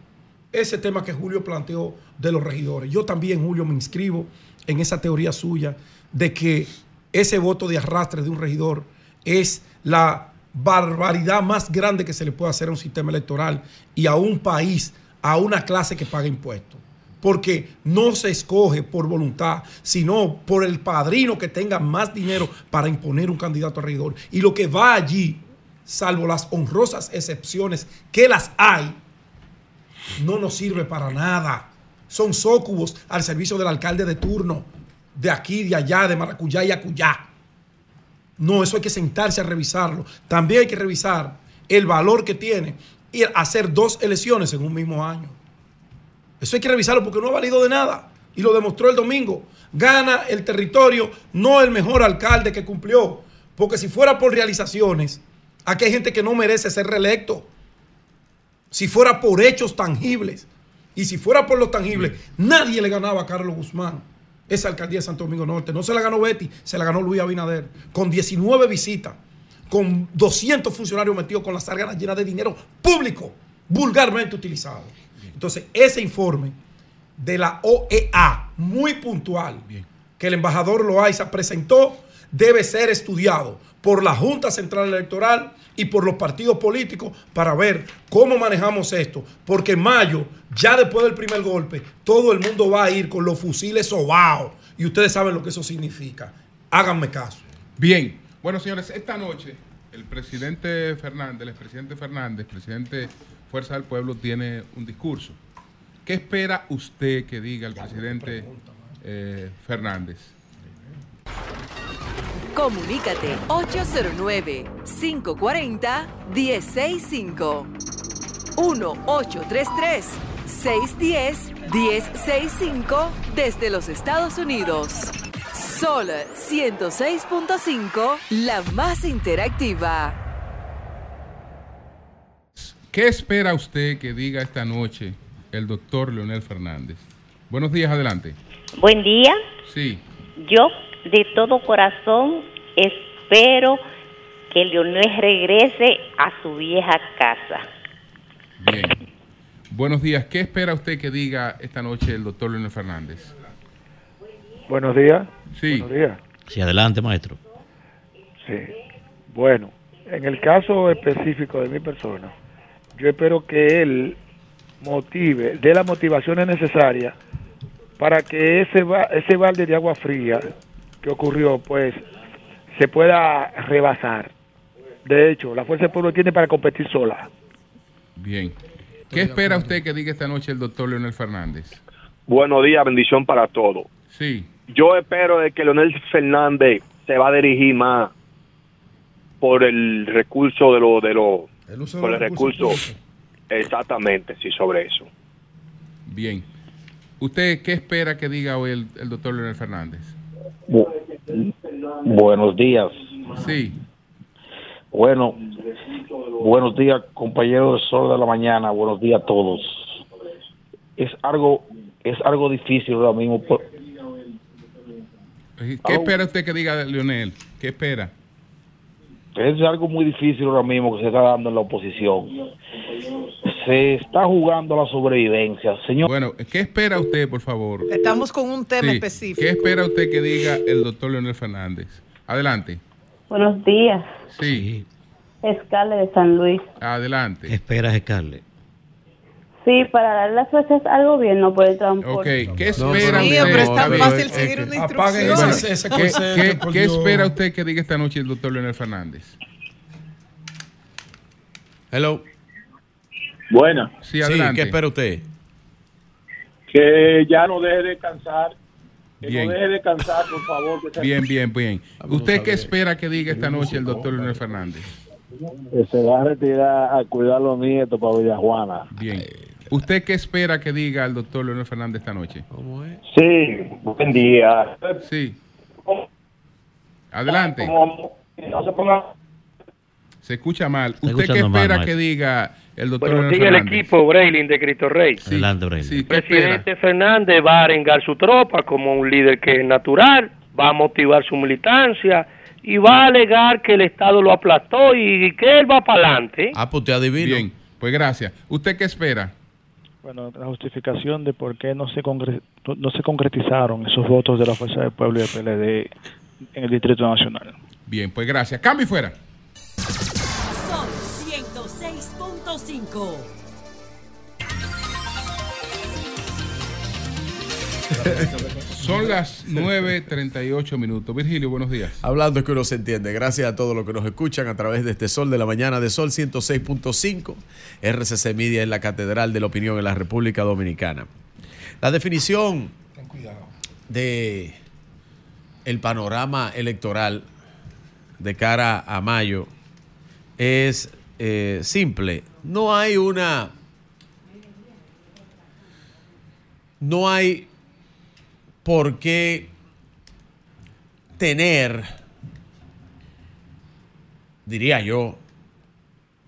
ese tema que Julio planteó de los regidores. Yo también, Julio, me inscribo en esa teoría suya de que ese voto de arrastre de un regidor es la barbaridad más grande que se le puede hacer a un sistema electoral y a un país, a una clase que paga impuestos. Porque no se escoge por voluntad, sino por el padrino que tenga más dinero para imponer un candidato a regidor. Y lo que va allí, salvo las honrosas excepciones que las hay, no nos sirve para nada. Son sócubos al servicio del alcalde de turno, de aquí, de allá, de Maracuyá y Acuyá. No, eso hay que sentarse a revisarlo. También hay que revisar el valor que tiene a hacer dos elecciones en un mismo año. Eso hay que revisarlo porque no ha valido de nada. Y lo demostró el domingo. Gana el territorio, no el mejor alcalde que cumplió. Porque si fuera por realizaciones, aquí hay gente que no merece ser reelecto. Si fuera por hechos tangibles y si fuera por los tangibles, nadie le ganaba a Carlos Guzmán esa alcaldía de Santo Domingo Norte. No se la ganó Betty, se la ganó Luis Abinader. Con 19 visitas, con 200 funcionarios metidos con las sarganas llenas de dinero público, vulgarmente utilizado. Entonces, ese informe de la OEA, muy puntual, que el embajador Loaiza presentó, debe ser estudiado por la Junta Central Electoral y por los partidos políticos para ver cómo manejamos esto. Porque en mayo, ya después del primer golpe, todo el mundo va a ir con los fusiles sobaos. Y ustedes saben lo que eso significa. Háganme caso. Bien. Bueno, señores, esta noche el presidente Fernández, el expresidente Fernández, presidente Fuerza del Pueblo, tiene un discurso. ¿Qué espera usted que diga el presidente eh, Fernández? Comunícate 809-540-1065. 1-833-610-1065 desde los Estados Unidos. Sol 106.5, la más interactiva. ¿Qué espera usted que diga esta noche el doctor Leonel Fernández? Buenos días, adelante. Buen día. Sí. Yo de todo corazón espero que Leonel regrese a su vieja casa. Bien. Buenos días. ¿Qué espera usted que diga esta noche el doctor Leonel Fernández? Buenos días. Sí. Buenos días. Sí, adelante, maestro. Sí. Bueno, en el caso específico de mi persona, yo espero que él motive, dé las motivaciones necesarias para que ese, ese balde de agua fría que ocurrió, pues, se pueda rebasar. De hecho, la Fuerza del Pueblo tiene para competir sola. Bien. ¿Qué espera usted que diga esta noche el doctor Leonel Fernández? Buenos días, bendición para todos. Sí. Yo espero de que Leonel Fernández se va a dirigir más por el recurso de lo de lo por el recurso exactamente sí sobre eso bien usted qué espera que diga hoy el, el doctor Leonel Fernández buenos días. Sí. Bueno buenos días compañeros del sol de la mañana. Buenos días a todos. Es algo es algo difícil ahora mismo ¿Qué espera usted que diga Leonel? ¿Qué espera? Es algo muy difícil ahora mismo que se está dando en la oposición. Se está jugando la sobrevivencia, señor. Bueno, ¿qué espera usted, por favor? Estamos con un tema Sí. específico. ¿Qué espera usted que diga el doctor Leonel Fernández? Adelante. Buenos días, Sí, Escale de San Luis. adelante. Esperas, Scarlett. Sí, para dar las gracias al gobierno por el transporte. Ok, ¿qué espera pero es tan fácil bien. seguir una instrucción. ese, ese ¿Qué, espera usted que diga esta noche el doctor Leonel Fernández? Hello. Buena. Sí, adelante. ¿Qué espera usted? Que ya no deje de cansar. Que Bien. no deje de cansar, por favor. que Bien, bien, bien. ¿Usted qué espera que diga esta noche el doctor Leonel Fernández? Que se va a retirar a cuidar a los nietos para Villajuana. Bien. ¿Usted qué espera que diga el doctor Leonel Fernández esta noche? Sí, buen día. Sí. Adelante. Se ponga- Se escucha mal. Está ¿Usted qué mal, espera que diga el doctor Buenos Leonel días, el Fernández? equipo Breilin de Cristo Rey. Sí, Adelante, Braille. sí. Presidente Fernández va a arengar su tropa como un líder que es natural, va a motivar su militancia y va a alegar que el Estado lo aplastó y que él va para adelante. Ah, pues usted adivino. Bien, pues gracias. ¿Usted qué espera? Bueno, la justificación de por qué no se, concre- no- se concretizaron esos votos de la Fuerza del Pueblo y del PLD en el Distrito Nacional. Bien, pues gracias. Cambio y fuera. Sol 106.5. Son las 9.38 minutos. Virgilio, buenos días. Hablando es que uno se entiende. Gracias a todos los que nos escuchan a través de este Sol de la Mañana de Sol 106.5. RCC Media es la catedral de la opinión en la República Dominicana. La definición de el panorama electoral de cara a mayo es eh, simple. No hay una no hay por qué tener, diría yo,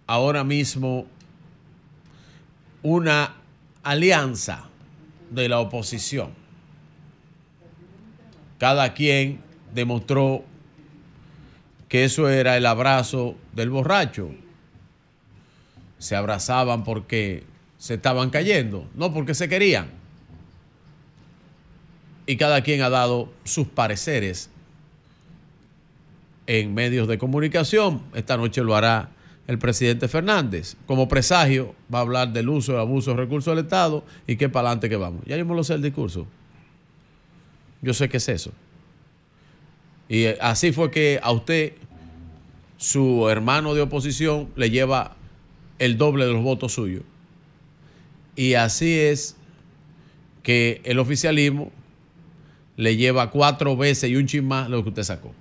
ahora mismo una alianza de la oposición. Cada quien demostró que eso era el abrazo del borracho. Se abrazaban porque se estaban cayendo, no porque se querían. Y cada quien ha dado sus pareceres en medios de comunicación. Esta noche lo hará el presidente Fernández. Como presagio, va a hablar del uso y abuso de recursos del Estado y qué para adelante que vamos. Ya yo me lo sé el discurso. Yo sé qué es eso. Y así fue que a usted, su hermano de oposición, le lleva el doble de los votos suyos. Y así es que el oficialismo le lleva cuatro veces y un chin más lo que usted sacó.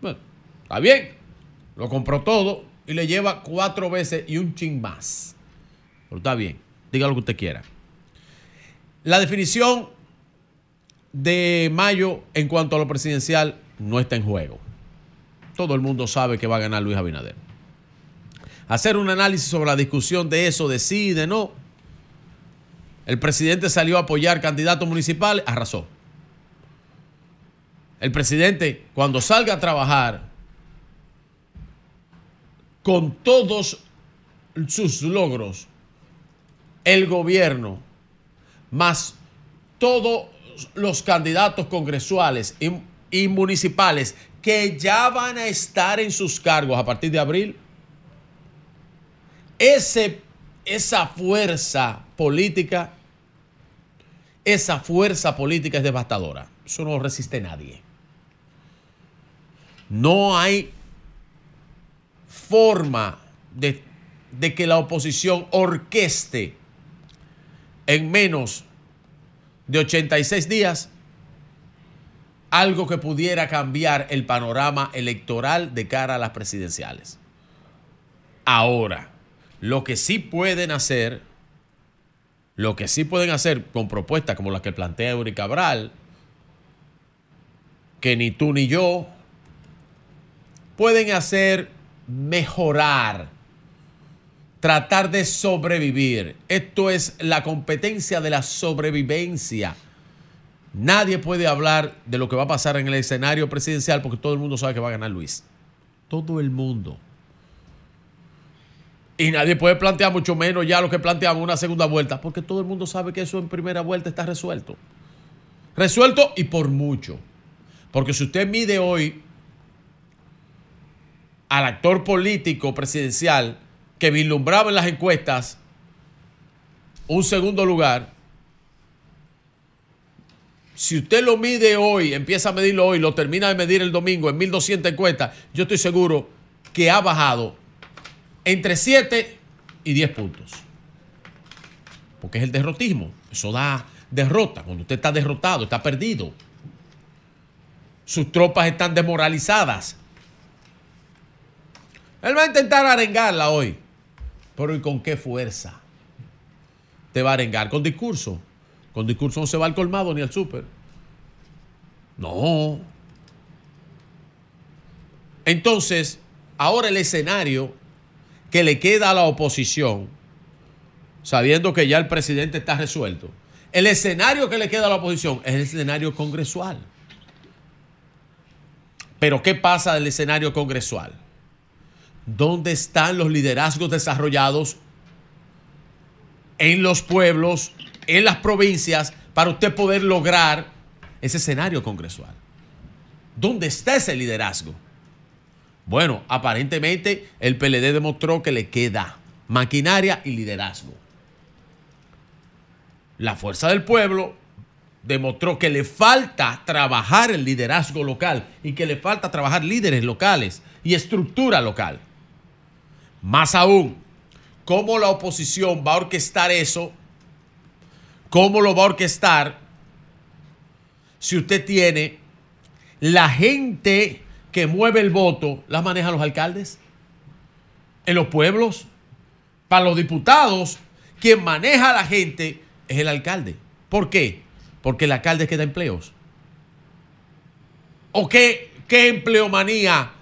Bueno, está bien, lo compró todo y le lleva cuatro veces y un chin más. Pero está bien, diga lo que usted quiera. La definición de mayo en cuanto a lo presidencial no está en juego. Todo el mundo sabe que va a ganar Luis Abinader. Hacer un análisis sobre la discusión de eso, de sí no. El presidente salió a apoyar candidatos municipales, arrasó. El presidente, cuando salga a trabajar, con todos sus logros, el gobierno, más todos los candidatos congresuales y, municipales que ya van a estar en sus cargos a partir de abril, ese, esa fuerza política, esa fuerza política es devastadora. Eso no resiste nadie. No hay forma de, que la oposición orqueste en menos de 86 días algo que pudiera cambiar el panorama electoral de cara a las presidenciales. Ahora, lo que sí pueden hacer, lo que sí pueden hacer con propuestas como las que plantea Eury Cabral, que ni tú ni yo pueden hacer mejorar, tratar de sobrevivir. Esto es la competencia de la sobrevivencia. Nadie puede hablar de lo que va a pasar en el escenario presidencial porque todo el mundo sabe que va a ganar Luis. Todo el mundo. Y nadie puede plantear mucho menos ya lo que planteamos una segunda vuelta, porque todo el mundo sabe que eso en primera vuelta está resuelto. Resuelto y por mucho. Porque si usted mide hoy al actor político presidencial que vislumbraba en las encuestas un segundo lugar, si usted lo mide hoy, empieza a medirlo hoy, lo termina de medir el domingo en 1200 encuestas, yo estoy seguro que ha bajado entre 7 y 10 puntos. Porque es el derrotismo. Eso da derrota. Cuando usted está derrotado, está perdido. Sus tropas están desmoralizadas. Él va a intentar arengarla hoy. Pero ¿y con qué fuerza? Te va a arengar con discurso. Con discurso no se va al colmado ni al súper. No. Entonces, ahora el escenario que le queda a la oposición, sabiendo que ya el presidente está resuelto, el escenario que le queda a la oposición es el escenario congresual. Pero ¿qué pasa del escenario congresual? ¿Dónde están los liderazgos desarrollados en los pueblos, en las provincias, para usted poder lograr ese escenario congresual? ¿Dónde está ese liderazgo? Bueno, aparentemente el PLD demostró que le queda maquinaria y liderazgo. La fuerza del pueblo demostró que le falta trabajar el liderazgo local y que le falta trabajar líderes locales y estructura local. Más aún, ¿cómo la oposición va a orquestar eso? ¿Cómo lo va a orquestar si usted tiene la gente que mueve el voto, las manejan los alcaldes? En los pueblos, para los diputados, quien maneja a la gente es el alcalde. ¿Por qué? Porque el alcalde queda empleos. ¿O qué, qué empleomanía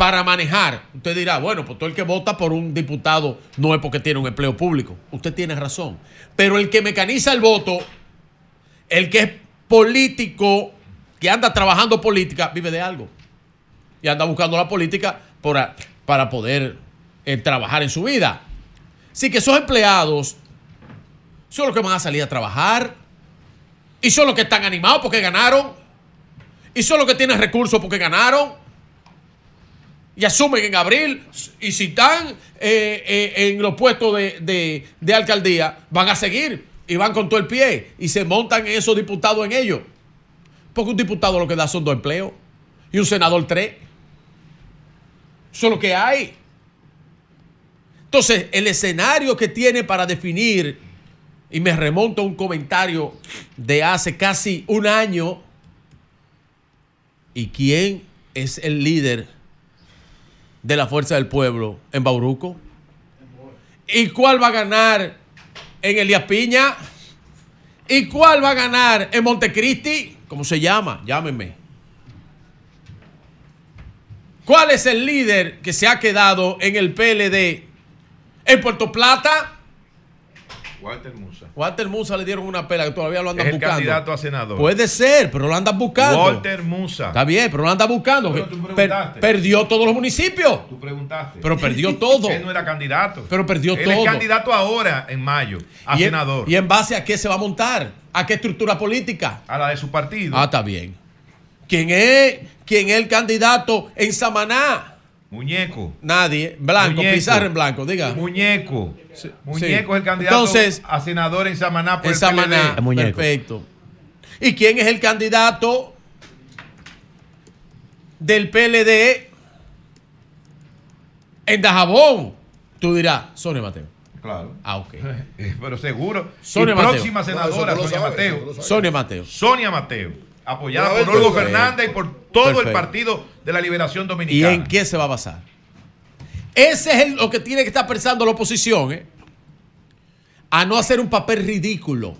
para manejar? Usted dirá, bueno, pues todo el que vota por un diputado no es porque tiene un empleo público. Usted tiene razón. Pero el que mecaniza el voto, el que es político, que anda trabajando política, vive de algo. Y anda buscando la política para, para poder eh, trabajar en su vida. Así que esos empleados son los que van a salir a trabajar. Y son los que están animados porque ganaron. Y son los que tienen recursos porque ganaron. Y asumen en abril. Y si están eh, eh, en los puestos de, de- de alcaldía, van a seguir. Y van con todo el pie. Y se montan esos diputados en ellos. Porque un diputado lo que da son dos empleos. Y un senador tres. Eso es lo que hay. Entonces, el escenario que tiene para definir, y me remonto a un comentario de hace casi un año, ¿y quién es el líder de la Fuerza del Pueblo en Bauruco? ¿Y cuál va a ganar en Elías Piña? ¿Y cuál va a ganar en Montecristi? ¿Cómo se llama? Llámenme. ¿Cuál es el líder que se ha quedado en el PLD en Puerto Plata? Walter Musa. Walter Musa le dieron una pela que todavía lo andan Es el buscando. candidato a senador. Puede ser, pero lo andan buscando. Walter Musa. Está bien, pero lo andan buscando. Pero tú Per- preguntaste. perdió todos los municipios. Tú preguntaste. Pero perdió todo. Él no era candidato. Pero perdió Él todo. es candidato ahora, en mayo, a ¿Y en- senador. ¿Y en base a qué se va a montar? ¿A qué estructura política? A la de su partido. Ah, está bien. ¿Quién es, quién es el candidato en Samaná? Muñeco. Nadie. Blanco, Muñeco. pizarra en blanco, diga. Muñeco. Muñeco sí. es el candidato Entonces, a senador en Samaná por En el Samaná. PLD. Perfecto. ¿Y quién es el candidato del PLD en Dajabón? Tú dirás, Sonia Mateo. Claro. Ah, ok. Pero seguro. Sonia y Mateo. próxima senadora, No, Sonia Mateo. Sonia Mateo. Sonia Mateo. Apoyada por Olgo perfecto. Fernández y por todo el. Partido de la Liberación ¿Y Dominicana. en qué se va a basar? Ese es el- lo que tiene que estar pensando la oposición, ¿eh? A no hacer un papel ridículo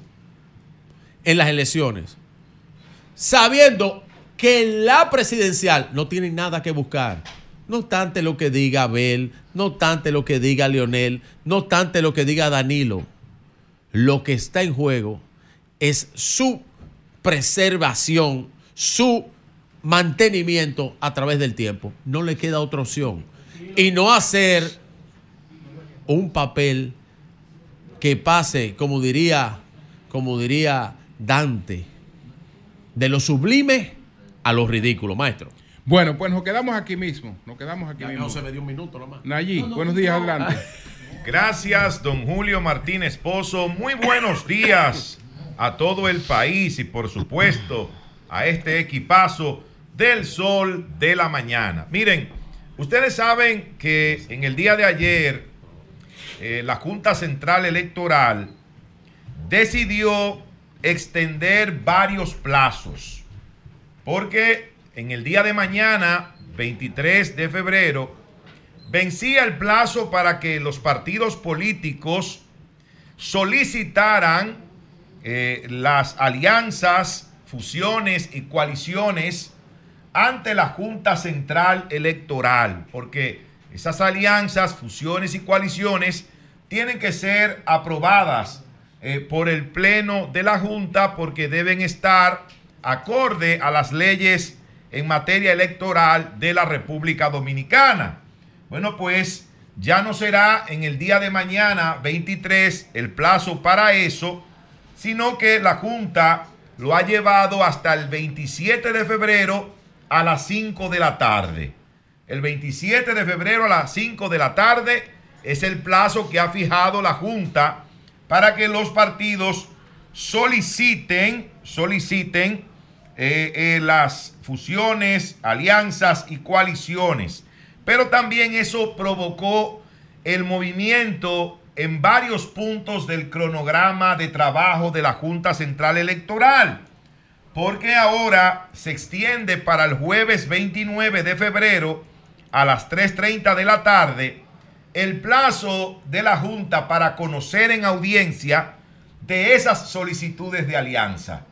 en las elecciones. Sabiendo que la presidencial no tiene nada que buscar. No obstante lo que diga Abel, no obstante lo que diga Leonel, no obstante lo que diga Danilo. Lo que está en juego es su preservación, su mantenimiento a través del tiempo. No le queda otra opción. Y no hacer un papel que pase, como diría, como diría Dante, de lo sublime a lo ridículo, maestro. Bueno, pues nos quedamos aquí mismo. Nos quedamos aquí Ya mismo. no se me dio un minuto nomás. Nayí, buenos días, adelante. Gracias, don Julio Martínez Pozo. Muy buenos días a todo el país y por supuesto a este equipazo del sol de la mañana. Miren, ustedes saben que en el día de ayer eh, la Junta Central Electoral decidió extender varios plazos. Porque en el día de mañana, 23 de febrero, vencía el plazo para que los partidos políticos solicitaran eh, las alianzas, fusiones y coaliciones ante la Junta Central Electoral, porque esas alianzas, fusiones y coaliciones tienen que ser aprobadas eh, por el Pleno de la Junta porque deben estar acorde a las leyes en materia electoral de la República Dominicana. Bueno, pues ya no será en el día de mañana 23 el plazo para eso, sino que la Junta lo ha llevado hasta el 27 de febrero a las 5 de la tarde. El 27 de febrero a las 5 de la tarde es el plazo que ha fijado la Junta para que los partidos soliciten, soliciten eh, eh, las fusiones, alianzas y coaliciones. Pero también eso provocó el movimiento en varios puntos del cronograma de trabajo de la Junta Central Electoral. Porque ahora se extiende para el jueves 29 de febrero a las 3.30 de la tarde el plazo de la Junta para conocer en audiencia de esas solicitudes de alianza.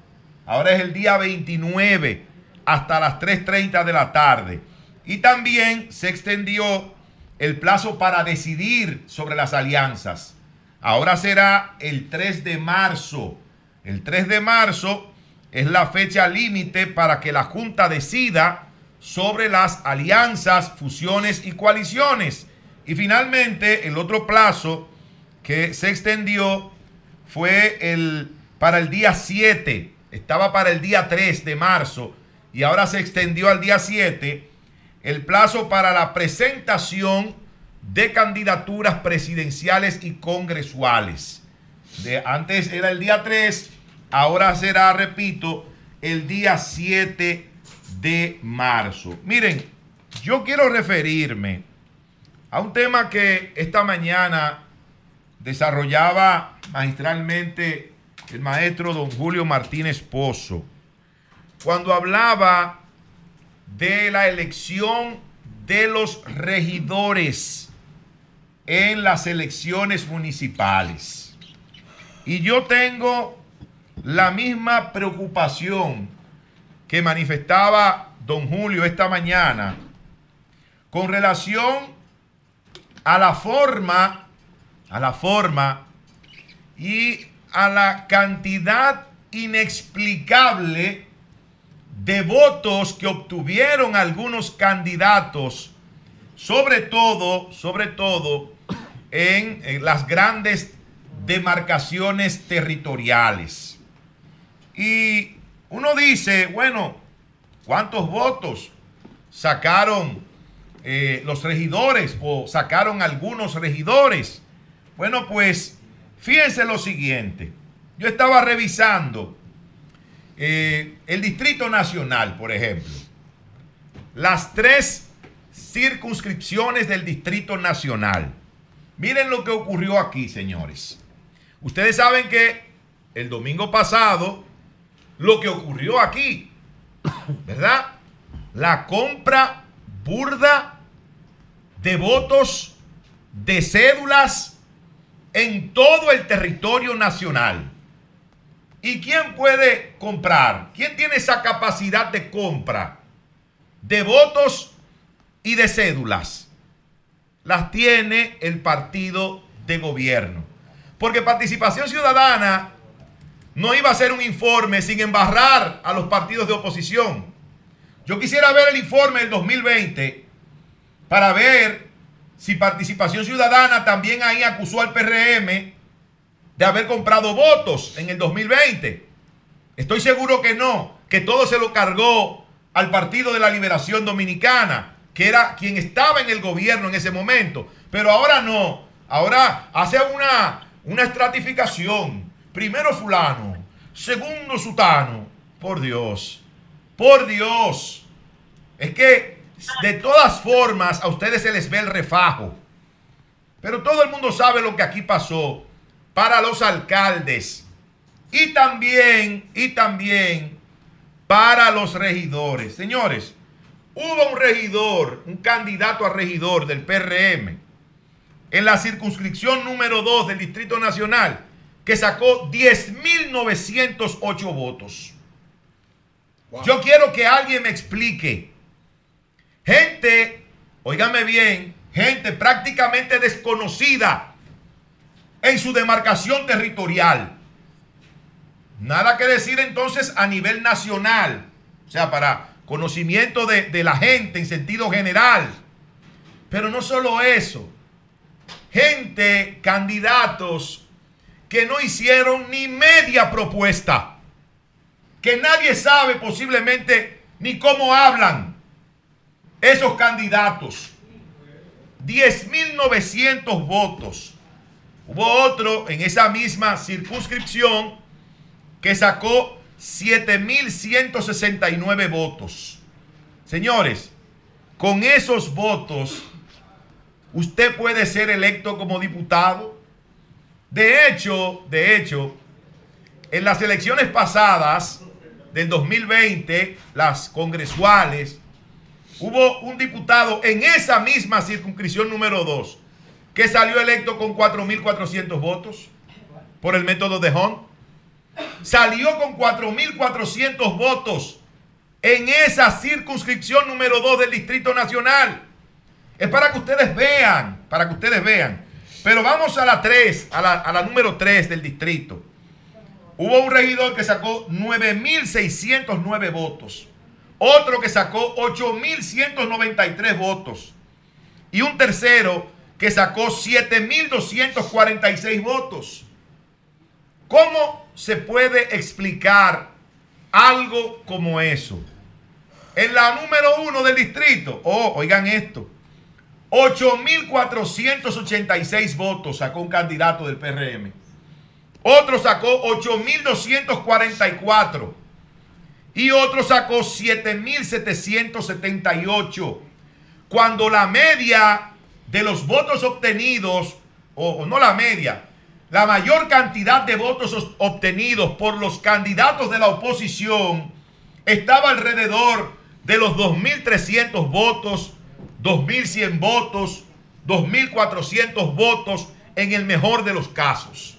Ahora es el día 29 hasta las 3.30 de la tarde. Y también se extendió el plazo para decidir sobre las alianzas. Ahora será el 3 de marzo. El 3 de marzo es la fecha límite para que la Junta decida sobre las alianzas, fusiones y coaliciones. Y finalmente, el otro plazo que se extendió fue el, para el día 7, estaba para el día 3 de marzo y ahora se extendió al día 7 el plazo para la presentación de candidaturas presidenciales y congresuales. De, antes era el día 3, ahora será, repito, el día 7 de marzo. Miren, yo quiero referirme a un tema que esta mañana desarrollaba magistralmente el maestro don Julio Martínez Pozo, cuando hablaba de la elección de los regidores en las elecciones municipales. Y yo tengo la misma preocupación que manifestaba don Julio esta mañana con relación a la forma, a la forma y a la cantidad inexplicable de votos que obtuvieron algunos candidatos, sobre todo, sobre todo en, las grandes demarcaciones territoriales. Y uno dice, bueno, ¿cuántos votos sacaron eh, los regidores o sacaron algunos regidores? Bueno, pues fíjense lo siguiente. Yo estaba revisando eh, el Distrito Nacional, por ejemplo. Las tres circunscripciones del Distrito Nacional. Miren lo que ocurrió aquí, señores. Ustedes saben que el domingo pasado lo que ocurrió aquí, ¿verdad? La compra burda de votos, de cédulas en todo el territorio nacional. ¿Y quién puede comprar? ¿Quién tiene esa capacidad de compra de votos y de cédulas? Las tiene el partido de gobierno. Porque participación ciudadana no iba a ser un informe sin embarrar a los partidos de oposición. Yo quisiera ver el informe del 2020 para ver si Participación Ciudadana también ahí acusó al PRM de haber comprado votos en el 2020. Estoy seguro que no, que todo se lo cargó al Partido de la Liberación Dominicana, que era quien estaba en el gobierno en ese momento. Pero ahora no, ahora hace una, una estratificación Primero fulano, segundo sutano. Por Dios, por Dios. Es que de todas formas a ustedes se les ve el refajo. Pero todo el mundo sabe lo que aquí pasó para los alcaldes. Y también, y también para los regidores. Señores, hubo un regidor, un candidato a regidor del PRM en la circunscripción número 2 del Distrito Nacional que sacó 10.908 votos. Yo quiero que alguien me explique. Gente, óigame bien, gente prácticamente desconocida en su demarcación territorial. Nada que decir entonces a nivel nacional, o sea, para conocimiento de, de la gente en sentido general. Pero no solo eso, gente, candidatos que no hicieron ni media propuesta, que nadie sabe posiblemente ni cómo hablan esos candidatos. 10.900 votos. Hubo otro en esa misma circunscripción que sacó 7.169 votos. Señores, con esos votos, usted puede ser electo como diputado, de hecho, de hecho, en las elecciones pasadas del 2020, las congresuales, hubo un diputado en esa misma circunscripción número 2 que salió electo con 4.400 votos por el método de Hunt. salió con 4.400 votos en esa circunscripción número 2 del Distrito Nacional. Es para que ustedes vean, para que ustedes vean. Pero vamos a la 3, a la, a la número 3 del distrito. Hubo un regidor que sacó 9.609 votos. Otro que sacó 8.193 votos. Y un tercero que sacó 7.246 votos. ¿Cómo se puede explicar algo como eso? En la número uno del distrito, oh, oigan esto, 8.486 votos sacó un candidato del PRM. Otro sacó 8.244 y otro sacó 7.778. Cuando la media de los votos obtenidos, o, no la media, la mayor cantidad de votos obtenidos por los candidatos de la oposición estaba alrededor de los 2.300 votos, 2.100 votos, 2.400 votos en el mejor de los casos.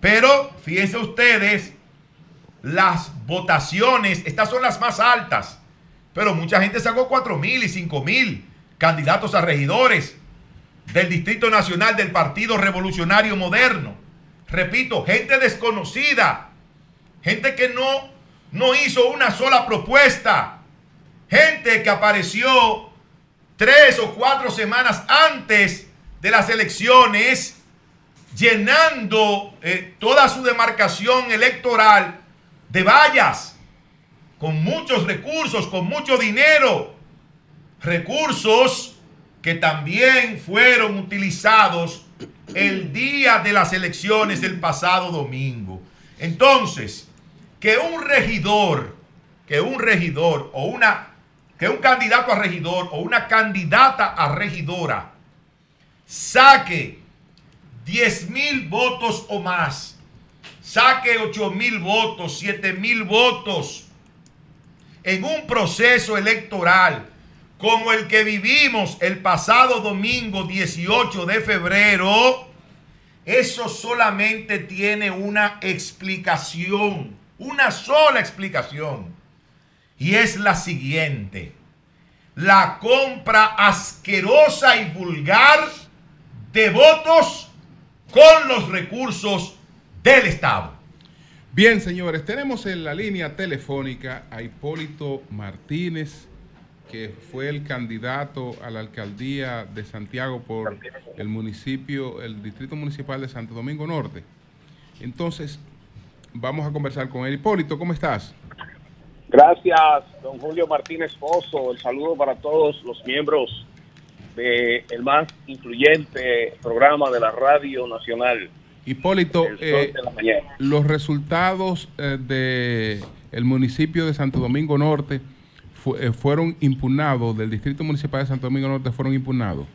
Pero fíjense ustedes, las votaciones, estas son las más altas, pero mucha gente sacó 4.000 y 5.000 candidatos a regidores del Distrito Nacional del Partido Revolucionario Moderno. Repito, gente desconocida, gente que no, no hizo una sola propuesta, gente que apareció tres o cuatro semanas antes de las elecciones, llenando eh, toda su demarcación electoral de vallas, con muchos recursos, con mucho dinero, recursos que también fueron utilizados el día de las elecciones del pasado domingo. Entonces, que un regidor, que un regidor o una, que un candidato a regidor o una candidata a regidora saque 10 mil votos o más, saque 8 mil votos, 7 mil votos en un proceso electoral como el que vivimos el pasado domingo 18 de febrero, eso solamente tiene una explicación, una sola explicación. Y es la siguiente. La compra asquerosa y vulgar de votos con los recursos del Estado. Bien, señores, tenemos en la línea telefónica a Hipólito Martínez que fue el candidato a la alcaldía de Santiago por el municipio, el distrito municipal de Santo Domingo Norte. Entonces, vamos a conversar con él. Hipólito, ¿cómo estás? Gracias, don Julio Martínez Pozo. El saludo para todos los miembros del el más influyente programa de la Radio Nacional. Hipólito, eh, los resultados eh, del el municipio de Santo Domingo Norte eh, fueron impugnados, del Distrito Municipal de Santo Domingo Norte fueron impugnados?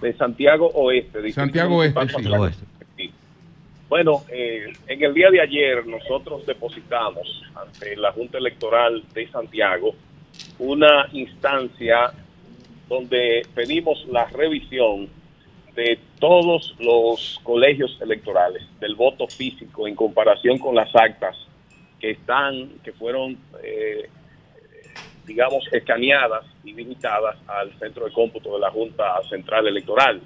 De Santiago Oeste. Santiago Oeste, sí. Bueno, eh, en el día de ayer nosotros depositamos ante la Junta Electoral de Santiago una instancia donde pedimos la revisión de todos los colegios electorales del voto físico en comparación con las actas que están, que fueron eh, digamos, escaneadas y limitadas al centro de cómputo de la Junta Central Electoral,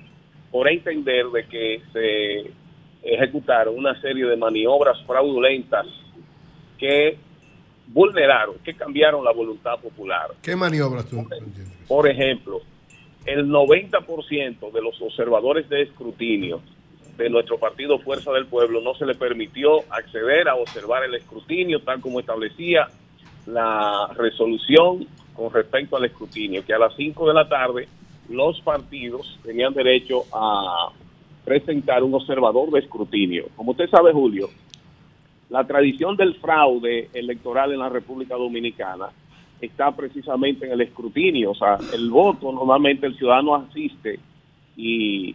por entender de que se ejecutaron una serie de maniobras fraudulentas que vulneraron, que cambiaron la voluntad popular. ¿Qué maniobras tú Por ejemplo, el 90% de los observadores de escrutinio de nuestro partido Fuerza del Pueblo no se le permitió acceder a observar el escrutinio tal como establecía la resolución con respecto al escrutinio, que a las 5 de la tarde los partidos tenían derecho a presentar un observador de escrutinio. Como usted sabe, Julio, la tradición del fraude electoral en la República Dominicana está precisamente en el escrutinio, o sea, el voto, normalmente el ciudadano asiste y,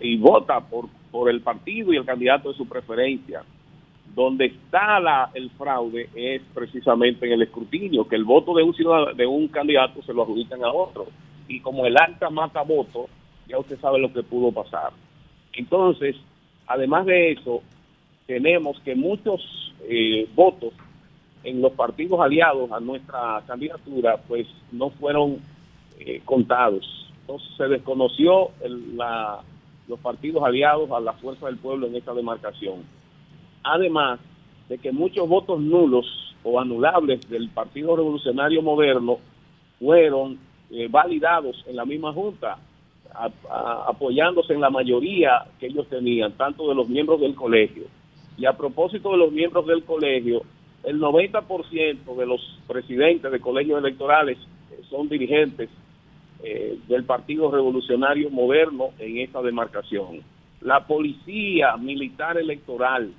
y vota por, por el partido y el candidato de su preferencia donde está el fraude es precisamente en el escrutinio, que el voto de un ciudadano, de un candidato se lo adjudican a otro. Y como el acta mata voto, ya usted sabe lo que pudo pasar. Entonces, además de eso, tenemos que muchos eh, votos en los partidos aliados a nuestra candidatura, pues no fueron eh, contados. Entonces se desconoció los partidos aliados a la fuerza del pueblo en esta demarcación. Además de que muchos votos nulos o anulables del Partido Revolucionario Moderno fueron eh, validados en la misma Junta, apoyándose en la mayoría que ellos tenían, tanto de los miembros del colegio. Y a propósito de los miembros del colegio, el 90% de los presidentes de colegios electorales son dirigentes eh, del Partido Revolucionario Moderno en esta demarcación. La policía militar electoral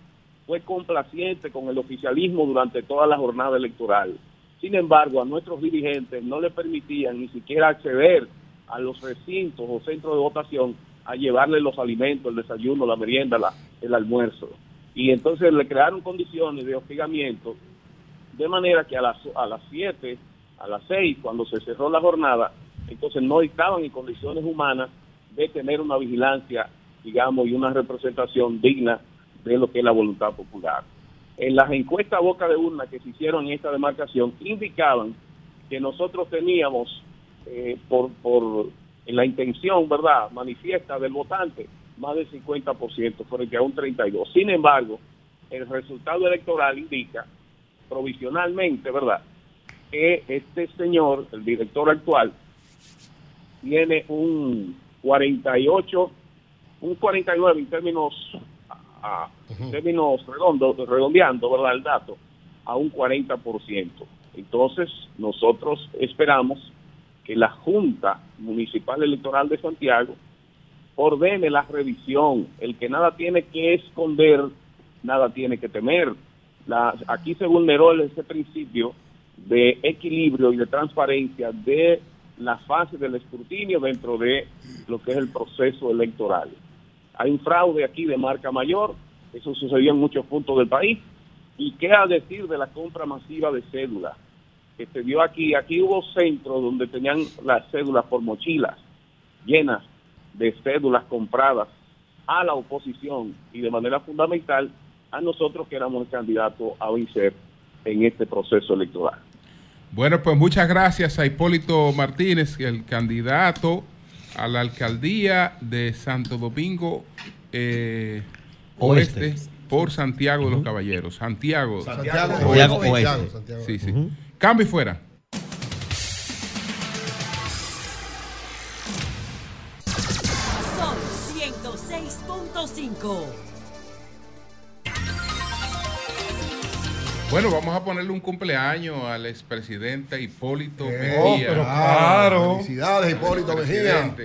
fue complaciente con el oficialismo durante toda la jornada electoral. Sin embargo, a nuestros dirigentes no le permitían ni siquiera acceder a los recintos o centros de votación a llevarle los alimentos, el desayuno, la merienda, la- el almuerzo. Y entonces le crearon condiciones de hostigamiento de manera que a las a las 7, a las 6, cuando se cerró la jornada, entonces no estaban en condiciones humanas de tener una vigilancia, digamos, y una representación digna de lo que es la voluntad popular. En las encuestas boca de urna que se hicieron en esta demarcación indicaban que nosotros teníamos eh, por, por en la intención, ¿verdad?, manifiesta del votante, más del 50% frente a un 32%. Sin embargo, el resultado electoral indica provisionalmente, ¿verdad?, que este señor, el director actual, tiene un 48, un 49 en términos, a- términos redondos, redondeando, ¿verdad?, el dato, a un 40%. Entonces, nosotros esperamos que la Junta Municipal Electoral de Santiago ordene la revisión. El que nada tiene que esconder, nada tiene que temer. La, aquí se vulneró ese principio de equilibrio y de transparencia de la fase del escrutinio dentro de lo que es el proceso electoral. Hay un fraude aquí de marca mayor, eso sucedió en muchos puntos del país. ¿Y qué a decir de la compra masiva de cédulas? Que se dio aquí, aquí hubo centros donde tenían las cédulas por mochilas llenas de cédulas compradas a la oposición y de manera fundamental a nosotros que éramos el candidato a vencer en este proceso electoral. Bueno, pues muchas gracias a Hipólito Martínez, el candidato a la alcaldía de Santo Domingo eh, Oeste, por Santiago de los Caballeros. Santiago, Santiago Oeste. Oeste. Santiago. Sí, sí. Cambio y fuera. Son 106.5. Bueno, vamos a ponerle un cumpleaños al expresidente Hipólito Oh, Mejía. pero claro. Felicidades, Hipólito Mejía.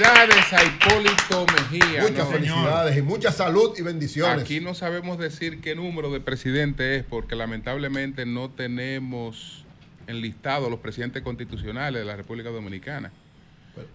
Felicidades a Hipólito Mejía. Muchas ¿no? felicidades y mucha salud y bendiciones. Aquí no sabemos decir qué número de presidente es porque lamentablemente no tenemos enlistados los presidentes constitucionales de la República Dominicana.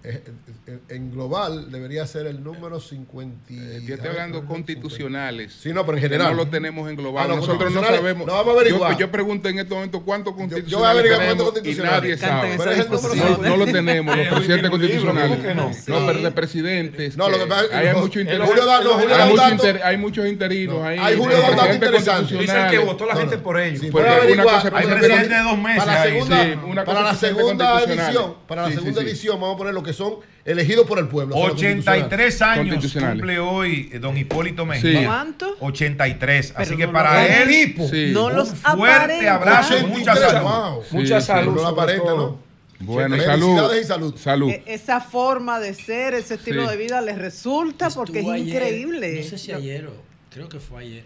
Eh, eh, En global debería ser el número 50. y- Yo estoy hablando constitucionales. Sí, no, pero en general. No lo tenemos en global. Ah, no, Nosotros no constitucionales, sabemos. no, vamos a averiguar. Yo, yo pregunto en este momento cuántos Yo voy a constitucionales averiguar cuántos y constitucionales. nadie Canten sabe. Pero es el número No, 50. no lo tenemos, los Es presidentes libro, constitucionales. ¿cómo que no? Pero de presidentes. No, lo que pasa es que hay, mucho inter- Julio da- no, Julio hay mucho inter- muchos interinos ahí. Hay Julio da un dato interesante. constitucionales. Dicen que votó la gente por ellos. Sí, es Hay presidente de dos meses Para la segunda, edición, para la segunda edición vamos a poner lo que son elegidos por el pueblo. o sea, los 83 años cumple hoy eh, don Hipólito Mejía. Sí. ¿Cuánto? 83. Así que no para los- él, tipo. Sí. No un los fuerte aparenta. abrazo, 83, mucha salud. wow. Mucha Sí, salud. No lo sobre aparenta, todo. ¿no? Bueno, Felicidades salud. y salud. Salud. E- Esa forma de ser, ese estilo Sí. de vida les resulta porque es ayer, increíble. No sé si ayer o creo que fue ayer.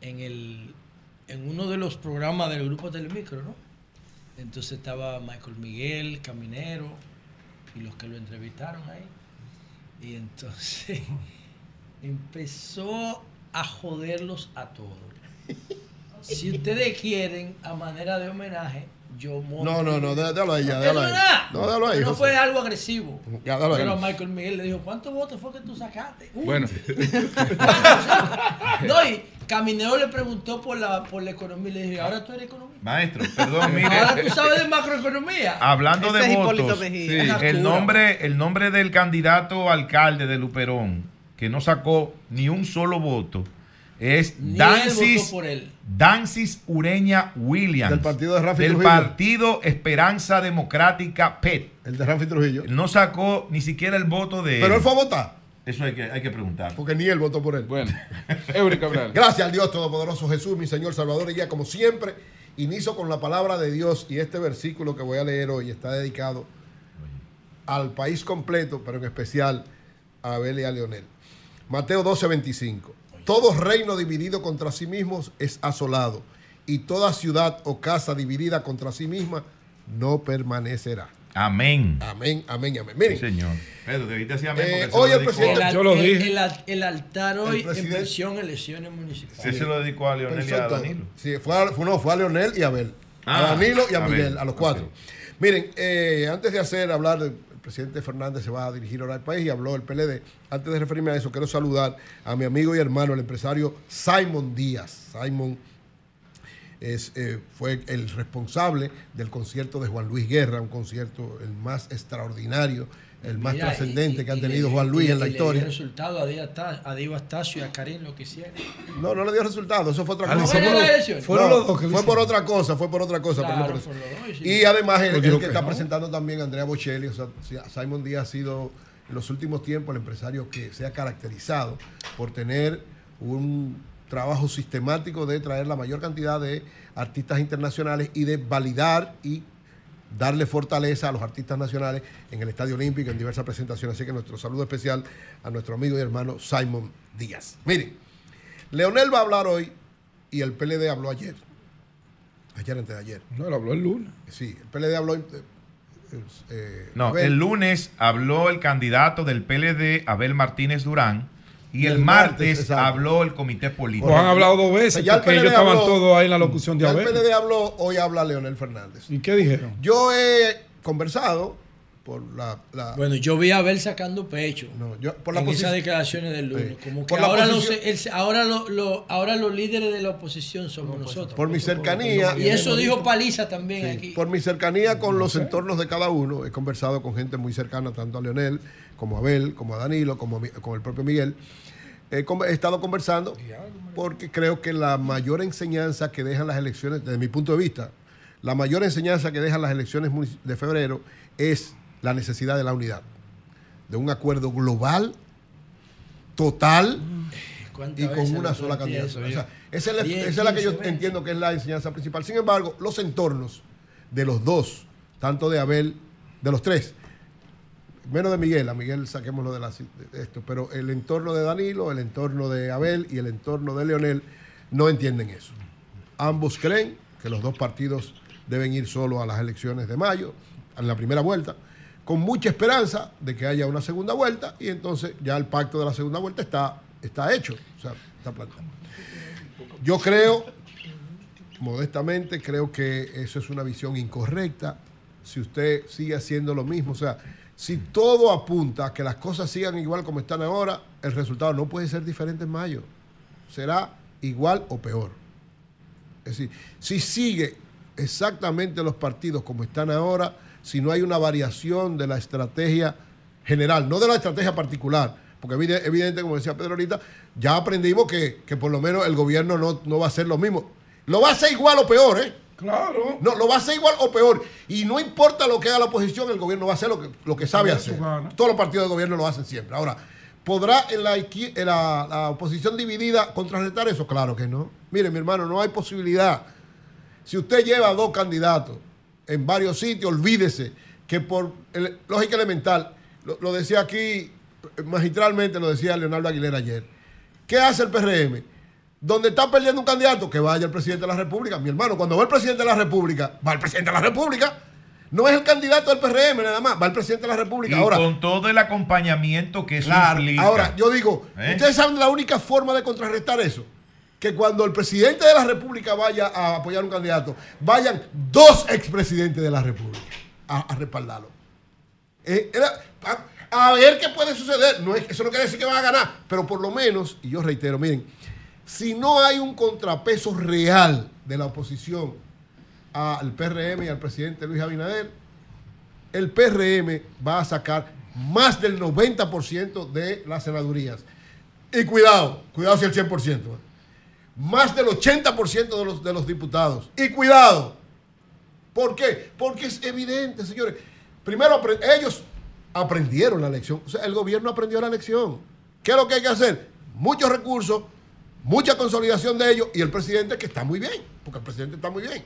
En el en uno de los programas del grupo Telemicro, ¿no? Entonces estaba Michael Miguel, Caminero, y los que lo entrevistaron ahí. Y entonces empezó a joderlos a todos. Si ustedes quieren, a manera de homenaje, yo monto- No, no, no, dé- déjalo ahí ya, No, déjalo ahí. No, déjalo ahí, No fue algo agresivo. Ya, déjalo ahí. Pero Michael Miguel le dijo, ¿cuántos votos fue que tú sacaste? Uh. Bueno. no, y Caminero le preguntó por la, por la economía y le dije, ahora tú eres economista. Maestro, perdón, mire. Ahora tú sabes de macroeconomía. Hablando Ese de votos, sí, el nombre, el nombre del candidato alcalde de Luperón, que no sacó ni un solo voto, es Dancis, votó por él. Dancis Ureña Williams. Del partido de Rafi Del Trujillo. partido Esperanza Democrática PET. El de Rafi Trujillo. No sacó ni siquiera el voto de Pero él fue a votar. Eso hay que, hay que preguntar. Porque ni él votó por él. Bueno, Eury Cabral. Gracias al Dios Todopoderoso Jesús, mi Señor Salvador y guía, como siempre. Inicio con la palabra de Dios y este versículo que voy a leer hoy está dedicado al país completo, pero en especial a Abel y a Leonel. Mateo 12, 25. Todo reino dividido contra sí mismo es asolado, y toda ciudad o casa dividida contra sí misma no permanecerá. Amén. Amén, amén, amén. Miren, Sí, señor. Pedro, debiste decir amén. Eh, hoy lo el dedicó. presidente- El, Yo lo el- dije. el al- el altar hoy en presidente- versión elecciones municipales. Sí, se lo dedicó a Leonel y a. Danilo. Sí, fue a, fue- no, fue a Leonel y a Abel. Ah, a Danilo y a, a Miguel, a los cuatro. Miren, eh, antes de hacer hablar, del el presidente Fernández se va a dirigir ahora al país y habló el PLD. Antes de referirme a eso, quiero saludar a mi amigo y hermano, el empresario Simon Díaz. Simon es, eh, fue el responsable del concierto de Juan Luis Guerra, un concierto el más extraordinario, el más Mira, trascendente y- que ha tenido le- Juan Luis y en la y le historia. dio resultado a Diego Astacio y a Karim lo que hicieron. No, no le dio resultado, eso fue otra Ah, cosa. ¿no fueron las elecciones? Fueron No, los dos que lo fue por otra cosa, fue por otra cosa. Claro, por por dos, sí. y además el, Pues el que que está no. presentando también Andrea Bocelli, o sea, si- Simon Díaz ha sido en los últimos tiempos el empresario que se ha caracterizado por tener un trabajo sistemático de traer la mayor cantidad de artistas internacionales y de validar y darle fortaleza a los artistas nacionales en el Estadio Olímpico, en diversas presentaciones. Así que nuestro saludo especial a nuestro amigo y hermano Simon Díaz. Miren, Leonel va a hablar hoy y el PLD habló ayer. Ayer antes de ayer. No, él habló el lunes. Sí, el PLD habló. eh, eh, No, el lunes habló el candidato del PLD, Abel Martínez Durán, y, el, el martes, martes, habló el comité político. Pues han hablado dos veces, ya el porque PLD ellos estaban habló- todos ahí en la locución de ya el Abel. PLD habló, hoy habla Leonel Fernández. ¿Y qué dijeron? Yo he conversado por la. la- Bueno, yo vi a Abel sacando pecho por la en esas declaraciones del lunes. Sí. Como que ahora, posición- los, el- ahora, lo- lo- ahora los líderes de la oposición somos nosotros. por mi cercanía. Y eso dijo Paliza también Sí, aquí. Por mi cercanía con los entornos de cada uno, he conversado con gente muy cercana, tanto a Leonel, como Abel, como a Danilo, como con el propio Miguel. He, con- he estado conversando porque creo que la mayor enseñanza que dejan las elecciones, desde mi punto de vista, la mayor enseñanza que dejan las elecciones de febrero es la necesidad de la unidad, de un acuerdo global, total ¿Cuántas y con una sola O sea, esa es la, Diez, esa es la que yo 15 veces. entiendo que es la enseñanza principal. Sin embargo, los entornos de los dos, tanto de Abel, de los tres, menos de Miguel, a Miguel saquémoslo de, de esto, pero el entorno de Danilo, el entorno de Abel y el entorno de Leonel no entienden eso. Ambos creen que los dos partidos deben ir solo a las elecciones de mayo, en la primera vuelta, con mucha esperanza de que haya una segunda vuelta y entonces ya el pacto de la segunda vuelta está, está hecho, o sea, está plantado. Yo creo, modestamente, creo que eso es una visión incorrecta. Si usted sigue haciendo lo mismo, o sea, si todo apunta a que las cosas sigan igual como están ahora, el resultado no puede ser diferente en mayo. Será igual o peor. Es decir, si sigue exactamente los partidos como están ahora, si no hay una variación de la estrategia general, no de la estrategia particular, porque evide- evidente, como decía Pedro ahorita, ya aprendimos que, que por lo menos el gobierno no, no va a hacer lo mismo. Lo va a hacer igual o peor, ¿eh? Claro. No, lo va a hacer igual o peor. Y no importa lo que haga la oposición, el gobierno va a hacer lo que, lo que sabe hacer. Todos los partidos de gobierno lo hacen siempre. Ahora, ¿podrá en la, izquier- en la, la oposición dividida contrarrestar eso? Claro que no. Mire, mi hermano, no hay posibilidad. Si usted lleva dos candidatos en varios sitios, olvídese que por el- lógica elemental, lo, lo decía aquí magistralmente, lo decía Leonardo Aguilera ayer. ¿Qué hace el PRM? Donde está perdiendo un candidato, que vaya el presidente de la República. Mi hermano, cuando va el presidente de la República, va el presidente de la República. No es el candidato del PRM nada más, va el presidente de la República. Y Ahora, con todo el acompañamiento que eso Claro, implica. Ahora, yo digo, ¿Eh? ustedes saben la única forma de contrarrestar eso. Que cuando el presidente de la República vaya a apoyar un candidato, vayan dos expresidentes de la República a, a respaldarlo. Eh, era- a, a ver qué puede suceder. No es, eso no quiere decir que van a ganar, pero por lo menos, y yo reitero, miren, si no hay un contrapeso real de la oposición al PRM y al presidente Luis Abinader, el PRM va a sacar más del 90% de las senadurías. Y cuidado, cuidado si el 100%. Más del 80% de los, de los diputados. Y cuidado. ¿Por qué? Porque es evidente, señores. Primero, ellos aprendieron la lección. O sea, el gobierno aprendió la lección. ¿Qué es lo que hay que hacer? Muchos recursos, mucha consolidación de ellos y el presidente que está muy bien, porque el presidente está muy bien.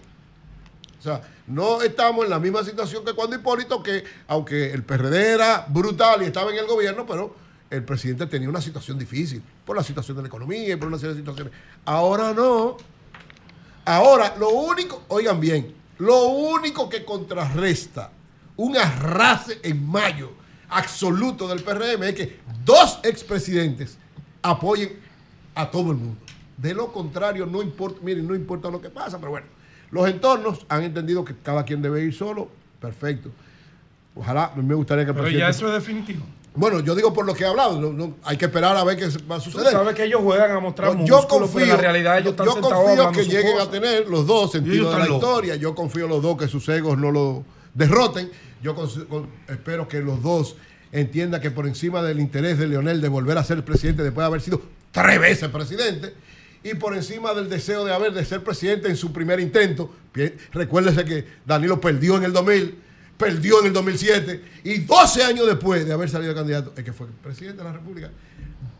O sea, no estamos en la misma situación que cuando Hipólito, que aunque el PRD era brutal y estaba en el gobierno, pero el presidente tenía una situación difícil por la situación de la economía y por una serie de situaciones. Ahora no. Ahora, lo único, oigan bien, lo único que contrarresta un arrase en mayo absoluto del PRM es que dos expresidentes apoyen a todo el mundo. De lo contrario, no importa, miren, no importa lo que pasa, pero bueno, los entornos han entendido que cada quien debe ir solo, perfecto. Ojalá, me gustaría que el Pero ya eso es definitivo. Bueno, yo digo por lo que he hablado, hay que esperar a ver qué va a suceder. Tú sabes que ellos juegan a mostrar yo confío, pero en la realidad ellos están Yo confío que lleguen a tener los dos sentidos de la historia. Yo confío los dos que sus egos no lo derroten. Yo espero que los dos entiendan que por encima del interés de Leonel de volver a ser presidente después de haber sido tres veces presidente, y por encima del deseo de haber de ser presidente en su primer intento, recuérdese que Danilo perdió en el 2000 perdió en el 2007 y 12 años después de haber salido candidato, es que fue presidente de la República,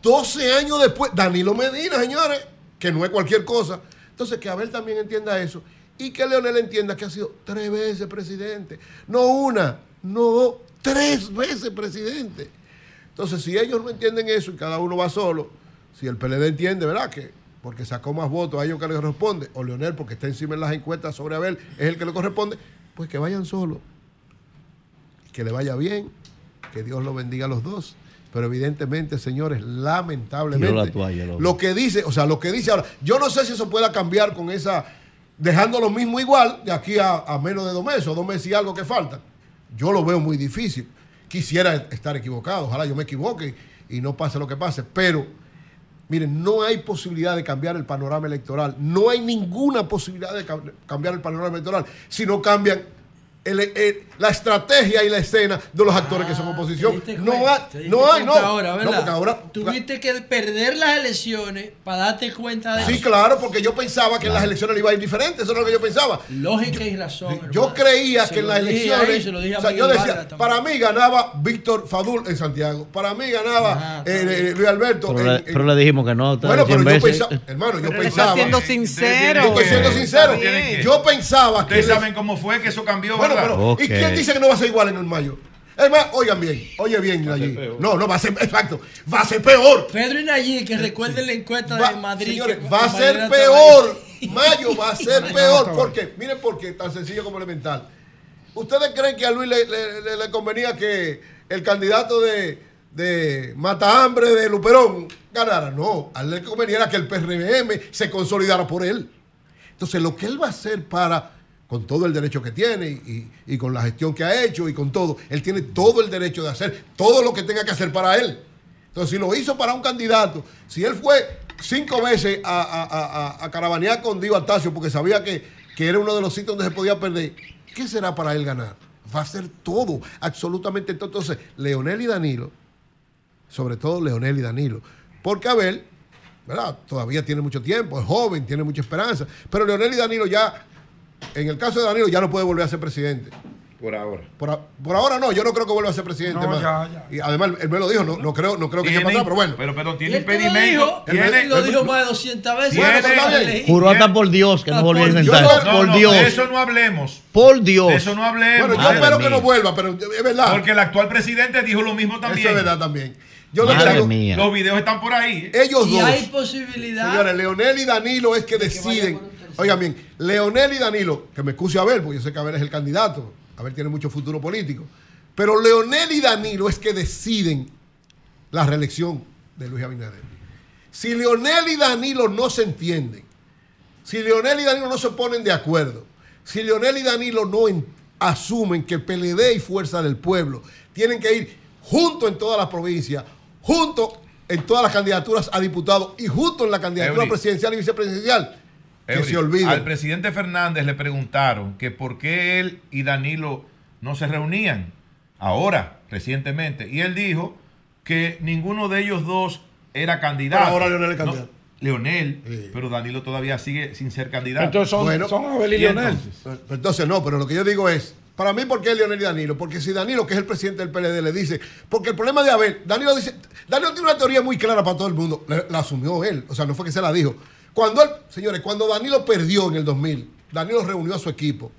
12 años después, Danilo Medina, señores, que no es cualquier cosa. Entonces, que Abel también entienda eso y que Leonel entienda que ha sido tres veces presidente, no una, no tres veces presidente. Entonces, si ellos no entienden eso y cada uno va solo, si el PLD entiende, ¿verdad? Que porque sacó más votos a ellos que le corresponde, o Leonel porque está encima en las encuestas sobre Abel es el que le corresponde, pues que vayan solos que le vaya bien, que Dios lo bendiga a los dos. Pero evidentemente, señores, lamentablemente, lo que dice, o sea, lo que dice ahora, yo no sé si eso pueda cambiar con esa, dejando lo mismo igual de aquí a, menos de dos meses, o dos meses y algo que falta. Yo lo veo muy difícil. Quisiera estar equivocado, ojalá yo me equivoque y no pase lo que pase, pero miren, no hay posibilidad de cambiar el panorama electoral, no hay ninguna posibilidad de cambiar el panorama electoral si no cambian la estrategia y la escena de los actores que son oposición. No hay, no hay, no. Ahora, ¿verdad? Tuviste que perder las elecciones para darte cuenta de Sí, eso. claro, porque yo pensaba que en las elecciones le iba a ir diferente. Eso es lo que yo pensaba. Lógica y razón. Yo creía que en las elecciones. yo decía, para mí ganaba Víctor Fadul en Santiago. Para mí ganaba eh, eh, Luis Alberto. Pero, le, dijimos que no. Bueno, pero yo pensaba, hermano, yo pensaba. siendo sincero. Yo estoy siendo sincero. Yo pensaba que. Ustedes saben cómo fue que eso cambió, ¿Y quién dice que no va a ser igual en el mayo? Es más, oigan bien, oye bien, allí. No, no, va a ser, exacto, va a ser peor. Pedro y Nayib, que recuerden la encuesta de Madrid. Señores, va a ser peor. Mayo va a ser peor. ¿Por qué? Miren por qué, tan sencillo como elemental. ¿Ustedes creen que a Luis le, convenía que el candidato de, de Mata Hambre de Luperón ganara? No, a él le convenía que el PRM se consolidara por él. Entonces, lo que él va a hacer para con todo el derecho que tiene y, con la gestión que ha hecho y con todo. Él tiene todo el derecho de hacer todo lo que tenga que hacer para él. Entonces, si lo hizo para un candidato, si él fue cinco veces a, a, caravanear con Dio Altacio porque sabía que, que era uno de los sitios donde se podía perder, ¿qué será para él ganar? Va a hacer todo, absolutamente todo. Entonces, Leonel y Danilo, sobre todo Leonel y Danilo, porque Abel, ¿verdad? Todavía tiene mucho tiempo, es joven, tiene mucha esperanza, pero Leonel y Danilo ya en el caso de Danilo ya no puede volver a ser presidente. Por ahora. Por, ahora no, yo no creo que vuelva a ser presidente Y además, él me lo dijo, no, no creo, no creo que sea para atrás, pero bueno. Pero, pero tiene impedimento. Él lo dijo más de 200 veces. Juró hasta por Dios que no volvió a intentar. por Dios. De eso no hablemos. Por Dios. De eso no hablemos. Bueno, yo espero que no vuelva, pero es verdad. Porque el actual presidente dijo lo mismo también. Eso es verdad también. Yo Madre mía. Los videos están por ahí. Ellos dos. hay posibilidad. Señores, Leonel y Danilo es que deciden Oigan bien, Leonel y Danilo, que me excuse a ver, porque yo sé que Abel es el candidato, Abel tiene mucho futuro político, pero Leonel y Danilo es que deciden la reelección de Luis Abinader. Si Leonel y Danilo no se entienden, si Leonel y Danilo no se ponen de acuerdo, si Leonel y Danilo no asumen que PLD y Fuerza del Pueblo tienen que ir juntos en todas las provincias, juntos en todas las candidaturas a diputado y justo en la candidatura Eury. presidencial y vicepresidencial. Que Eury, se olvide. Al presidente Fernández le preguntaron que por qué él y Danilo no se reunían ahora, recientemente. Y él dijo que ninguno de ellos dos era candidato. Pero ahora Leonel es No, candidato. Leonel, pero Danilo todavía sigue sin ser candidato. Entonces son, Bueno, son Abel y ¿y Leonel. entonces? No, pero lo que yo digo es, para mí, ¿por qué Leonel y Danilo? Porque si Danilo, que es el presidente del PLD, le dice, porque el problema de Abel, Danilo dice, Danilo tiene una teoría muy clara para todo el mundo, la, la asumió él, o sea, no fue que se la dijo. Cuando él, señores, cuando Danilo perdió en el 2000, Danilo reunió a su equipo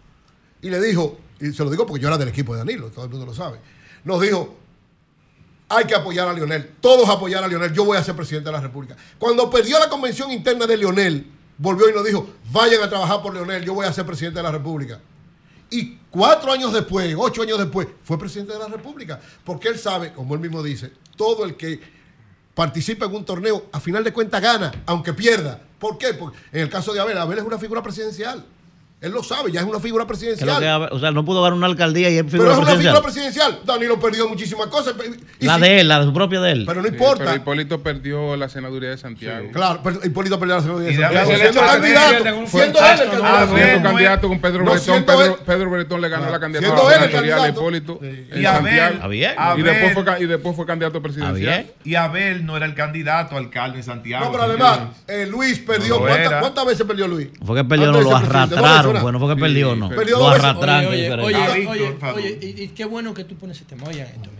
y le dijo, y se lo digo porque yo era del equipo de Danilo, todo el mundo lo sabe, nos dijo, hay que apoyar a Lionel, todos apoyar a Lionel, yo voy a ser presidente de la República. Cuando perdió la convención interna de Lionel, volvió y nos dijo, vayan a trabajar por Lionel, yo voy a ser presidente de la República. Y cuatro años después, ocho años después, fue presidente de la República. Porque él sabe, como él mismo dice, todo el que participa en un torneo, a final de cuentas gana, aunque pierda. ¿Por qué? Porque en el caso de Abel, Abel es una figura presidencial. Él lo sabe, ya es una figura ¿Qué es lo presidencial. que o sea, no pudo ganar una alcaldía y es Pero figura es una figura presidencial. presidencial. Danilo perdió muchísimas cosas. Y La si- de él, la de su propia de él. Pero no Sí, importa. pero Hipólito perdió la senaduría de Santiago. Claro, pero Hipólito perdió la Y de Santiago. Siendo candidato, Abel- siendo fue- él el candidato. siendo candidato con Pedro No, Bretón. siendo Pedro, Bretón le ganó la candidatura Siendo él el senatorial a candidato. Hipólito Sí. Y Abel- Y después fue, ca- y después fue candidato presidencial. Y Abel no era el candidato a alcalde en Santiago. No, pero además, eh, Luis perdió. ¿cuántas, veces perdió Luis? Fue que perdió, lo ser arrastraron. veces, Bueno, fue que Sí, perdió, no. perdió Lo dos. Oye, oye, oye, y, y qué bueno que tú pones ese tema. Oigan esto.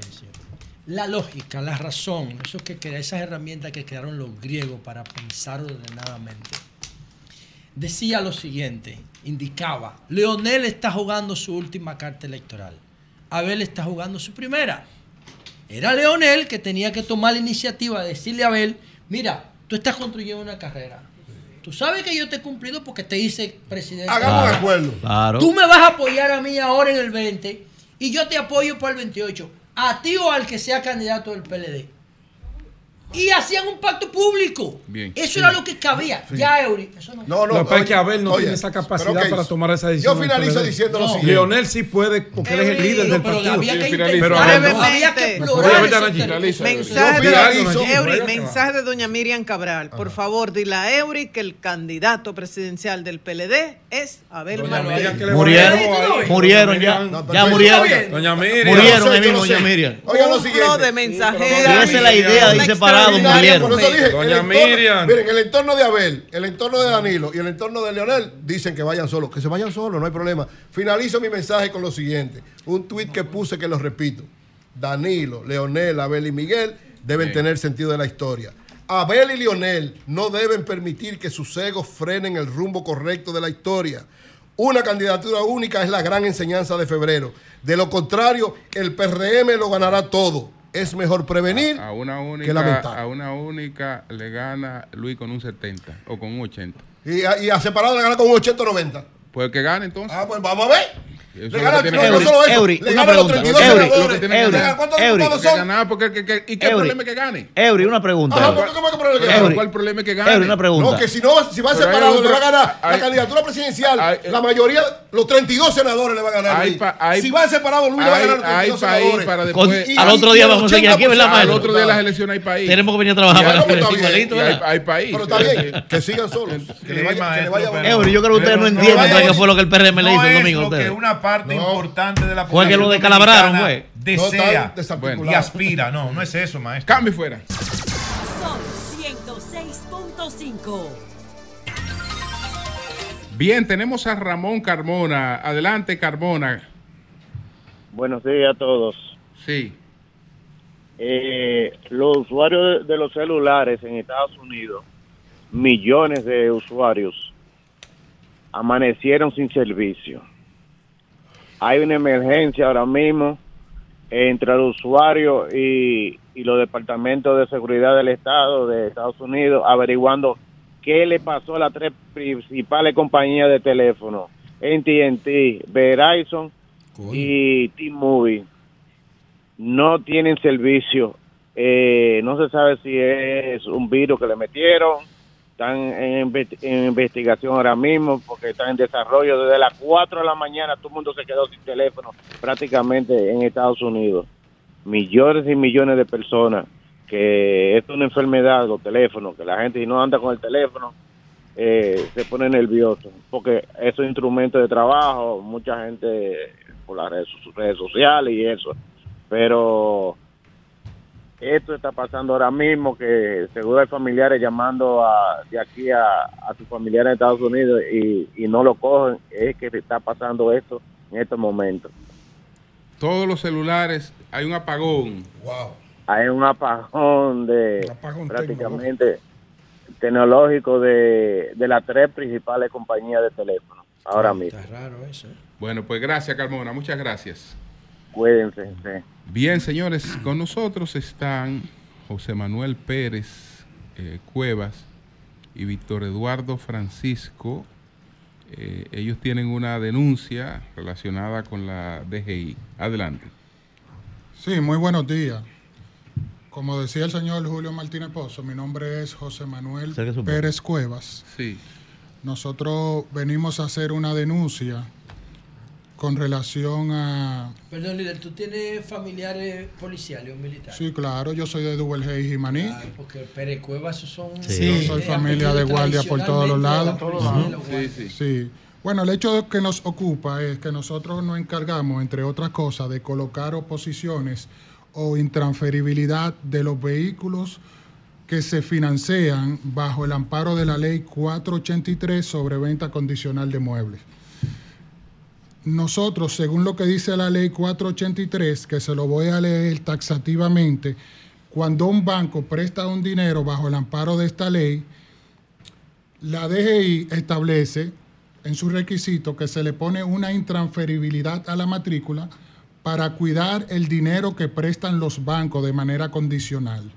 La lógica, la razón, eso que crea, esas herramientas que crearon los griegos para pensar ordenadamente. Decía lo siguiente, indicaba, Leonel está jugando su última carta electoral. Abel está jugando su primera. Era Leonel que tenía que tomar la iniciativa de decirle a Abel, mira, tú estás construyendo una carrera. Tú sabes que yo te he cumplido porque te hice presidente. Hagamos un acuerdo. Claro. Tú me vas a apoyar a mí ahora en el 20 y yo te apoyo para el 28. A ti o al que sea candidato del PLD. Y hacían un pacto público. Bien. Eso Sí. era lo que cabía. Sí. Ya, Eury. Eso no. No, no, Lo que pasa es que Abel no oye, tiene esa capacidad pero ok, para tomar esa decisión. Yo finalizo diciendo lo No. siguiente. Leonel sí puede, porque él es el Pero, líder del partido. había que Sí, intentar, finaliza. Pero había que explorar. Mensaje de. Eury, que mensaje de doña Miriam Cabral. Por favor, dile a Eury que el candidato presidencial del PLD es Abel que le Murieron, murieron ya. Ya murieron. Doña Miriam. Murieron lo doña Miriam. Oigan lo siguiente. de mensajeros. Y esa es la idea, dice parado, murieron. Por eso dije, Doña el entorno- Miriam. Miren, el entorno de Abel, el entorno de Danilo y el entorno de Leonel dicen que vayan solos. Que se vayan solos, no hay problema. Finalizo mi mensaje con lo siguiente. Un tuit que puse que lo repito. Danilo, Leonel, Abel y Miguel deben tener sentido de la historia. Abel y Leonel no deben permitir que sus egos frenen el rumbo correcto de la historia. Una candidatura única es la gran enseñanza de febrero. De lo contrario, el PRM lo ganará todo. Es mejor prevenir A una que única, lamentar. a una única le gana Luis con un 70 o con un 80. Y a, y a separado le gana con un 80 o 90. Pues que gane entonces. Ah, pues vamos a ver. Le no, no solo eso. Eury, le una gana los pregunta. 32 Eury, senadores. lo que tiene que Le ganar. gana- ¿Cuántos Eury. diputados Que son? ganar, porque, que- que- ¿Y qué Eury. problema es que gane? Eury, una pregunta. Ajá, ¿por qué- ¿cómo es que problema que Eury. gane? ¿Cuál problema es que gane? Eury, una pregunta. No, que si no, si va Pero separado, otro- le va a ganar la candidatura presidencial. hay- la mayoría, los 32 senadores le va a ganar. Hay Luis. pa- hay- si va separado, Luis le va a ganar los 32 hay país senadores. para Con- después- Y- al otro día vamos a seguir aquí, ¿verdad, 80%. Al otro día de las elecciones hay país. Tenemos que venir a trabajar para no, pero está igualito, Y hay, país. Pero está bien, que sigan solos. Que le vaya, Eury, yo creo que ustedes no entienden qué fue lo que el PRM le hizo el domingo a ustedes. Parte No. importante de la Fue que lo descalabraron. No, Desea desarticulados. y aspira. No, no es eso, maestro. Cambio fuera. Sol 106.5. Bien, tenemos a Ramón Carmona. Adelante, Carmona. Buenos días a todos. Sí. Eh, los usuarios de los celulares en Estados Unidos, millones de usuarios, amanecieron sin servicio. Hay una emergencia ahora mismo entre el usuario y, y los departamentos de seguridad del Estado de Estados Unidos averiguando qué le pasó a las tres principales compañías de teléfono, AT&T, Verizon y T-Mobile no tienen servicio. Eh, no se sabe si es un virus que le metieron. Están en, en investigación ahora mismo porque están en desarrollo. Desde las 4 de la mañana todo el mundo se quedó sin teléfono prácticamente en Estados Unidos. Millones y millones de personas que es una enfermedad, los teléfonos, que la gente si no anda con el teléfono, eh, se pone nervioso, porque esos instrumentos de trabajo, mucha gente por las redes sociales y eso, pero esto está pasando ahora mismo, que seguro hay familiares llamando a, de aquí a, a sus familiares en Estados Unidos y, y no lo cogen, es que está pasando esto en estos momentos. Todos los celulares, hay un apagón. Wow. Hay un apagón de prácticamente tecnológico de, de las tres principales compañías de teléfono ahora mismo. Está raro eso. ¿eh? Bueno, pues gracias, Carmona. Muchas gracias. Cuídense. sí. Bien, señores, con nosotros están José Manuel Pérez eh, Cuevas y Víctor Eduardo Francisco. Eh, ellos tienen una denuncia relacionada con la DGI. Adelante. Sí, muy buenos días. Como decía el señor Julio Martínez Pozo, mi nombre es José Manuel. Pérez Cuevas. Sí. Nosotros venimos a hacer una denuncia con relación a... Perdón, líder, ¿tú tienes familiares policiales o militares? Sí, claro, yo soy de Hey y Jimaní. Ah, porque Pérez Cuevas esos son... Sí, yo soy familia de guardia por todos los lados. Tradicionalmente, Ujú. la guardia. Sí. Bueno, el hecho que nos ocupa es que nosotros nos encargamos, entre otras cosas, de colocar oposiciones o intransferibilidad de los vehículos que se financian bajo el amparo de la ley 483 sobre venta condicional de muebles. Nosotros, según lo que dice la ley 483, que se lo voy a leer taxativamente, cuando un banco presta un dinero bajo el amparo de esta ley, la DGI establece en su requisito que se le pone una intransferibilidad a la matrícula para cuidar el dinero que prestan los bancos de manera condicional.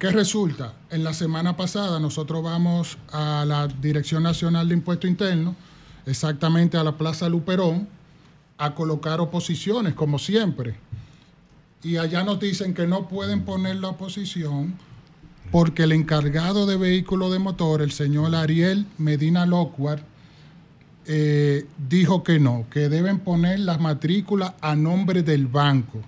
¿Qué resulta? En la semana pasada nosotros vamos a la Dirección Nacional de Impuesto Interno, exactamente a la Plaza Luperón, a colocar oposiciones, como siempre. Y allá nos dicen que no pueden poner la oposición porque el encargado de vehículos de motor, el señor Ariel Medina Locuar, eh, dijo que no, que deben poner las matrículas a nombre del banco,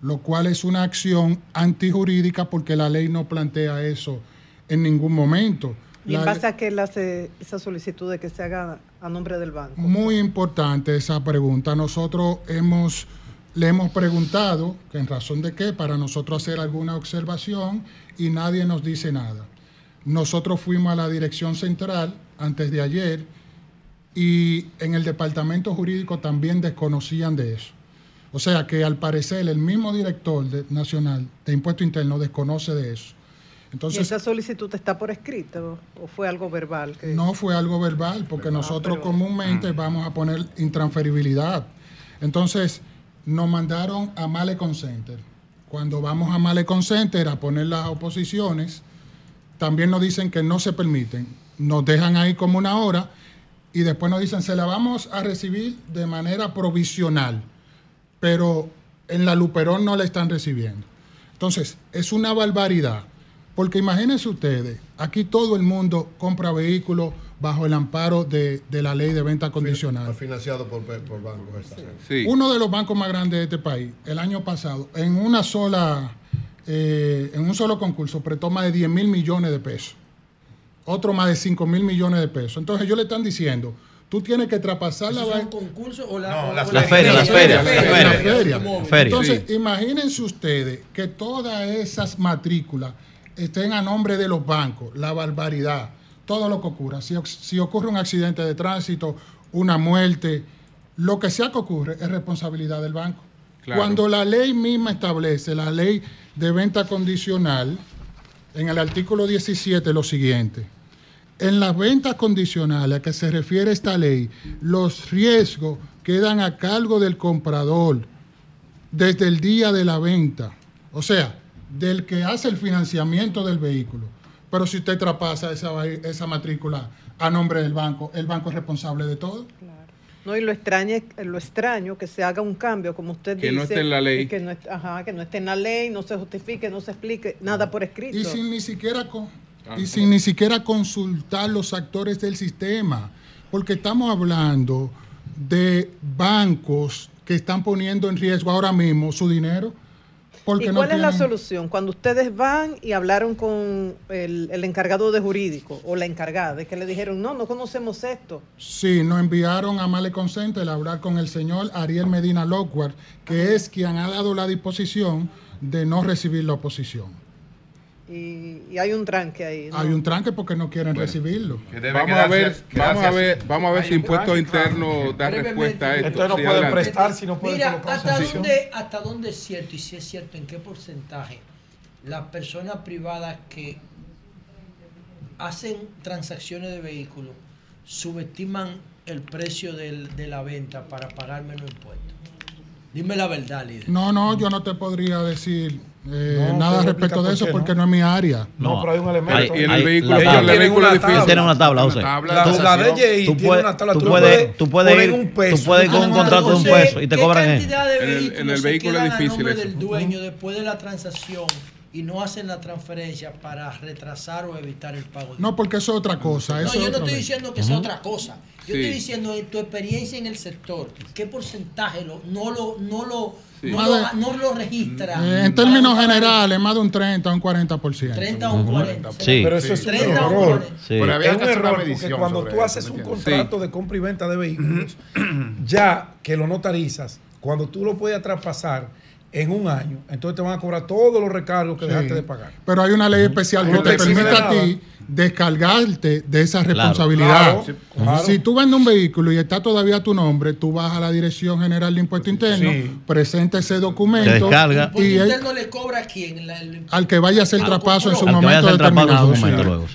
lo cual es una acción antijurídica porque la ley no plantea eso en ningún momento. ¿Y en base a qué él hace esa solicitud de que se haga a nombre del banco? Muy importante esa pregunta. Nosotros hemos, le hemos preguntado que en razón de qué, para nosotros hacer alguna observación y nadie nos dice nada. Nosotros fuimos a la dirección central antes de ayer y en el departamento jurídico también desconocían de eso. O sea que al parecer el mismo director de- nacional de impuesto interno desconoce de eso. ¿Y Entonces, esa solicitud está por escrito o fue algo verbal? Que... no fue algo verbal, porque nosotros pero- comúnmente vamos a poner intransferibilidad. Entonces, nos mandaron a Malecon Center. Cuando vamos a Malecon Center a poner las oposiciones, también nos dicen que no se permiten. Nos dejan ahí como una hora y después nos dicen, se la vamos a recibir de manera provisional, pero en la Luperón no la están recibiendo. Entonces, es una barbaridad, porque imagínense ustedes, aquí todo el mundo compra vehículos bajo el amparo de, de la ley de venta condicional. Financiado por, por bancos. Uno de los bancos más grandes de este país, el año pasado, en una sola, eh, en un solo concurso, prestó más de 10 mil millones de pesos. Otro más de 5 mil millones de pesos. Entonces ellos le están diciendo, tú tienes que traspasar la ¿Eso es vaina. un concurso o la, No, o- la feria, la feria, la feria, feria, la feria. automóvil? Entonces, imagínense ustedes que todas esas matrículas estén a nombre de los bancos, la barbaridad, todo lo que ocurra. Si, oc- si ocurre un accidente de tránsito, una muerte, lo que sea que ocurre es responsabilidad del banco. Claro. Cuando la ley misma establece, la ley de venta condicional, en el artículo 17 lo siguiente. En las ventas condicionales a que se refiere esta ley, los riesgos quedan a cargo del comprador desde el día de la venta, o sea, del que hace el financiamiento del vehículo. Pero si usted traspasa esa, va- esa matrícula a nombre del banco, el banco es responsable de todo. No, y lo extraño, es- lo extraño que se haga un cambio, como usted Que dice. no esté en la ley. y Que no, est- ajá, que no esté en la ley, no se justifique, no se explique, nada por escrito. Y sin ni siquiera con- y sin ni siquiera consultar los actores del sistema, porque estamos hablando de bancos que están poniendo en riesgo ahora mismo su dinero. ¿Y cuál es la solución? Cuando ustedes van y hablaron con el, el, encargado de jurídico o la encargada, de que le dijeron, no, no conocemos esto. Sí, nos enviaron a Malecon Center a hablar con el señor Ariel Medina Lockward, que es quien ha dado la disposición de no recibir la oposición. Y, hay un tranque ahí. Hay un tranque porque no quieren recibirlo. Vamos a, ver, vamos a ver, vamos a ver si Impuesto Interno da respuesta a esto. Entonces no pueden prestar si no pueden Mira, hasta dónde, hasta dónde es cierto y si es cierto en qué porcentaje las personas privadas que hacen transacciones de vehículos subestiman el precio del, de la venta para pagar menos impuestos. Dime la verdad, líder. No, no, yo no te podría decir eh, nada respecto de eso porque no es mi área. No, pero hay un elemento. y en el vehículo, el vehículo difícil. Tiene una tabla, José. La, la DJI tú tiene una tabla. Tú, puedes, tú puedes ir, un peso. Tú puedes con un contrato de un peso y te cobran eso. En, en el vehículo es difícil eso. del dueño después de la transacción y no hacen la transferencia para retrasar o evitar el pago. No, porque eso es otra cosa. No, yo no estoy diciendo que sea otra cosa. Yo estoy diciendo en tu experiencia en el sector, ¿qué porcentaje lo, no lo, no lo, no, lo, no, lo, registra? Eh, en términos generales, más de un 30 o un 40%. 30 o un 40%. Sí. Pero eso es un error. Pero había es un error porque cuando tú haces un contrato de compra y venta de vehículos, ya que lo notarizas, cuando tú lo puedes traspasar, en un año, entonces te van a cobrar todos los recargos que dejaste de pagar. Pero hay una ley especial que te permite a ti descargarte de esa responsabilidad. Si tú vendes un vehículo y está todavía tu nombre, tú vas a la Dirección General de Impuesto Interno, presenta ese documento. y interno le cobra a quién? al que vaya a hacer el traspaso en su momento determinado.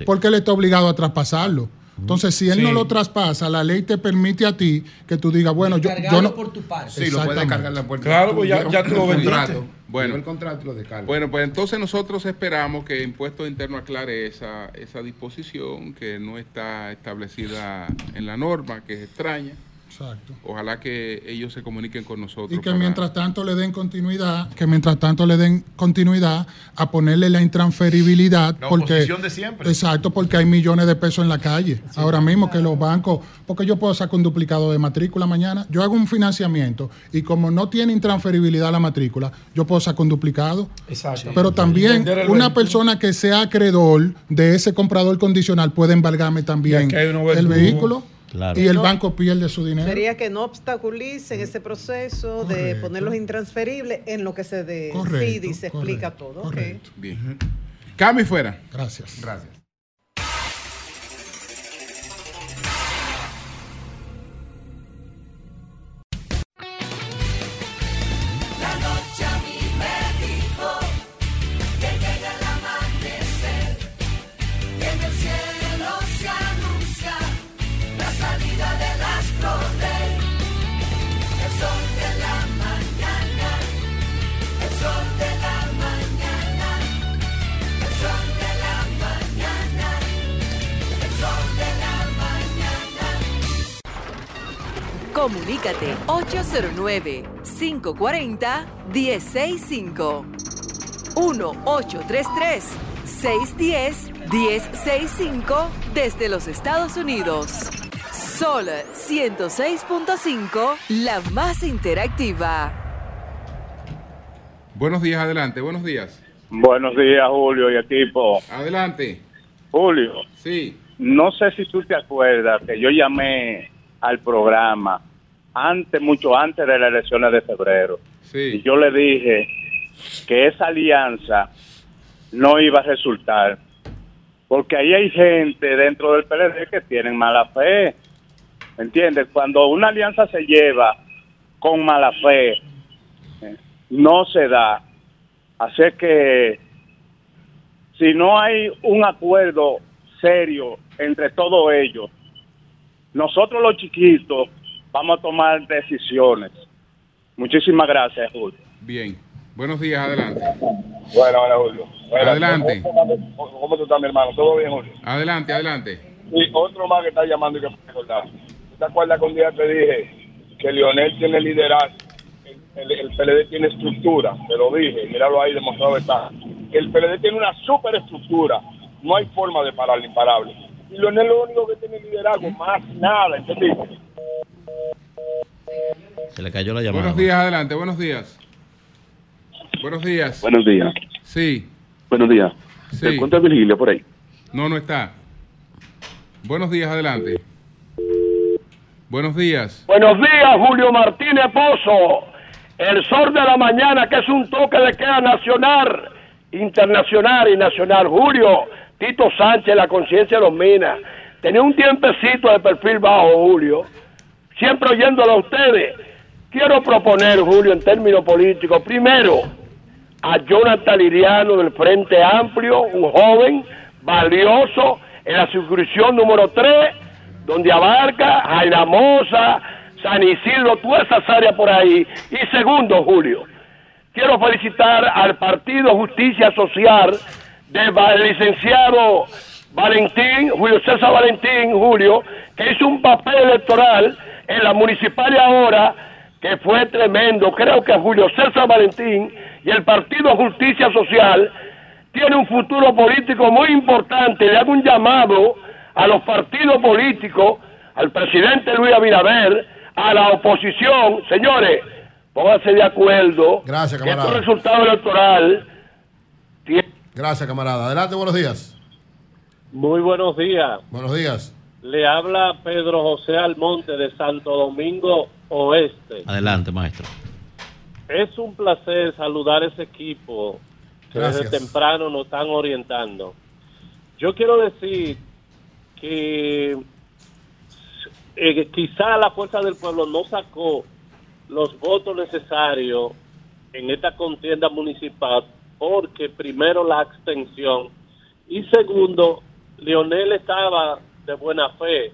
porque él está obligado a traspasarlo. Entonces, si él no lo traspasa, la ley te permite a ti que tú digas, bueno, yo, yo no. por tu parte. Sí, lo puedes cargar la puerta. Claro, pues ya, ya tú lo vendiste. Bueno, el contrato lo bueno, pues entonces nosotros esperamos que Impuesto Interno aclare esa, esa disposición que no está establecida en la norma, que es extraña. Exacto. Ojalá que ellos se comuniquen con nosotros. Y que mientras tanto le den continuidad, que mientras tanto le den continuidad a ponerle la intransferibilidad. La porque, de siempre. Exacto, porque hay millones de pesos en la calle. Ahora mismo que los bancos, porque yo puedo sacar un duplicado de matrícula mañana, yo hago un financiamiento y como no tiene intransferibilidad la matrícula, yo puedo sacar un duplicado. Exacto. Pero también una persona que sea acreedor de ese comprador condicional puede embargarme también el vehículo. Y el banco pierde su dinero. Sería que no obstaculicen ese proceso de ponerlos intransferibles en lo que se decide y se explica todo. Correcto. Bien. Cami fuera. Gracias. Gracias. Comunícate 809-540-1065. 1-833-610-1065 desde los Estados Unidos. Sol 106.5, la más interactiva. Buenos días, adelante, buenos días. Buenos días, Julio y equipo. Adelante. Julio. Sí. No sé si tú te acuerdas que yo llamé al programa antes, mucho antes de las elecciones de febrero. Y yo le dije que esa alianza no iba a resultar, porque ahí hay gente dentro del PLD que tienen mala fe. ¿Entiendes? Cuando una alianza se lleva con mala fe, no se da. Así que si no hay un acuerdo serio entre todos ellos, nosotros los chiquitos vamos a tomar decisiones. Muchísimas gracias, Julio. Bien. Buenos días, adelante. Bueno, hola, Julio. adelante. ¿Cómo, tú estás, mi hermano? ¿Todo bien, Julio? Adelante, adelante. Y otro más que está llamando y que recordar. ¿Te acuerdas que un día te dije que Lionel tiene liderazgo? El, el, PLD tiene estructura, te lo dije, míralo ahí, demostrado está. El PLD tiene una super estructura, no hay forma de parar imparable. Y Lionel lo único que tiene liderazgo, más nada, ¿entendiste? Se le cayó la llamada. Buenos días, adelante, buenos días. Buenos días. Buenos días. Sí. Buenos días. Sí. ¿Se encuentra Virgilio por ahí? No, no está. Buenos días, adelante. Buenos días. Buenos días, Julio Martínez Pozo. El sol de la mañana, que es un toque de queda nacional, internacional y nacional. Julio, Tito Sánchez, la conciencia de los minas. Tenía un tiempecito de perfil bajo, Julio. Siempre oyéndolo a ustedes. Quiero proponer, Julio, en términos políticos, primero, a Jonathan Liriano del Frente Amplio, un joven valioso en la suscripción número 3, donde abarca Jairamosa, San Isidro, todas esas áreas por ahí. Y segundo, Julio, quiero felicitar al Partido Justicia Social del licenciado Valentín, Julio César Valentín, Julio, que hizo un papel electoral en la municipal de ahora que fue tremendo. Creo que Julio César Valentín y el Partido Justicia Social tiene un futuro político muy importante. Le hago un llamado a los partidos políticos, al presidente Luis Abinader, a la oposición. Señores, pónganse de acuerdo. Gracias, que camarada. este resultado electoral Gracias, camarada. Adelante, buenos días. Muy buenos días. Buenos días. Le habla Pedro José Almonte de Santo Domingo Oeste. Adelante, maestro. Es un placer saludar a ese equipo que Gracias. desde temprano nos están orientando. Yo quiero decir que eh, quizá la Fuerza del Pueblo no sacó los votos necesarios en esta contienda municipal porque primero la abstención y segundo, Leonel estaba de buena fe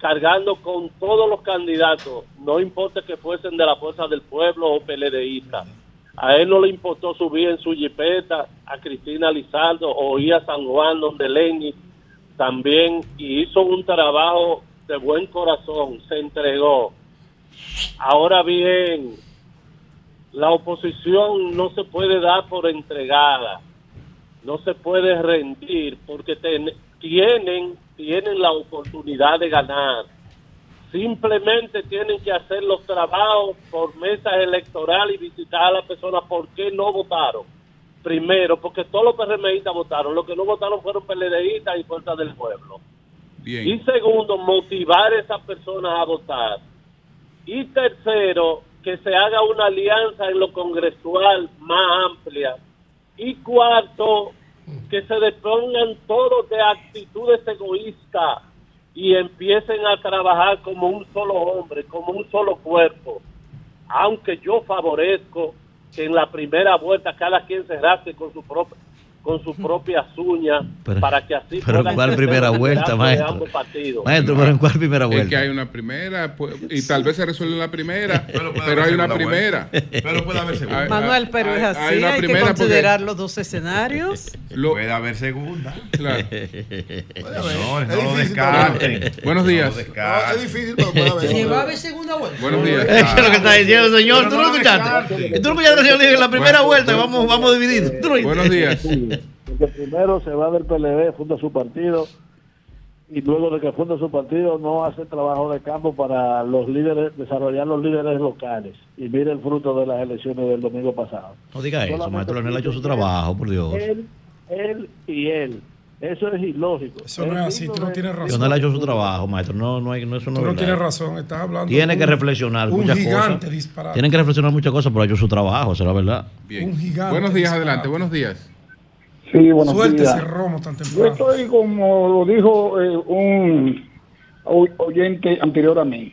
cargando con todos los candidatos, no importa que fuesen de la Fuerza del Pueblo o PLDistas. A él no le importó subir en su jipeta a Cristina Lizardo o ir a San Juan donde Lenny también y hizo un trabajo de buen corazón, se entregó. Ahora bien, la oposición no se puede dar por entregada, no se puede rendir porque ten- tienen, tienen la oportunidad de ganar. Simplemente tienen que hacer los trabajos por mesas electorales y visitar a las personas por qué no votaron. Primero, porque todos los PRMistas votaron, los que no votaron fueron PLDistas y Fuerza del Pueblo. Bien. Y segundo, motivar a esas personas a votar. Y tercero, que se haga una alianza en lo congresual más amplia. Y cuarto, que se depongan todos de actitudes egoístas y empiecen a trabajar como un solo hombre, como un solo cuerpo. Aunque yo favorezco que en la primera vuelta cada quien se rasque con su propia con sus propias uñas Pero- para que así pero puedan ¿cuál primera vuelta, maestro? ambos partidos. Maestro, pero ¿en cuál primera Es que vuelta? hay una primera pues, y tal vez se resuelve en la primera, pero, puede haber hay una primera. vuelta. Pero puede haber segunda. Hay- Manuel, pero hay- es así, hay hay, una que primera porque- considerar los dos escenarios. Puede haber segunda. Claro. Señores, no Es lo difícil, descarten. pero- Buenos días. No lo. No, es difícil, pero puede haber. Llegó a ver segunda vuelta. Buenos días. Es lo que está diciendo señor. Pero ¿Tú no no lo escuchaste? ¿Tú no escuchaste en la primera vuelta? Vamos, vamos divididos. ¿Tú no? Buenos días. Porque primero se va del PLD, funda su partido, y luego de que funda su partido no hace trabajo de campo para los líderes, desarrollar los líderes locales. Y mire el fruto de las elecciones del domingo pasado. No diga eso, Solamente maestro Leonel ha hecho su trabajo, por Dios. Él, él y él. Eso es ilógico. Eso no es así, tú no tienes razón. Leonel ha hecho su trabajo, maestro. No, no, hay, no eso no Tú no tienes razón, estás hablando. Tiene de que un- reflexionar un muchas gigante cosas. disparate. Tienen que reflexionar muchas cosas, pero ha hecho su trabajo, será verdad. Bien. Un gigante Buenos días, disparate. adelante. Buenos días. Sí, buenos Suerte días. romo tan Yo estoy como lo dijo eh, un oyente anterior a mí.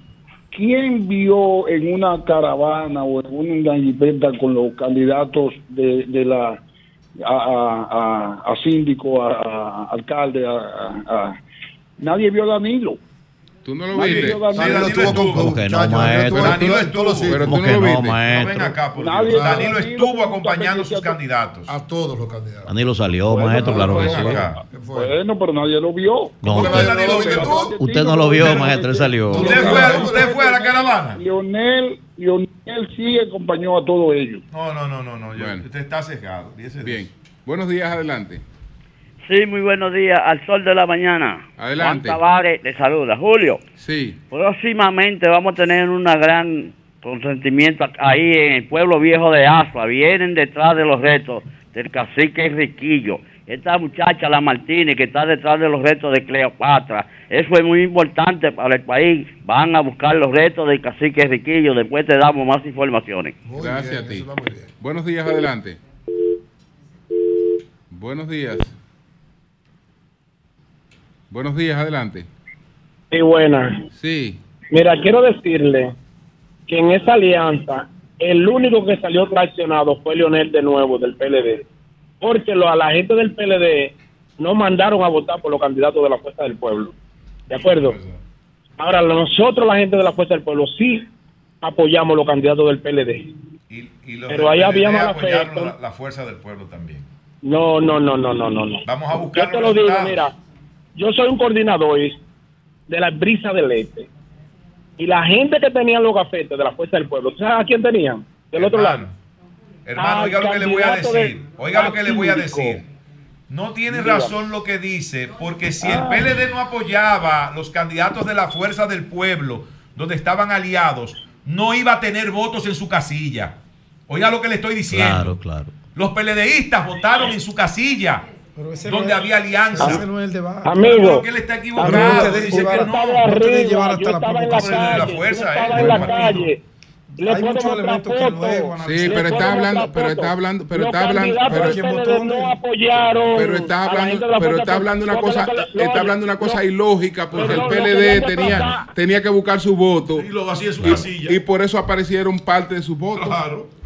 ¿Quién vio en una caravana o en una jipeta con los candidatos de, de la a, a, a- a síndico, a, a alcalde, a, a- a- nadie vio a Danilo? Tú no lo viste. Danilo. Danilo estuvo con ¿Cómo que no, maestro? Danilo estuvo. Pero tú ¿Cómo no lo no, viste. No maestro? ven acá, por Dios. Danilo Danilo estuvo acompañando a sus candidatos. A todos los candidatos. Danilo salió, maestro, claro que sí. Bueno, pero nadie lo vio. No, ¿Cómo que usted, no lo vio, maestro, él salió. ¿Usted fue, a- ¿Usted fue a la caravana? Lionel, Lionel sí acompañó a todos ellos. No, no, no, no. no. yo- Bueno. Usted está sesgado. Bien. Buenos días, adelante. Sí, muy buenos días. Al sol de la mañana. Adelante. Juan Tavares le saluda. Julio, Sí. próximamente vamos a tener una gran con sentimiento ahí en el pueblo viejo de Asua, vienen detrás de los retos del cacique Riquillo. Esta muchacha, la Martínez, que está detrás de los retos de Cleopatra, eso es muy importante para el país. Van a buscar los retos del cacique Riquillo, después te damos más informaciones. Gracias a ti. Buenos días, adelante. Buenos días. Buenos días, adelante. Sí, buena. Sí. Mira, quiero decirle que en esa alianza el único que salió traicionado fue Leonel de nuevo del PLD, porque lo, a la gente del PLD no mandaron a votar por los candidatos de la Fuerza del Pueblo. ¿De acuerdo? Ahora, nosotros, la gente de la Fuerza del Pueblo, sí apoyamos los candidatos del PLD. Y los Pero ahí había mala fe. apoyaron la, la fuerza del pueblo también. No, no, no, no, no, no. no. Vamos a buscar Yo te lo digo, mira, yo soy un coordinador de la brisa del este. Y la gente que tenía los gafetes de la Fuerza del Pueblo, ¿sabes a quién tenían? Del otro lado. Hermano, oiga lo que le voy a decir. Oiga lo que le voy a decir. No tiene razón lo que dice, porque si el Ah. PLD no apoyaba los candidatos de la Fuerza del Pueblo, donde estaban aliados, no iba a tener votos en su casilla. Oiga lo que le estoy diciendo. Claro, claro. Los PLDistas votaron en su casilla, donde no había alianza. ese no es el debate. Amigo. Pero que él está equivocado. Usted dice que no. estaba arriba, yo hasta la estaba en calle, yo eh, estaba en la partido. calle. Le Hay muchos elementos que luego Sí, pero está hablando, pero está hablando, pero está hablando, pero, no apoyaron pero está hablando, pero está hablando una cosa, está hablando una cosa ilógica porque el PLD tenía, tenía que buscar su voto y lo vacía en su y, casilla. y por eso aparecieron parte de sus votos.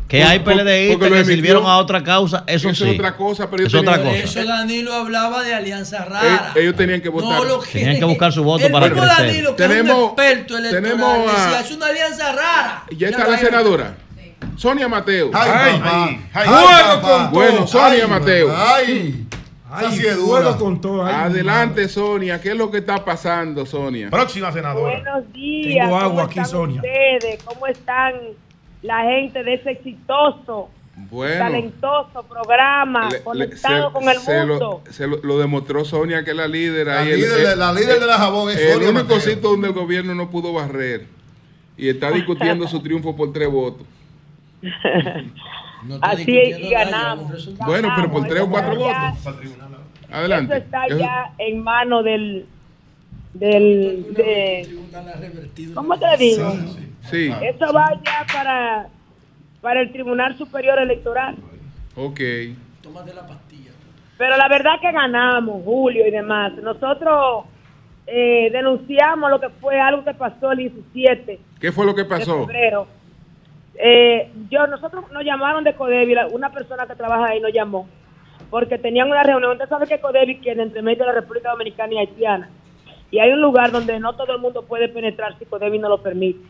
Que hay PLDistas que sirvieron a otra causa, eso, Eso sí. es otra cosa, pero es otra cosa. Eso Danilo hablaba de alianza rara. ellos tenían que votar. No que- Tenían que buscar su voto el para mismo crecer. Danilo, que Tenemos- es un experto electoral, tenemos a- decía, es una alianza rara. Ya está la senadora. Sonia Mateo. Ay, Ay, ay, Ay, con Bueno, Sonia Ay, Mateo. Ay. Esa sí es dura. juego con todo. ay, Adelante, Sonia. ¿Qué es lo que está pasando, Sonia? Próxima senadora. Buenos días. Tengo agua ¿cómo aquí, están Sonia. ustedes? ¿Cómo están la gente de ese exitoso, Bueno. talentoso programa Le- le- conectado se- con el se mundo? Lo, se lo, lo demostró Sonia, que es la líder. La ahí, el- líder de- el- la líder de la jabón es El Sonia único sitio donde el gobierno no pudo barrer. Y está discutiendo su triunfo por tres votos. Así es, y ganamos. Bueno, pero por tres o cuatro ya- votos. Adelante. Eso está Eso- ya en mano del. del de, ¿Cómo te digo? Sí. Eso va ya para, para el Tribunal Superior Electoral. Ok. Pero la verdad que ganamos, Julio y demás. Nosotros eh, denunciamos lo que fue algo que pasó el 17 ¿Qué fue lo que de pasó? febrero. Eh, yo, nosotros nos llamaron de Codevi, la- una persona que trabaja ahí nos llamó, porque tenían una reunión. Usted sabe que Codevi queda entre medio de la República Dominicana y Haitiana. Y hay un lugar donde no todo el mundo puede penetrar si Codevi no lo permite.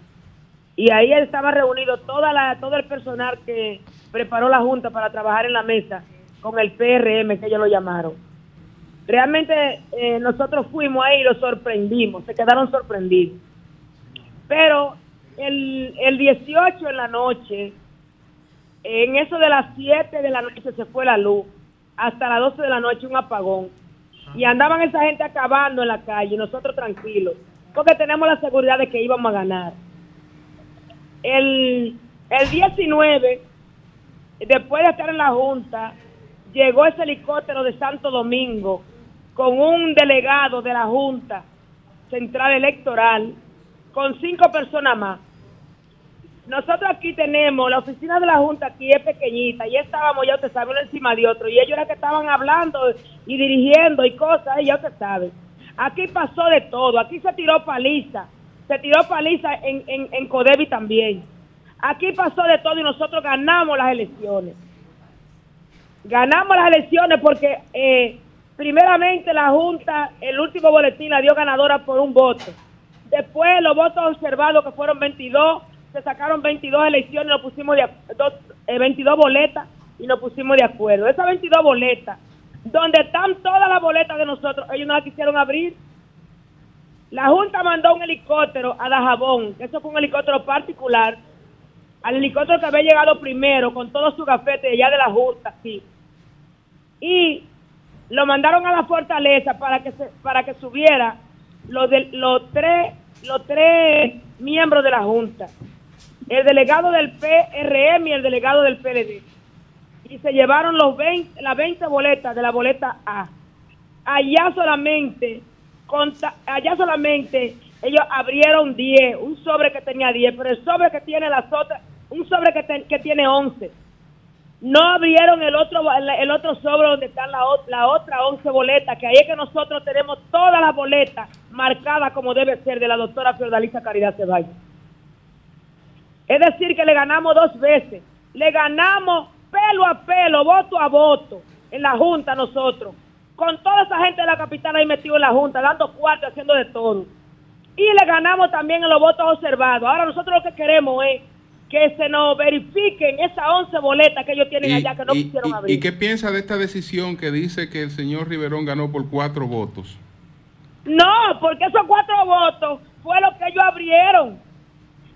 Y ahí estaba reunido toda la, todo el personal que preparó la Junta para trabajar en la mesa con el PRM, que ellos lo llamaron. Realmente eh, nosotros fuimos ahí y los sorprendimos, se quedaron sorprendidos. Pero el, el 18 en la noche, en eso de las 7 de la noche se fue la luz, hasta las 12 de la noche un apagón. Y andaban esa gente acabando en la calle, nosotros tranquilos, porque tenemos la seguridad de que íbamos a ganar. El, el 19, después de estar en la Junta, llegó ese helicóptero de Santo Domingo con un delegado de la Junta Central Electoral, con cinco personas más. Nosotros aquí tenemos, la oficina de la Junta aquí es pequeñita, y estábamos, ya usted sabe, uno encima de otro, y ellos eran que estaban hablando y dirigiendo y cosas, y ya usted sabe. Aquí pasó de todo, aquí se tiró paliza, se tiró paliza en, en, en Codevi también. Aquí pasó de todo y nosotros ganamos las elecciones. Ganamos las elecciones porque eh, primeramente la Junta, el último boletín la dio ganadora por un voto. Después los votos observados, que fueron 22, se sacaron 22 elecciones, nos pusimos de, dos- eh, 22 boletas y nos pusimos de acuerdo. Esas 22 boletas, donde están todas las boletas de nosotros, ellos no las quisieron abrir. La Junta mandó un helicóptero a Dajabón, que eso fue un helicóptero particular, al helicóptero que había llegado primero, con todo su gafete allá de la Junta, sí. Y lo mandaron a la fortaleza para que se, para que subiera los tres los tres miembros de la junta el delegado del PRM y el delegado del PLD. Y se llevaron los 20, las 20 boletas de la boleta A. Allá solamente, allá solamente ellos abrieron 10, un sobre que tenía 10, pero el sobre que tiene las otras, un sobre que, tiene 11. No abrieron el otro el otro sobre donde están la, la otra 11 boletas, que ahí es que nosotros tenemos todas las boletas marcadas como debe ser de la doctora Fiordalisa Caridad Ceballos. Es decir, que le ganamos dos veces. Le ganamos pelo a pelo, voto a voto, en la Junta nosotros. Con toda esa gente de la capital ahí metido en la Junta, dando cuartos, haciendo de todo. Y le ganamos también en los votos observados. Ahora nosotros lo que queremos es que se nos verifiquen esas 11 boletas que ellos tienen allá que no quisieron abrir. ¿Y qué piensa de esta decisión que dice que el señor Riverón ganó por cuatro votos? No, porque esos cuatro votos fue lo que ellos abrieron.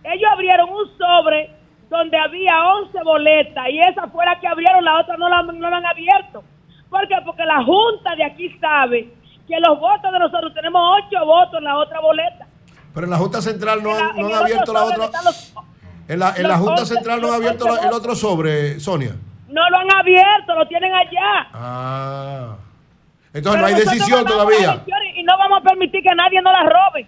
Ellos abrieron un sobre donde había 11 boletas y esa fue la que abrieron, la otra no la, no la han abierto. ¿Por qué? Porque la Junta de aquí sabe que los votos de nosotros tenemos 8 votos en la otra boleta. Pero en la Junta Central no, han, no han abierto la otra. en la, en la Junta Central no han abierto el otro sobre, Sonia. No lo han abierto, lo tienen allá. Ah. Entonces no hay decisión todavía. Y no vamos a permitir que nadie nos la robe.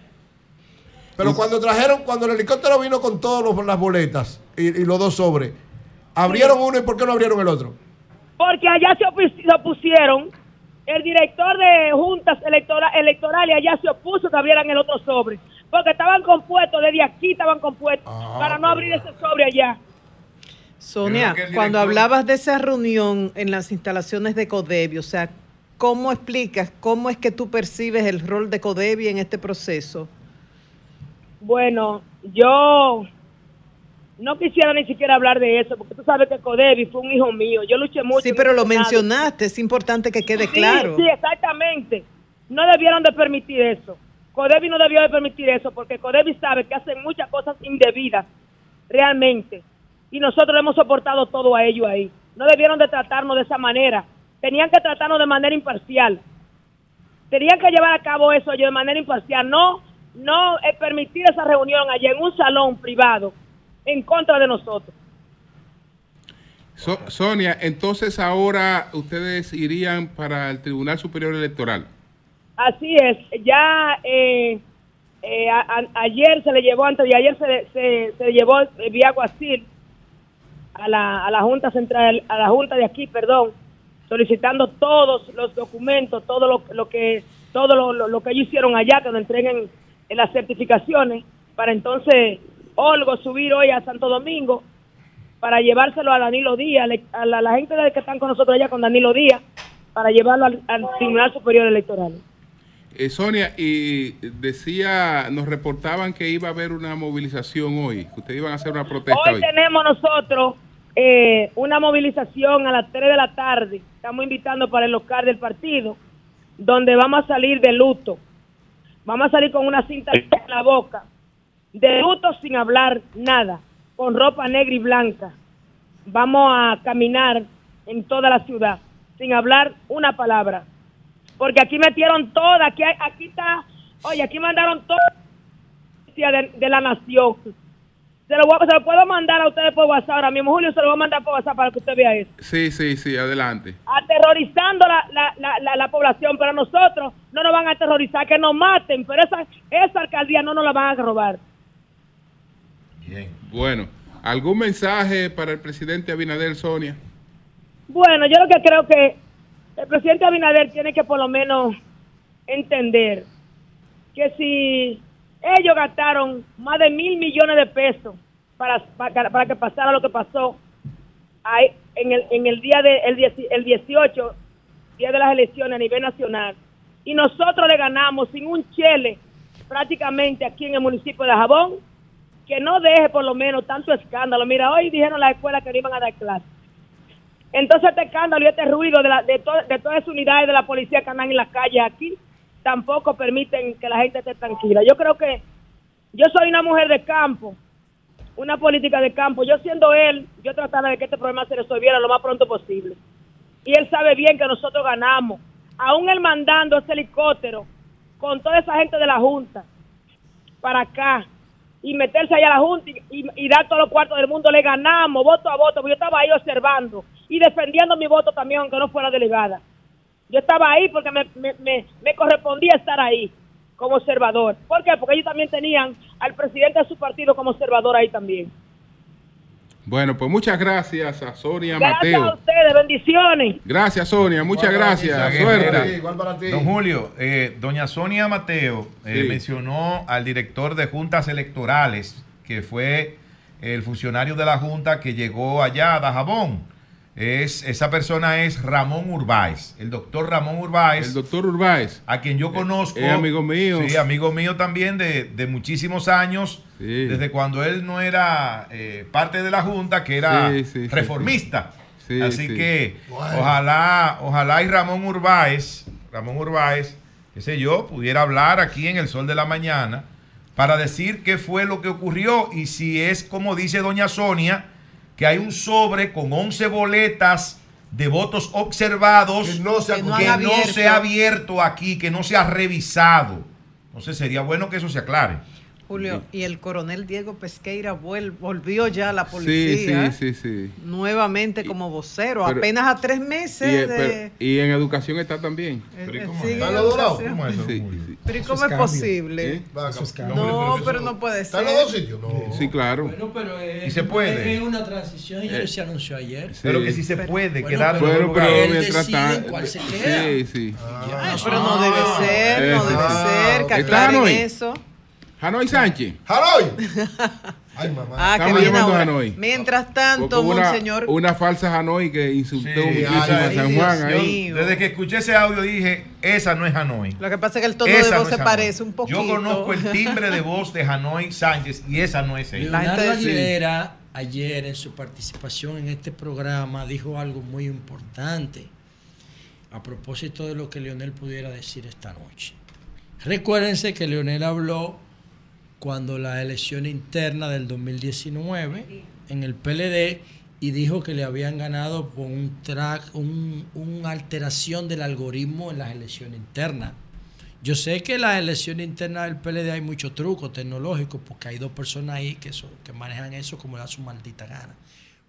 Pero cuando trajeron, cuando el helicóptero vino con todas las boletas y, los dos sobres, ¿abrieron uno y por qué no abrieron el otro? Porque allá se, opusieron, el director de juntas electorales allá se opuso que abrieran el otro sobre. Porque estaban compuestos, desde aquí estaban compuestos, ah, para no abrir ese sobre allá. Sonia, cuando hablabas de esa reunión en las instalaciones de Codevi, o sea, ¿cómo explicas, cómo es que tú percibes el rol de Codevi en este proceso? Bueno, yo no quisiera ni siquiera hablar de eso, porque tú sabes que Codevi fue un hijo mío. Yo luché mucho. Sí, pero lo mencionaste, es importante que quede claro. Sí, exactamente. No debieron de permitir eso. Codevi no debió de permitir eso, porque Codevi sabe que hacen muchas cosas indebidas, realmente. Y nosotros hemos soportado todo a ellos ahí. No debieron de tratarnos de esa manera. Tenían que tratarnos de manera imparcial. Tenían que llevar a cabo eso de manera imparcial, no no permitir esa reunión allá en un salón privado en contra de nosotros. Sonia, entonces ahora ustedes irían para el Tribunal Superior Electoral. Así es, ya eh, eh, ayer se le llevó, antes de ayer se, se, llevó vía Guasil a la, a la Junta Central, a la Junta de aquí, perdón, solicitando todos los documentos, todo lo, lo que todo lo, lo, que ellos hicieron allá, que nos entreguen en las certificaciones para entonces Olgo subir hoy a Santo Domingo para llevárselo a Danilo Díaz, a la, gente que están con nosotros allá con Danilo Díaz, para llevarlo al, Tribunal Superior Electoral. Eh, Sonia, y decía, nos reportaban que iba a haber una movilización hoy, que ustedes iban a hacer una protesta hoy. Hoy tenemos nosotros eh, una movilización a las 3 de la tarde, estamos invitando para el local del partido, donde vamos a salir de luto Vamos a salir con una cinta en la boca, de luto sin hablar nada, con ropa negra y blanca. Vamos a caminar en toda la ciudad sin hablar una palabra. Porque aquí metieron toda, aquí, aquí está, oye, aquí mandaron toda de, de la nación se lo, se lo, puedo mandar a ustedes por WhatsApp ahora mismo. Julio, se lo voy a mandar por WhatsApp para que usted vea eso. Sí, sí, sí, adelante. Aterrorizando la, la, la, la, población, pero nosotros no nos van a aterrorizar, que nos maten, pero esa, esa alcaldía no nos la van a robar. Bien. Bueno, ¿algún mensaje para el presidente Abinader, Sonia? Bueno, yo lo que creo que el presidente Abinader tiene que por lo menos entender que si ellos gastaron más de mil millones de pesos para, para, que pasara lo que pasó ahí, en, el, en el día de el, 18, día de las elecciones a nivel nacional. Y nosotros le ganamos sin un chele prácticamente aquí en el municipio de Jabón, que no deje por lo menos tanto escándalo. Mira, hoy dijeron las escuelas que no iban a dar clases. Entonces este escándalo y este ruido de, la, de, de todas esas unidades de la policía que andan en las calles aquí, tampoco permiten que la gente esté tranquila. Yo creo que yo soy una mujer de campo, una política de campo. Yo siendo él, yo trataba de que este problema se resolviera lo más pronto posible. Y él sabe bien que nosotros ganamos. Aún él mandando ese helicóptero con toda esa gente de la Junta para acá, y meterse allá a la Junta y, dar todos los cuartos del mundo. Le ganamos voto a voto, yo estaba ahí observando y defendiendo mi voto también, aunque no fuera delegada. Yo estaba ahí porque me, me, me, correspondía estar ahí como observador. ¿Por qué? Porque ellos también tenían al presidente de su partido como observador ahí también. Bueno, pues muchas gracias a Sonia gracias Mateo. Gracias a ustedes, bendiciones. Gracias Sonia, muchas gracias. Suerte. Don Julio, eh, doña Sonia Mateo eh, mencionó al director de juntas electorales, que fue el funcionario de la junta que llegó allá a Dajabón. Es, esa persona es Ramón Urbáez, el doctor Ramón Urbáez. El doctor Urbáez. A quien yo conozco. Es amigo mío. Sí, amigo mío también de, de muchísimos años. Desde cuando él no era eh, parte de la Junta, que era reformista. Así que ojalá, ojalá y Ramón Urbáez, Ramón Urbáez, qué sé yo, pudiera hablar aquí en el Sol de la Mañana para decir qué fue lo que ocurrió y si es como dice doña Sonia, que hay un sobre con 11 boletas de votos observados que no se, ha abierto aquí, que no se ha revisado. Entonces sería bueno que eso se aclare. Julio, y el coronel Diego Pesqueira volvió ya a la policía. Sí, sí, sí, Nuevamente como vocero, apenas a tres meses y, de... y en educación está también. ¿Pero cómo es? ¿Cómo es Pero ¿y cómo es posible? No, pero no puede ser. ¿Están los dos sitios? No. Sí, claro. pero es, y se puede. Es una transición y eh. se anunció ayer. Pero que sí se puede quedar bueno, en pero, pero mientras tanto. cuál se queda. Sí, sí. Ah, pero no debe ser, no debe ser, que aclaren eso. Hanoi Sánchez. ¡Hanoi! Ay, mamá. Ah, Estamos llamando a Hanoi. Mientras tanto, una, señor. Una falsa Hanoi que insultó sí, a San Juan ahí. desde que escuché ese audio dije, esa no es Hanoi. Lo que pasa es que el tono de voz se parece un poquito. Yo conozco el timbre de voz de Hanoi Sánchez y esa no es ella. Leonardo Aguilera, ayer en su participación en este programa, dijo algo muy importante a propósito de lo que Leonel pudiera decir esta noche. Recuérdense que Leonel habló cuando la elección interna del 2019 en el PLD y dijo que le habían ganado por un track, un, una alteración del algoritmo en las elecciones internas. Yo sé que en la elección interna del PLD hay mucho truco tecnológico porque hay dos personas ahí que, que manejan eso como da su maldita gana.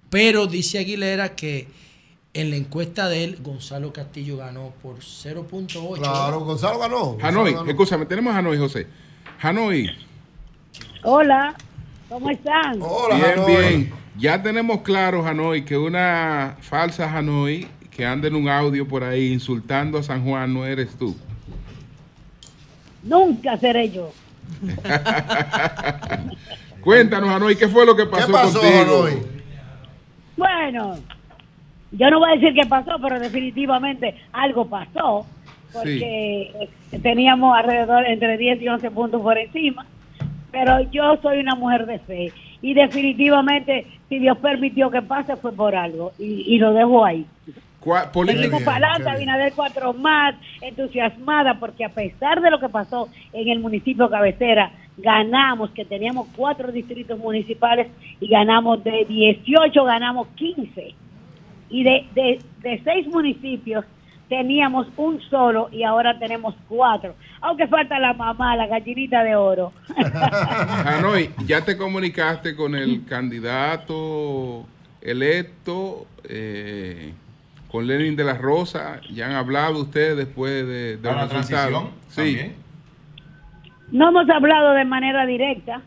Pero dice Aguilera que en la encuesta de él, Gonzalo Castillo ganó por 0.8. Claro, Gonzalo ganó. Hanoi, escúchame, tenemos a Hanoi, José. Hanoi, Hola, ¿cómo están? Hola, bien, bien. Ya tenemos claro, Hanoi, que una falsa Hanoi que anda en un audio por ahí insultando a San Juan no eres tú. Nunca seré yo. Cuéntanos, Hanoi, ¿qué fue lo que pasó, ¿Qué pasó contigo? Hanoi? Bueno, yo no voy a decir qué pasó, pero definitivamente algo pasó, porque teníamos alrededor entre 10 y 11 puntos por encima pero yo soy una mujer de fe y definitivamente si Dios permitió que pase fue por algo y, lo dejo ahí. Para adelante, Abinader cuatro más, entusiasmada porque a pesar de lo que pasó en el municipio cabecera, ganamos, que teníamos cuatro distritos municipales y ganamos de 18, ganamos 15. Y de, de, de seis municipios, teníamos un solo y ahora tenemos cuatro. Aunque falta la mamá, la gallinita de oro. Hanoi, ¿ya te comunicaste con el candidato electo, eh, con Lenin de la Rosa? ¿Ya han hablado ustedes después de, de la transición? Sí. No hemos hablado de manera directa,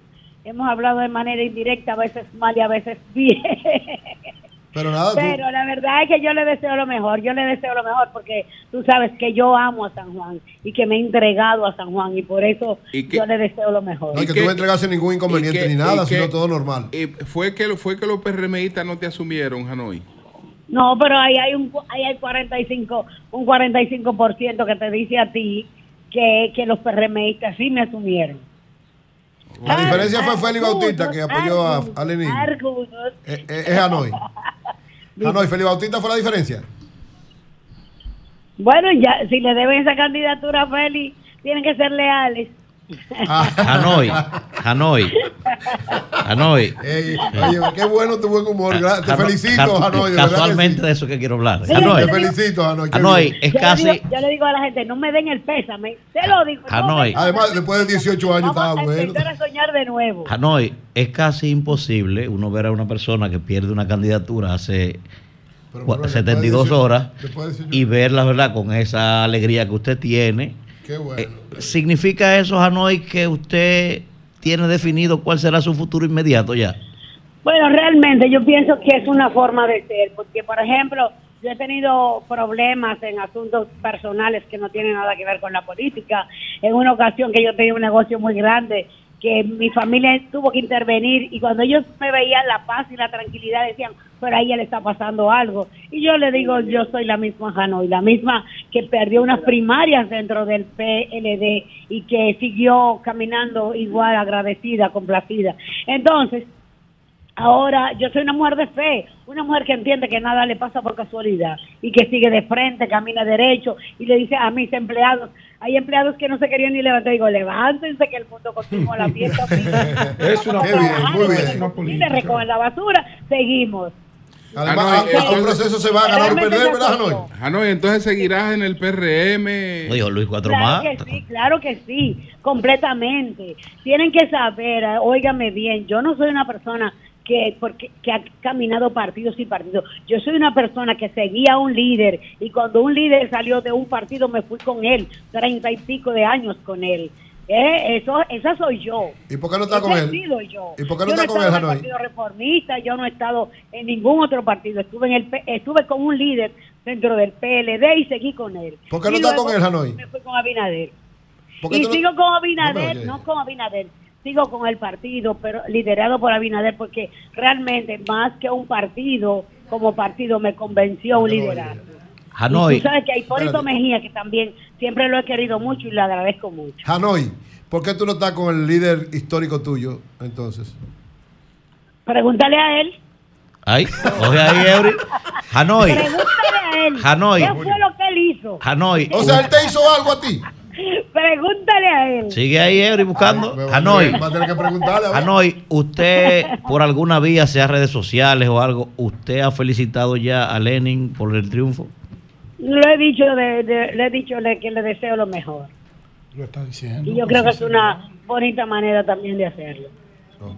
hemos hablado de manera indirecta, a veces mal y a veces bien. Pero nada, Pero la verdad es que yo le deseo lo mejor, yo le deseo lo mejor porque tú sabes que yo amo a San Juan y que me he entregado a San Juan y por eso yo le deseo lo mejor. No, y que, tú no entregaste ningún inconveniente ni nada, sino todo normal. Y fue que fue que los PRMistas no te asumieron, Hanoi. No, pero ahí hay un ahí hay 45 un 45% que te dice a ti que, que los PRMistas sí me asumieron. La diferencia fue Félix Bautista que apoyó a, a Lenin. Eh, eh, es Hanoi. Hanoi, Félix Bautista fue la diferencia. Bueno, ya si le deben esa candidatura a Félix, tienen que ser leales. Hanoi, Hanoi, Hanoi. Ey, oye, qué bueno tu buen humor. Te Hanoi- felicito, Hanoi. de Casualmente sí. de eso que quiero hablar. Sí, Hanoi, Te felicito, Hanoi. Hanoi es Yo le casi, digo- yo le digo a la gente, no me den el pésame. Te lo digo. no Hanoi. me- Además, después de 18 años estaba Vamos a bueno. a soñar de nuevo. Hanoi es casi imposible uno ver a una persona que pierde una candidatura hace Pero, bueno, 72 después de horas 18 después de 18 y ver la verdad con esa alegría que usted tiene. Qué bueno. Eh, ¿Significa eso, Hanoi, que usted tiene definido cuál será su futuro inmediato ya? Bueno, realmente yo pienso que es una forma de ser, porque por ejemplo, yo he tenido problemas en asuntos personales que no tienen nada que ver con la política. En una ocasión que yo tenía un negocio muy grande, que mi familia tuvo que intervenir y cuando ellos me veían la paz y la tranquilidad decían, pero a ella le está pasando algo. Y yo le digo, yo soy la misma Hanoi, la misma que perdió unas primarias dentro del PLD y que siguió caminando igual agradecida, complacida. Entonces, Ahora, yo soy una mujer de fe, una mujer que entiende que nada le pasa por casualidad y que sigue de frente, camina derecho y le dice a mis empleados, hay empleados que no se querían ni levantar, digo, levántense que el mundo continúa la fiesta. Es una bien, muy bien. Es una Y política. le recogen la basura, seguimos. Además, Hanoi, a- a un entonces- proceso se va a ganar o perder, ¿verdad. Hanoi? Hanoi, entonces seguirás en el PRM. Oye, Luis Cuatro Claro más. que sí, claro que sí, completamente. Tienen que saber, eh, óigame bien, yo no soy una persona que porque que ha caminado partidos y partidos. Yo soy una persona que seguía a un líder y cuando un líder salió de un partido me fui con él, treinta y pico de años con él. Eh, eso, esa soy yo. ¿Y por qué no está Ese con él? sido yo. ¿Y por qué no Yo está con él, en el? Partido Reformista, yo no he estado en ningún otro partido. Estuve en el estuve con un líder dentro del PLD y seguí con él. ¿Por qué no Y está con él, Hanoi? Me fui con Abinader. ¿Por qué Y no- sigo con No Abinader, oyes. no, con Abinader, sigo con el partido, pero liderado por Abinader, porque realmente más que un partido, como partido me convenció un liderazgo. Y Hanoi, tú sabes que a Hipólito Espérate. Mejía, que también siempre lo he querido mucho y le agradezco mucho. Hanoi, ¿por qué tú no estás con el líder histórico tuyo, entonces? Pregúntale a él. ahí, oye ahí, Eury. Hanoi, Pregúntale a él. Hanoi. ¿Qué fue lo que él hizo? Hanoi. O sea, él te hizo algo a ti. Pregúntale a él. Sigue ahí, Eury, buscando. Me va a Hanoi. va a tener que preguntarle. Hanoi, usted, por alguna vía, sea redes sociales o algo, ¿usted ha felicitado ya a Lenin por el triunfo? Lo he dicho, de, de- le he dicho le- que le deseo lo mejor. Lo está diciendo. Y yo creo que es una bonita manera también de hacerlo.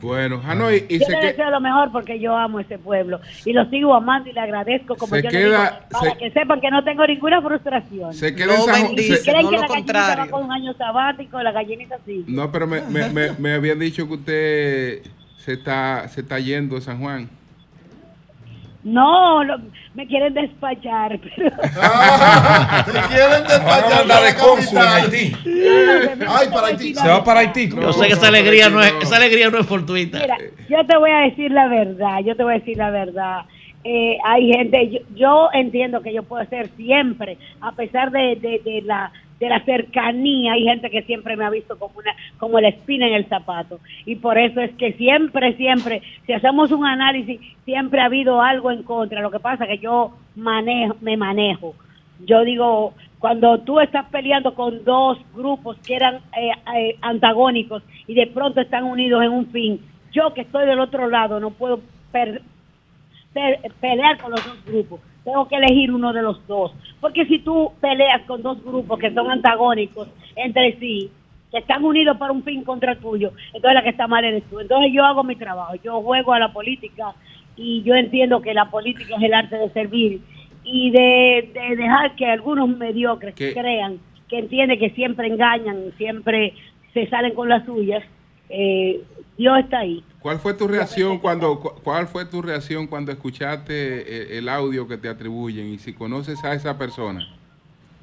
Bueno, Hanoi, y Yo se le que deseo lo mejor porque yo amo ese pueblo y lo sigo amando y le agradezco como Se yo queda- le digo, para se- que sepan que no tengo ninguna frustración. se queda en San se- creen que la gallinita va con un año sabático, la gallinita sí. No, pero me, me, me, me habían dicho que usted se está, se está yendo de San Juan. No, lo- me quieren despachar. Pero... Te quieren despachar de la cónsul en. Haití. Ay, para Haití. Se va para Haití. Yo sé que esa alegría no es, esa alegría no es fortuita. Mira, yo te voy a decir la verdad, yo te voy a decir la verdad. Eh, hay gente, yo, yo entiendo que yo puedo ser siempre, a pesar de, de, de la de la cercanía, hay gente que siempre me ha visto como una como la espina en el zapato y por eso es que siempre siempre si hacemos un análisis siempre ha habido algo en contra. Lo que pasa es que yo manejo me manejo. Yo digo, cuando tú estás peleando con dos grupos que eran eh, eh, antagónicos y de pronto están unidos en un fin, yo que estoy del otro lado no puedo pelear con los dos grupos. Tengo que elegir uno de los dos. Porque si tú peleas con dos grupos que son antagónicos entre sí, que están unidos para un fin contra el tuyo, entonces la que está mal eres tú. Entonces yo hago mi trabajo, yo juego a la política y yo entiendo que la política es el arte de servir y de, de dejar que algunos mediocres ¿Qué? crean que entienden que siempre engañan, siempre se salen con las suyas. Eh, Dios está ahí. ¿Cuál fue tu reacción cuando cu- cuál fue tu reacción cuando escuchaste el, el audio que te atribuyen y si conoces a esa persona?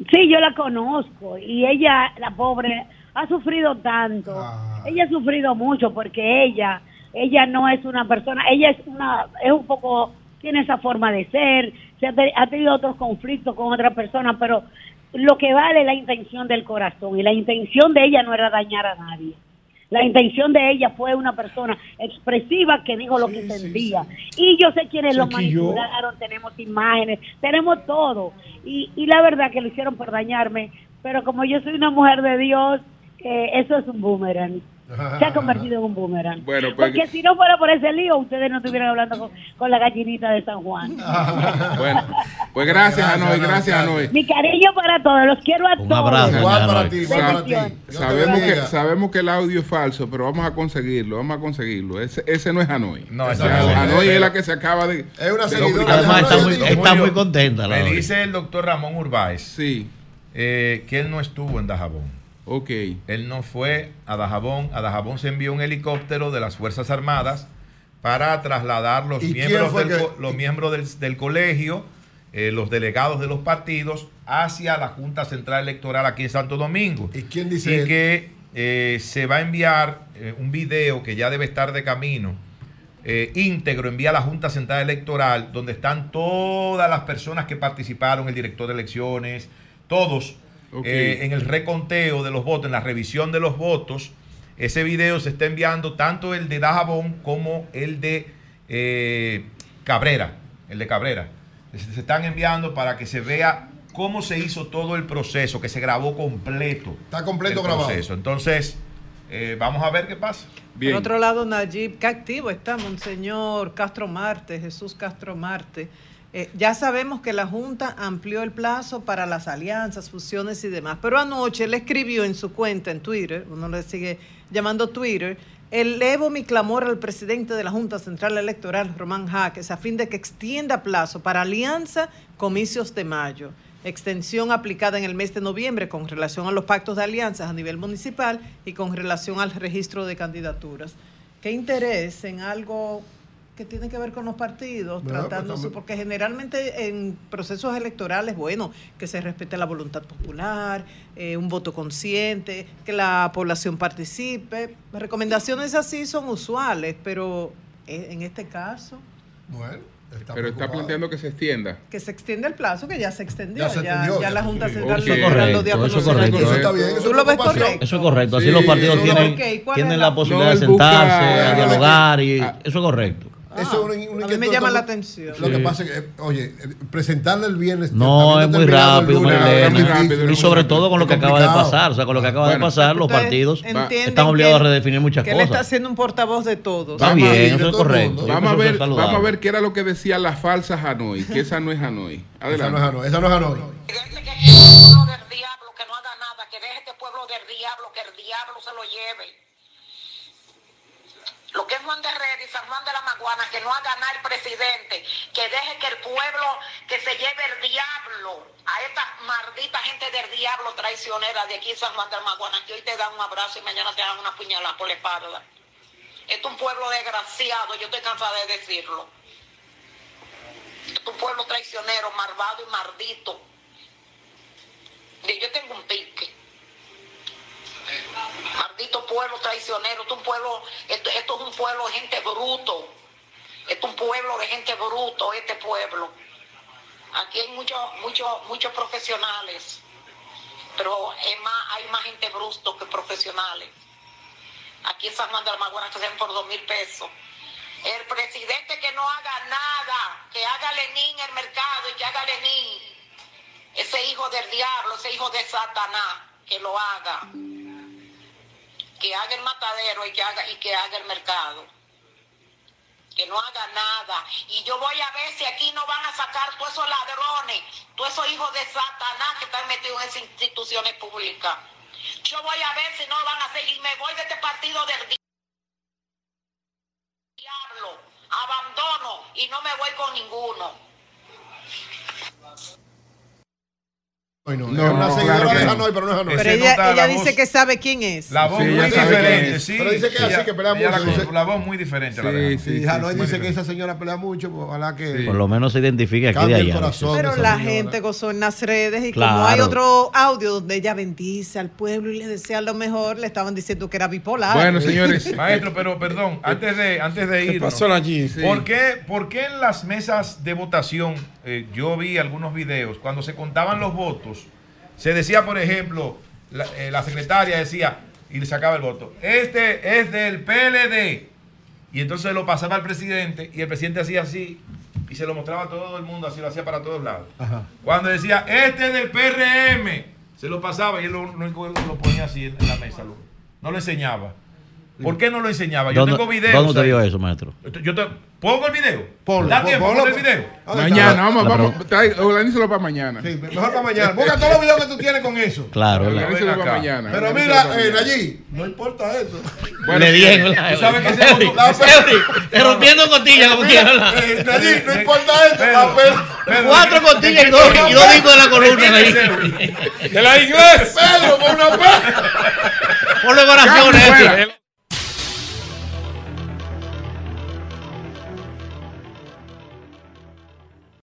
Sí, yo la conozco y ella, la pobre, ha sufrido tanto. Ella ha sufrido mucho porque ella, ella no es una persona, ella es una, es un poco, tiene esa forma de ser, se ha, te- ha tenido otros conflictos con otras personas, pero lo que vale es la intención del corazón y la intención de ella no era dañar a nadie. La intención de ella fue una persona expresiva que dijo lo que sentía. Y yo sé quiénes lo manipularon, tenemos imágenes, tenemos todo. Y, y la verdad que lo hicieron por dañarme, pero como yo soy una mujer de Dios, que eso es un boomerang. Se ha convertido en un boomerang. Bueno, pues, Porque si no fuera por ese lío, ustedes no estuvieran hablando con, con la gallinita de San Juan. bueno, pues gracias, Anoy, gracias, Anoy. Mi cariño para todos, los quiero a Un todos. abrazo, Igual para Anoy. ti, igual para ti. Sabemos que, sabemos que el audio es falso, pero vamos a conseguirlo, vamos a conseguirlo. Ese, ese no es Hanoi. No, Ese no es. Hanoi es la que se acaba de... Es una seguidora Además, está Anoy, muy, está contenta. la Me dice el doctor Ramón Urbáez Sí, eh, que él no estuvo en Dajabón. Ok. Él no fue a Dajabón. A Dajabón se envió un helicóptero de las Fuerzas Armadas para trasladar los ¿Y quién miembros, del, que- los miembros del, del colegio, eh, los delegados de los partidos, hacia la Junta Central Electoral aquí en Santo Domingo. ¿Y quién dice Y él? que eh, se va a enviar eh, un video que ya debe estar de camino. íntegro envía a la Junta Central Electoral, donde están todas las personas que participaron, el director de elecciones, todos, Eh, en el reconteo de los votos, en la revisión de los votos. Ese video se está enviando tanto el de Dajabón como el de eh, Cabrera, el de Cabrera. Se se están enviando para que se vea cómo se hizo todo el proceso, que se grabó completo. Está completo el grabado. proceso. Entonces, eh, vamos a ver qué pasa. Bien. Por otro lado, Nayib, qué activo está Monseñor Castro Marte, Jesús Castro Marte. Eh, ya sabemos que la Junta amplió el plazo para las alianzas, fusiones y demás, pero anoche le escribió en su cuenta en Twitter, uno le sigue llamando Twitter, elevo mi clamor al presidente de la Junta Central Electoral, Román Jaques, a fin de que extienda plazo para alianza comicios de mayo. Extensión aplicada en el mes de noviembre con relación a los pactos de alianzas a nivel municipal y con relación al registro de candidaturas. ¿Qué interés en algo que tiene que ver con los partidos, Bueno, pues, tratándose, porque generalmente en procesos electorales, bueno, que se respete la voluntad popular, eh, un voto consciente, que la población participe. Recomendaciones así son usuales, pero eh, en este caso, Bueno, está Pero está planteando que se extienda. que se extiende el plazo, que ya se extendió, Ya ya, se extendió, ya ya la Junta. Central Ok. lo Eso es correcto, eso es conocer. correcto. Eso está bien, eso ¿Tú es lo ves preocupación. correcto? Eso es correcto. Así Sí, los partidos tienen, Ok, ¿cuál tienen la la- posibilidad No, de busca- sentarse, a dialogar y Ah. eso es correcto. Eso es una- una a mí me llama la atención. Lo que pasa es que, oye, presentarle el viernes. No, es muy rápido, lunes, Marilena. es muy rápido, Y sobre rápido. todo con lo que acaba de pasar. O sea, con lo que acaba de pasar, los partidos están obligados a redefinir muchas que él está cosas. siendo un portavoz de todos. Está Vamos bien, eso es correcto. Vamos a ver, vamos a ver qué era lo que decía la falsa Hanoi, que esa no es Hanoi. Esa no Adelante. es Hanoi. Esa no es Hanoi. que este pueblo del diablo, que no haga nada, que deje este pueblo del diablo, que el diablo se lo lleve. Lo que es Juan de Herrera y San Juan de la Maguana, que no haga nada el presidente, que deje que el pueblo, que se lleve el diablo a esta maldita gente del diablo traicionera de aquí San Juan de la Maguana, que hoy te dan un abrazo y mañana te dan una puñalada por la espalda. Esto es un pueblo desgraciado, yo estoy cansada de decirlo. Esto es un pueblo traicionero, malvado y maldito. Y yo tengo un pique. Maldito pueblo traicionero, esto es un pueblo, esto, es un pueblo de gente bruto. Esto es un pueblo de gente bruto, este pueblo. Aquí hay muchos, muchos, muchos profesionales, pero es más, hay más gente bruto que profesionales. Aquí en San Juan de la Maguana se ven por dos mil pesos. El presidente que no haga nada, que haga Lenín el mercado y que haga Lenín. Ese hijo del diablo, ese hijo de Satanás, que lo haga. Que haga el matadero y que haga, y que haga el mercado. Que no haga nada. Y yo voy a ver si aquí no van a sacar todos esos ladrones, todos esos hijos de Satanás que están metidos en esas instituciones públicas. Yo voy a ver si no van a seguir. Me voy de este partido del di- diablo. Abandono y no me voy con ninguno. Hoy no, No, no, seguidora claro que de no. Hanoi, pero no es Hanoi. Pero Se ella, nota ella la dice voz. que sabe quién es. La voz Sí, muy ella sabe quién diferente, es. sí. Pero dice que es Ella- así, que pelea ella mucho, La, dice- la voz muy diferente. la Sí, de Hanoi. sí, Y Hanoi sí, dice que esa señora pelea mucho, pues, ojalá que... Sí. Por lo menos se identifica aquí de Cambia el allá. corazón. Pero la gente gozó en las redes y Claro. como hay otro audio donde ella bendice al pueblo y le desea lo mejor, le estaban diciendo que era bipolar. Bueno, señores. Maestro, pero perdón, antes de, antes de ¿Qué ir. pasó allí? Sí. ¿Por qué, por qué en las mesas de votación, eh, yo vi algunos videos, cuando se contaban los votos, se decía, por ejemplo, la, eh, la secretaria decía, y le sacaba el voto, este es del PLD. Y entonces lo pasaba al presidente, y el presidente hacía así, y se lo mostraba a todo el mundo, así lo hacía para todos lados. Ajá. Cuando decía, este es del PRM, se lo pasaba y él lo, lo- lo ponía así en, la mesa. lo- no lo enseñaba. ¿Por qué no lo enseñaba? Yo ¿Dónde, tengo videos. ¿Dónde te vio eso, maestro? Yo te, ¿Pongo el video? Ponlo, ¿Da tiempo ponlo, el video? Mañana, vamos, vamos. Organízalo para mañana. Sí, mejor para mañana. Busca todos los videos que tú tienes con eso. Claro, la- Organízalo para mañana. Pero mira, para eh, no importa eso. Bueno, le dieron Tú sabes que te rompiendo costillas como quiera. Eh, no importa eso. Cuatro costillas y dos, y dos discos de la columna. ahí. De la iglesia. Pedro, con una pena. Ponle oraciones. Cambio eso. fuera.